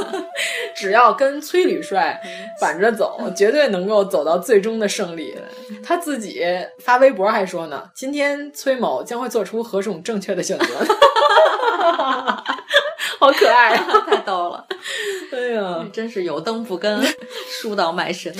只要跟崔旅帅反着走，绝对能够走到最终的胜利。他自己发微博还说呢：“今天崔某将会做出何种正确的选择？” 好可爱、啊，太逗了！哎呀，真是有灯不跟，书到卖身。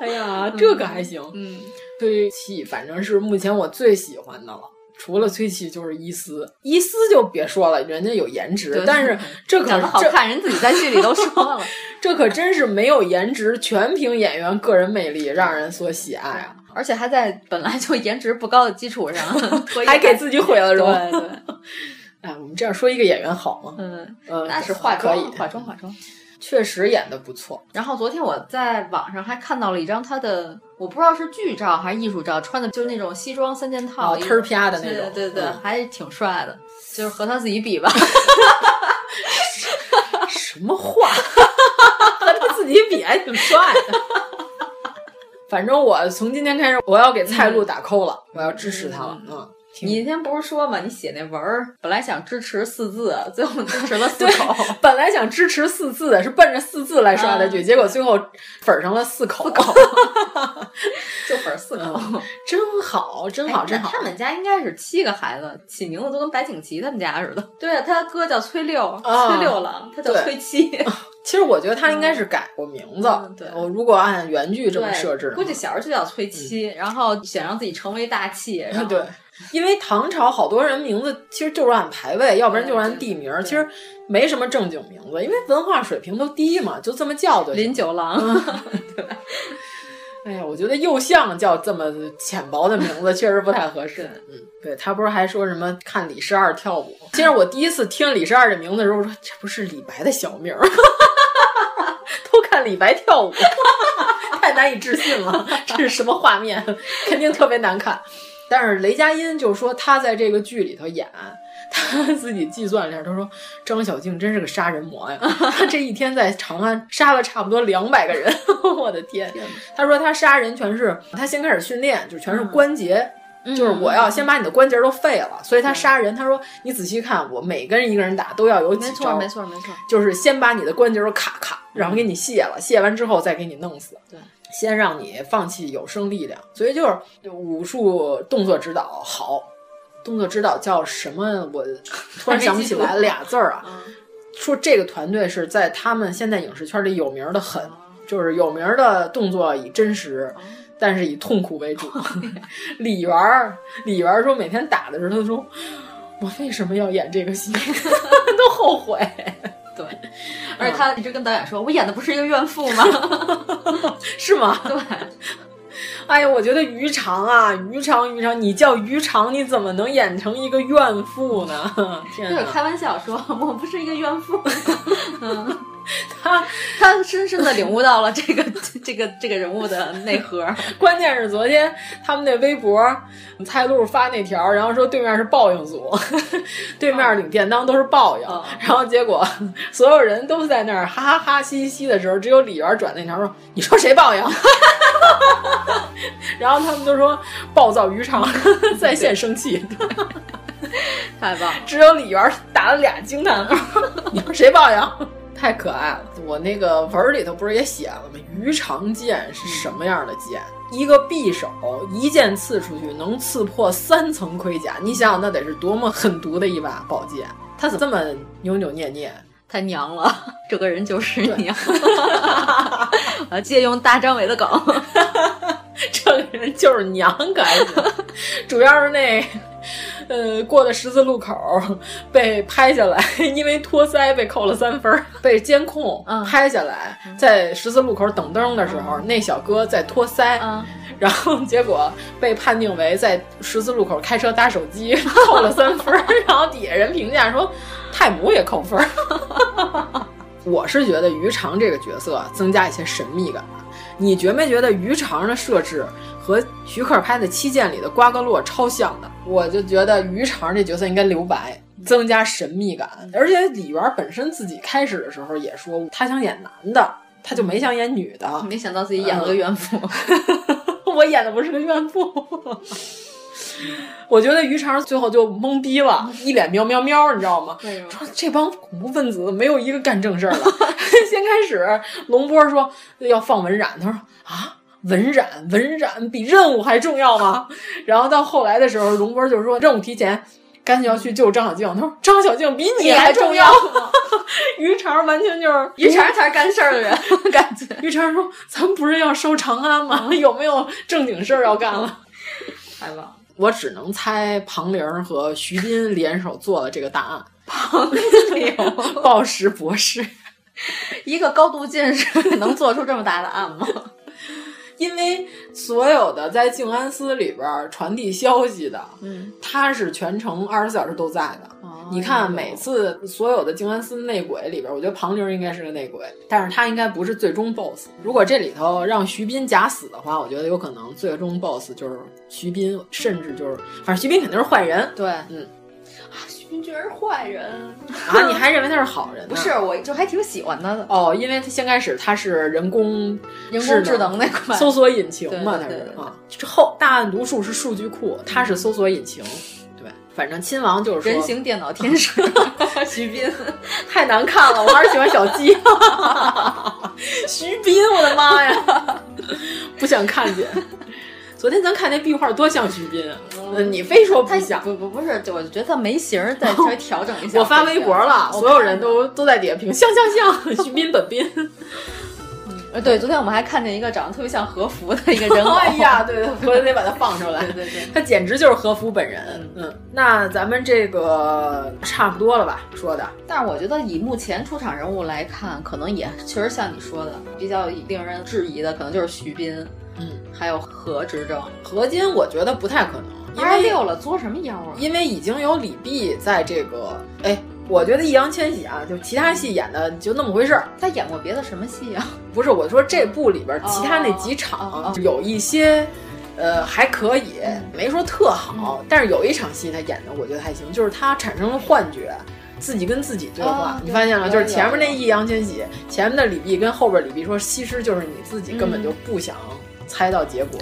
哎呀，这个还行，嗯。崔琦反正是目前我最喜欢的了，除了崔琦就是伊思，伊思就别说了，人家有颜值，但是 这可长得好看，人自己在剧里都说了，这可真是没有颜值，全凭演员个人魅力让人所喜爱啊！而且还在本来就颜值不高的基础上，还给自己毁了容。对对，哎，我们这样说一个演员好吗？嗯嗯，那是化妆，化妆，化妆。确实演的不错。然后昨天我在网上还看到了一张他的，我不知道是剧照还是艺术照，穿的就是那种西装三件套，忒儿啪的那种，对对对，嗯、还挺帅的。就是和他自己比吧，什么话？和他自己比还挺帅的。反正我从今天开始，我要给蔡路打 call 了，嗯、我要支持他了。嗯。你那天不是说嘛？你写那文儿，本来想支持四字，最后支持了四口。本来想支持四字，是奔着四字来刷的剧，啊、结果最后粉上了四口。四口，就粉四口，嗯、真好，真好，哎、真好。他们家应该是七个孩子，起名字都跟白景琦他们家似的。对啊，他哥叫崔六，啊、崔六郎，他叫崔七。其实我觉得他应该是改过名字。嗯、对，我如果按原剧这么设置，估计小时候就叫崔七，嗯、然后想让自己成为大气。然后对。因为唐朝好多人名字其实就是按排位，要不然就是按地名，其实没什么正经名字，因为文化水平都低嘛，就这么叫就行。林九郎，对吧？哎呀，我觉得右相叫这么浅薄的名字确实不太合适。嗯，对他不是还说什么看李十二跳舞？其实我第一次听李十二这名字的时候，我说这不是李白的小名儿，都看李白跳舞，太难以置信了，这是什么画面？肯定特别难看。但是雷佳音就说他在这个剧里头演，他自己计算了一下，他说张小静真是个杀人魔呀！他这一天在长安杀了差不多两百个人，我的天！他说他杀人全是他先开始训练，就全是关节就是我要先把你的关节都废了，所以他杀人。他说你仔细看，我每跟一个人打都要有几招，没错没错，就是先把你的关节都咔咔，然后给你卸了，卸完之后再给你弄死。对，先让你放弃有生力量。所以就是武术动作指导好，动作指导叫什么？我突然想不起来 俩字儿啊。说这个团队是在他们现在影视圈里有名的很，就是有名的动作以真实。但是以痛苦为主。李媛儿，李媛儿说每天打的时候，他说我为什么要演这个戏，都后悔。对，而且他一直跟导演说，我演的不是一个怨妇吗？是吗？对。哎呀，我觉得于长啊，于长，于长，你叫于长，你怎么能演成一个怨妇呢？天啊！开玩笑说，我不是一个怨妇。嗯。他他深深的领悟到了这个这个这个人物的内核。关键是昨天他们那微博，蔡璐发那条，然后说对面是报应组，对面领便当都是报应。然后结果所有人都在那儿哈哈哈嘻嘻的时候，只有李媛转那条说：“你说谁报应？”然后他们就说暴躁于常在线生气，太棒！只有李媛打了俩惊叹号：“你说谁报应？”太可爱了！我那个文儿里头不是也写了吗？鱼肠剑是什么样的剑？一个匕首一剑刺出去能刺破三层盔甲，你想想那得是多么狠毒的一把宝剑！他怎么这么扭扭捏捏？他娘了！这个人就是娘。我要借用大张伟的梗，这个人就是娘，可还行？主要是那。呃，过的十字路口被拍下来，因为托腮被扣了三分。被监控拍下来，在十字路口等灯的时候，那小哥在托腮，然后结果被判定为在十字路口开车搭手机，扣了三分。然后底下人评价说，太母也扣分。我是觉得于常这个角色增加一些神秘感。你觉没觉得鱼肠的设置和徐克拍的《七剑》里的瓜格洛超像的？我就觉得鱼肠这角色应该留白，增加神秘感。而且李媛本身自己开始的时候也说，他想演男的，他就没想演女的。没想到自己演了个怨妇，我演的不是个怨妇。我觉得于常最后就懵逼了，一脸喵喵喵，你知道吗？说这帮恐怖分子没有一个干正事儿的。先开始，龙波说要放文染，他说啊，文染文染比任务还重要吗？然后到后来的时候，龙波就说任务提前，赶紧要去救张小静。他说张小静比你还重要。于常完全就是于常才是干事儿的人，感觉。于常说咱们不是要收长安吗？有没有正经事儿要干了？太棒。我只能猜庞玲和徐斌联手做了这个大案。庞玲，暴食博士，一个高度近视能做出这么大的案吗？因为所有的在静安寺里边传递消息的，嗯，他是全程二十四小时都在的。你看，每次所有的静安寺内鬼里边，我觉得庞玲应该是个内鬼，但是他应该不是最终 BOSS。如果这里头让徐斌假死的话，我觉得有可能最终 BOSS 就是徐斌，甚至就是，反正徐斌肯定是坏人。对，嗯，啊，徐斌居然是坏人啊！你还认为他是好人？不是，我就还挺喜欢他的。哦，因为他先开始他是人工人工智能那块搜索引擎嘛，他是啊。之后大案读数是数据库，他是搜索引擎。对反正亲王就是人形电脑天使 徐斌，太难看了，我还是喜欢小鸡。徐斌，我的妈呀，不想看见。昨天咱看那壁画多像徐斌啊！你非说不像，不不不是，我就觉得他眉形再稍微 调整一下。我发微博了，所有人都都在底下评像像像 徐斌本斌。呃，对，昨天我们还看见一个长得特别像和服的一个人偶。哎呀，对对，回来得把它放出来。对对对，他简直就是和服本人。嗯，那咱们这个差不多了吧？说的。但是我觉得以目前出场人物来看，可能也确实像你说的，比较令人质疑的，可能就是徐斌，嗯，还有何执政、何金，我觉得不太可能。二十六了，作什么妖啊？因为已经有李碧在这个，哎。我觉得易烊千玺啊，就其他戏演的就那么回事儿。他演过别的什么戏啊？不是，我说这部里边其他那几场有一些，呃，还可以，没说特好。但是有一场戏他演的我觉得还行，就是他产生了幻觉，自己跟自己对话。你发现了？就是前面那易烊千玺，前面的李碧跟后边李碧说，西施就是你自己根本就不想猜到结果。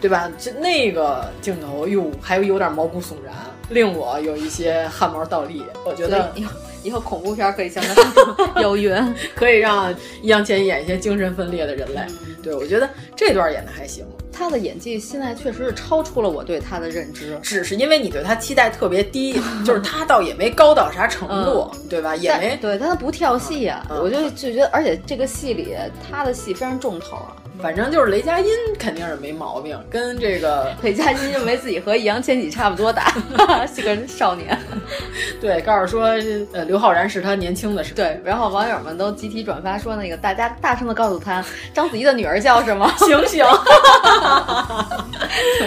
对吧？就那个镜头，哟，还有点毛骨悚然，令我有一些汗毛倒立。我觉得以后以后恐怖片可以像他 有云，可以让易烊千玺演一些精神分裂的人类。对我觉得这段演的还行。他的演技现在确实是超出了我对他的认知，只是因为你对他期待特别低，就是他倒也没高到啥程度，嗯、对吧？也没对，但他不跳戏呀、啊，嗯、我就就觉得，而且这个戏里他的戏非常重头啊。反正就是雷佳音肯定是没毛病，跟这个 雷佳音认为自己和易烊千玺差不多大，是个少年。对，告诉说呃刘昊然是他年轻的时候。对，然后网友们都集体转发说那个大家大声的告诉他章子怡的女儿叫什么？醒醒！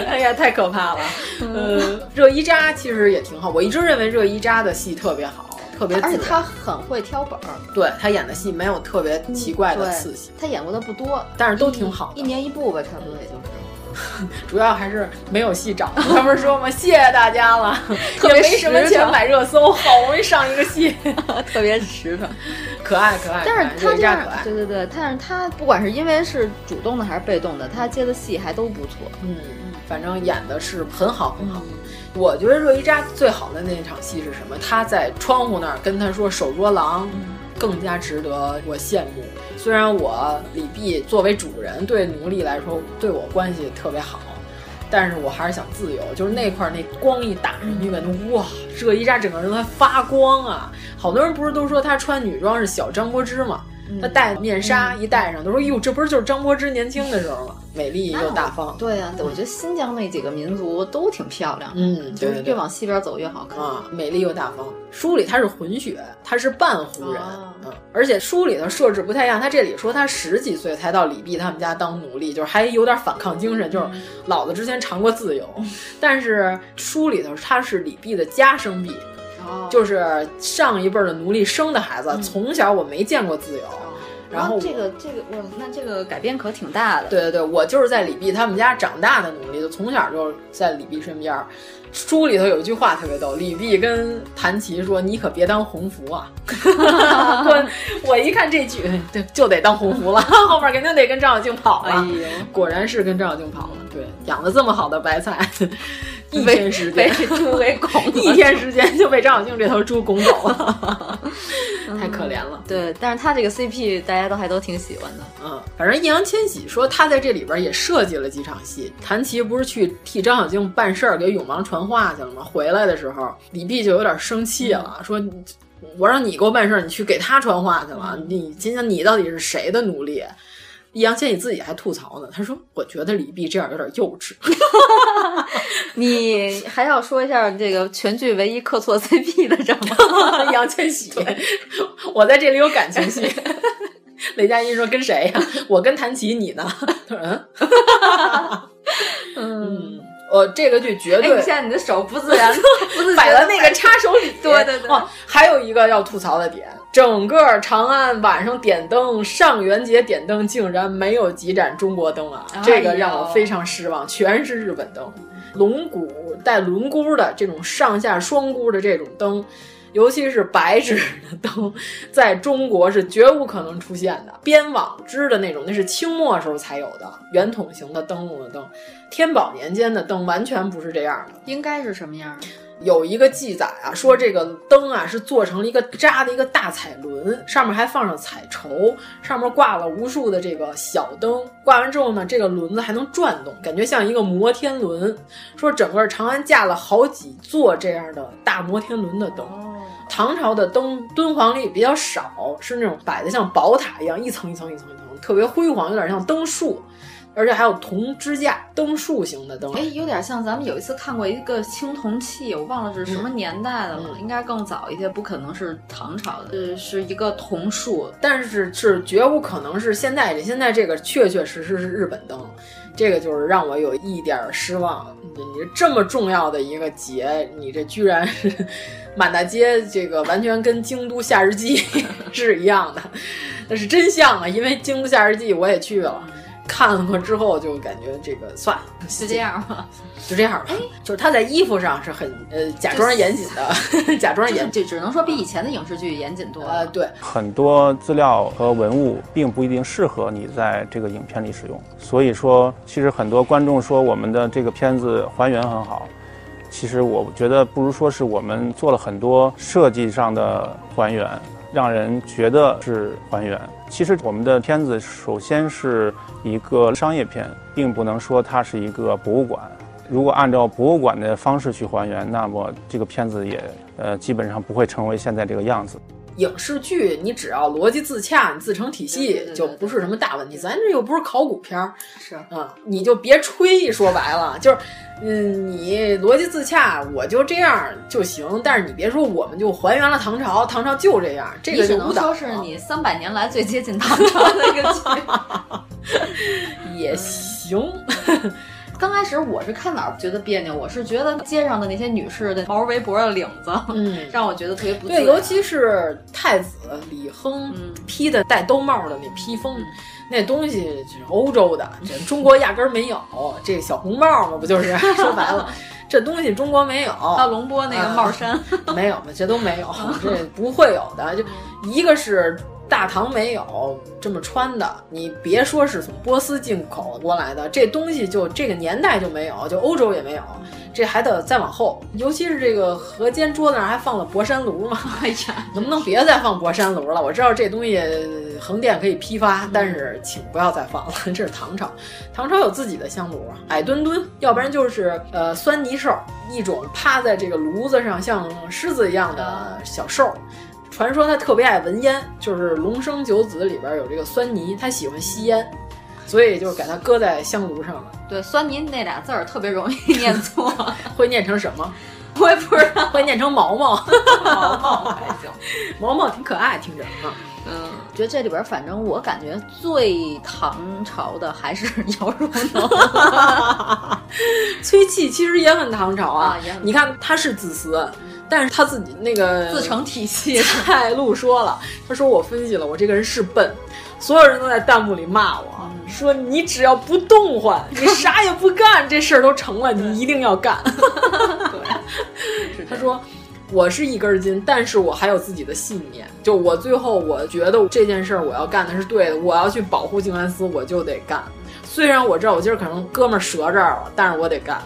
哎呀，太可怕了。呃，热依扎其实也挺好，我一直认为热依扎的戏特别好。特别，而且他很会挑本儿，对他演的戏没有特别奇怪的刺激，他演过的不多，但是都挺好，一年一部吧，差不多也就是。主要还是没有戏找，他不是说吗？谢谢大家了，特别没什么钱买热搜，好容易上一个戏，特别实诚，可爱可爱。但是他这样对对对，但是他不管是因为是主动的还是被动的，他接的戏还都不错，嗯，反正演的是很好很好。我觉得热依扎最好的那场戏是什么？她在窗户那儿跟他说“手捉狼”，更加值得我羡慕。虽然我李泌作为主人对奴隶来说对我关系特别好，但是我还是想自由。就是那块那光一打上去，感觉哇，热依扎整个人都在发光啊！好多人不是都说她穿女装是小张柏芝吗？她戴面纱一戴上，都说哟，这不是就是张柏芝年轻的时候吗？美丽又大方。对呀、啊，我觉得新疆那几个民族都挺漂亮，嗯，就是越往西边走越好看啊，美丽又大方。书里他是混血，他是半胡人，哦、嗯，而且书里头设置不太一样。他这里说他十几岁才到李泌他们家当奴隶，就是还有点反抗精神，就是老子之前尝过自由，嗯、但是书里头他是李泌的家生婢。哦、就是上一辈的奴隶生的孩子，嗯、从小我没见过自由。然后这个这个我，那这个改编可挺大的。对对对，我就是在李碧他们家长大的奴隶，就从小就在李碧身边。书里头有一句话特别逗，李碧跟谭琪说：“你可别当红福啊！”我我一看这句，对，就得当红福了，后面肯定得跟张小静跑了。哎呦，果然是跟张小静跑了。对，养的这么好的白菜，一天时间被猪给 拱，一天时间就被张小静这头猪拱走了，太可怜了。对，但是他这个 CP 大家都还都挺喜欢的。嗯，反正易烊千玺说他在这里边也设计了几场戏。谭琪不是去替张小静办事儿，给永王传话去了吗？回来的时候，李泌就有点生气了，嗯、说。我让你给我办事儿，你去给他传话去了。你今天你到底是谁的奴隶？易烊千玺自己还吐槽呢，他说：“我觉得李碧这样有点幼稚。”你还要说一下这个全剧唯一磕错 CP 的人吗？易烊千玺，我在这里有感情戏。雷佳音说：“跟谁呀、啊？我跟谭琪，你呢？” 他说：“嗯。”嗯。我这个剧绝对，哎、现在你的手不自然，不自摆了那个插手礼。对对对。哦，还有一个要吐槽的点，整个长安晚上点灯，上元节点灯竟然没有几盏中国灯啊！哎、这个让我非常失望，全是日本灯，龙骨带轮毂的这种上下双箍的这种灯。尤其是白纸的灯，在中国是绝无可能出现的。编网织的那种，那是清末时候才有的圆筒形的灯笼的灯。天宝年间的灯完全不是这样的。应该是什么样？有一个记载啊，说这个灯啊是做成了一个扎的一个大彩轮，上面还放上彩绸，上面挂了无数的这个小灯。挂完之后呢，这个轮子还能转动，感觉像一个摩天轮。说整个长安架了好几座这样的大摩天轮的灯。唐朝的灯敦煌里比较少，是那种摆的像宝塔一样，一层一层一层一层，特别辉煌，有点像灯树。而且还有铜支架灯束型的灯，哎，有点像咱们有一次看过一个青铜器，我忘了是什么年代的了，嗯、应该更早一些，不可能是唐朝的，是是一个铜树，但是是绝无可能是现在的，现在这个确确实实是日本灯，这个就是让我有一点失望。你这么重要的一个节，你这居然是满大街这个完全跟京都夏日祭 是一样的，那是真像啊，因为京都夏日祭我也去了。看过之后就感觉这个算了，就这样吧，就这样吧。就是他在衣服上是很呃假装严谨的，假装严就只能说比以前的影视剧严谨多了。呃，对，很多资料和文物并不一定适合你在这个影片里使用，所以说，其实很多观众说我们的这个片子还原很好，其实我觉得不如说是我们做了很多设计上的还原，让人觉得是还原。其实我们的片子首先是一个商业片，并不能说它是一个博物馆。如果按照博物馆的方式去还原，那么这个片子也呃基本上不会成为现在这个样子。影视剧你只要逻辑自洽，你自成体系，就不是什么大问题。咱这又不是考古片儿，是啊，你就别吹。说白了，就是，嗯，你逻辑自洽，我就这样就行。但是你别说，我们就还原了唐朝，唐朝就这样，这个只能说是你三百年来最接近唐朝的一个剧，也行。刚开始我是看哪儿觉得别扭，我是觉得街上的那些女士的毛围脖的领子，嗯，让我觉得特别不对，尤其是太子李亨披的戴兜帽的那披风，那东西是欧洲的，这中国压根儿没有。这小红帽嘛，不就是 说白了，这东西中国没有。到龙波那个帽衫、嗯、没有嘛，这都没有，这不会有的。就一个是。大唐没有这么穿的，你别说是从波斯进口过来的，这东西就这个年代就没有，就欧洲也没有，这还得再往后。尤其是这个河间桌子上还放了博山炉嘛，哎呀，能不能别再放博山炉了？我知道这东西横店可以批发，但是请不要再放了，这是唐朝，唐朝有自己的香炉，矮墩墩，要不然就是呃酸泥兽，一种趴在这个炉子上像狮子一样的小兽。传说他特别爱闻烟，就是《龙生九子》里边有这个酸泥，他喜欢吸烟，所以就是给他搁在香炉上了。对，酸泥那俩字儿特别容易念错，会念成什么？我也不知道，会念成毛毛。毛毛还行，毛毛挺可爱，听着啊。嗯，觉得这里边反正我感觉最唐朝的还是姚若龙。崔器其实也很唐朝啊，啊也很你看他是自私。但是他自己那个自成体系，蔡路说了，他说我分析了，我这个人是笨，所有人都在弹幕里骂我，嗯说你只要不动换，你啥也不干，这事儿都成了，你一定要干。对，他说我是一根筋，但是我还有自己的信念，就我最后我觉得这件事儿我要干的是对的，我要去保护静安寺，我就得干。虽然我知道我今儿可能哥们儿折这儿了，但是我得干。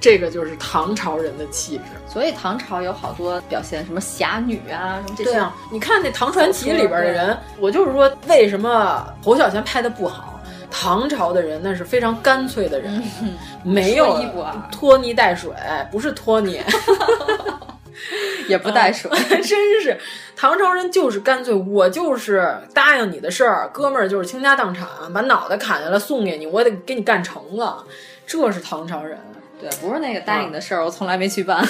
这个就是唐朝人的气质，所以唐朝有好多表现，什么侠女啊，什么这些。对啊，你看那《唐传奇》里边的人，我就是说，为什么侯孝贤拍的不好？唐朝的人那是非常干脆的人，嗯、没有拖泥带水，不是拖泥，也不带水，真是。唐朝人就是干脆，我就是答应你的事儿，哥们儿就是倾家荡产，把脑袋砍下来送给你，我得给你干成了，这是唐朝人。对，不是那个答应的事儿，我从来没去办。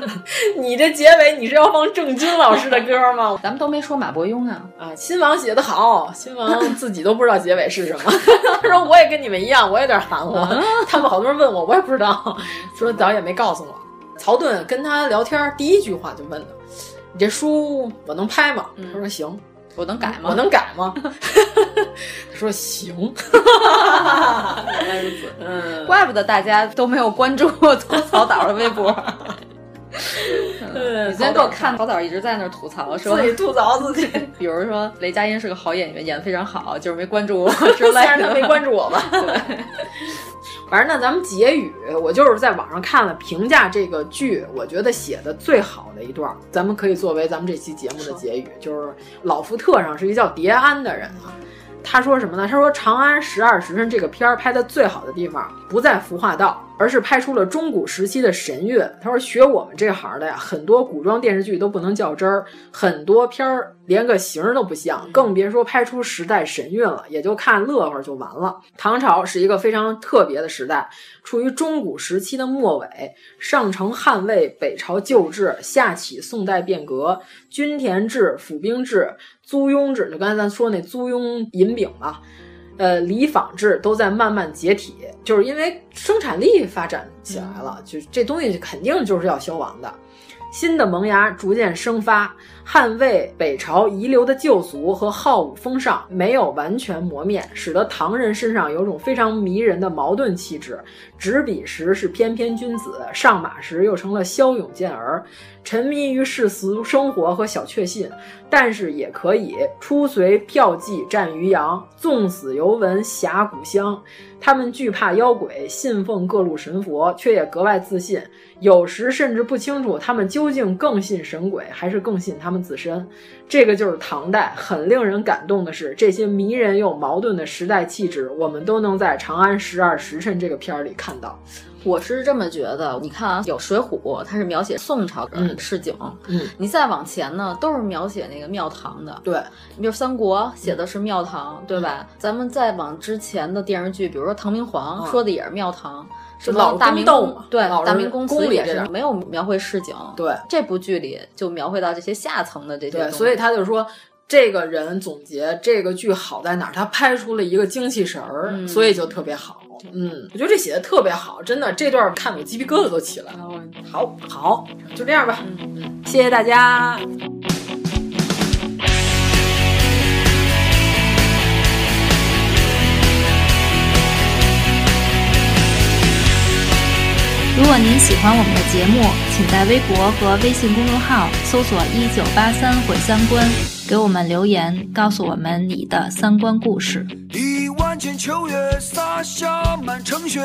你这结尾你是要放郑钧老师的歌吗？咱们都没说马伯庸啊。啊，新王写的好，新王自己都不知道结尾是什么。他 说我也跟你们一样，我也有点含糊。他们好多人问我，我也不知道。说导演没告诉我。曹盾跟他聊天，第一句话就问他：“你这书我能拍吗？”他说：“行。”我能改吗？我能改吗？他说行。原来如此，嗯，怪不得大家都没有关注吐槽岛的微博。嗯，你昨天给我看曹导一直在那儿吐槽，说自己吐槽自己，比如说雷佳音是个好演员，演的非常好，就是没关注我 之类的。他没关注我吧？对。反正呢，咱们结语，我就是在网上看了评价这个剧，我觉得写的最好的一段，咱们可以作为咱们这期节目的结语，就是老福特上是一个叫蝶安的人啊。他说什么呢？他说《长安十二时辰》这个片儿拍的最好的地方，不在服化道，而是拍出了中古时期的神韵。他说学我们这行的呀，很多古装电视剧都不能较真儿，很多片儿连个形儿都不像，更别说拍出时代神韵了，也就看乐呵就完了。唐朝是一个非常特别的时代，处于中古时期的末尾，上承汉魏，北朝旧制，下启宋代变革，均田制、府兵制。租庸制，就刚才咱说那租庸银饼嘛，呃，礼纺制都在慢慢解体，就是因为生产力发展起来了，就这东西肯定就是要消亡的。新的萌芽逐渐生发，捍卫北朝遗留的旧俗和好武风尚没有完全磨灭，使得唐人身上有种非常迷人的矛盾气质。执笔时是翩翩君子，上马时又成了骁勇健儿，沉迷于世俗生活和小确幸，但是也可以出随骠骑战渔阳，纵死犹闻侠骨香。他们惧怕妖鬼，信奉各路神佛，却也格外自信。有时甚至不清楚他们究竟更信神鬼，还是更信他们自身。这个就是唐代，很令人感动的是，这些迷人又矛盾的时代气质，我们都能在《长安十二时辰》这个片儿里看到。我是这么觉得，你看啊，有《水浒》，它是描写宋朝的市井，嗯，你再往前呢，都是描写那个庙堂的。对，你比如《三国》写的是庙堂，对吧？咱们再往之前的电视剧，比如说《唐明皇》，说的也是庙堂。什么大明宫？对，大明宫宫里也是没有描绘市井。对，这部剧里就描绘到这些下层的这些。对，所以他就说。这个人总结这个剧好在哪儿？他拍出了一个精气神儿，嗯、所以就特别好。嗯，我觉得这写的特别好，真的，这段看我鸡皮疙瘩都起来了。好，好，就这样吧。嗯嗯，谢谢大家。如果您喜欢我们的节目，请在微博和微信公众号搜索“一九八三毁三观”，给我们留言，告诉我们你的三观故事。一万千秋月洒下满城雪，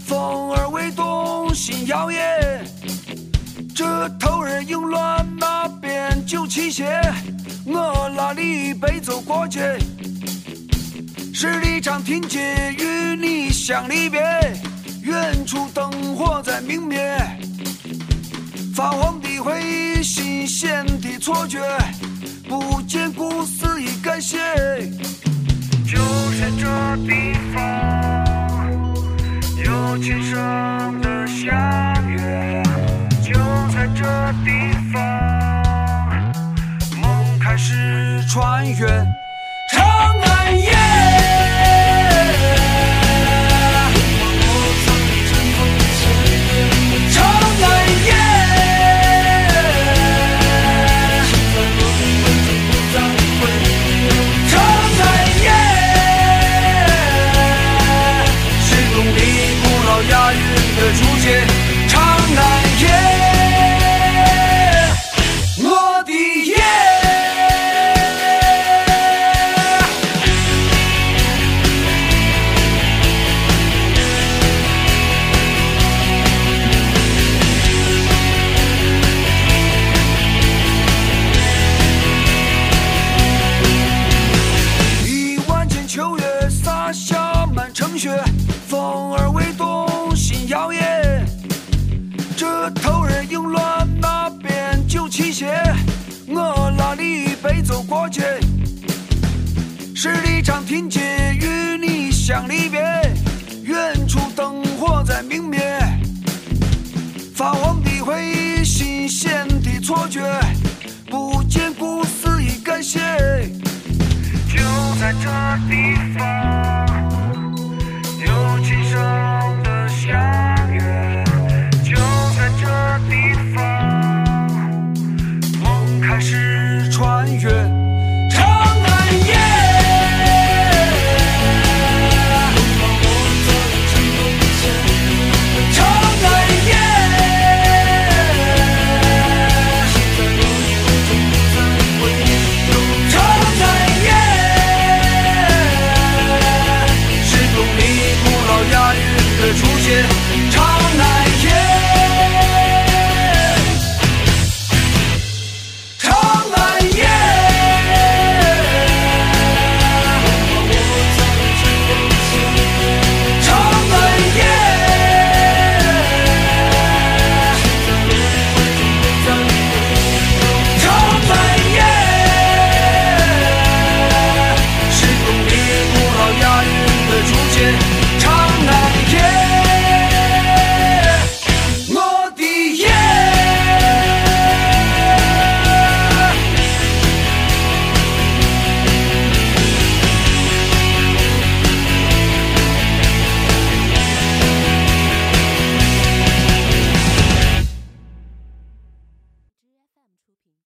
风儿微动心摇曳。这头人影乱那边酒旗斜，我拉里背走过街。十里长亭街与你相离别。远处灯火在明灭，发黄的回忆，新鲜的错觉，不见故事已改写。就在这地方，有今生的相约。就在这地方，梦开始穿越泛黄的回忆新鲜的错觉不见故事已改写就在这地方有琴声的响。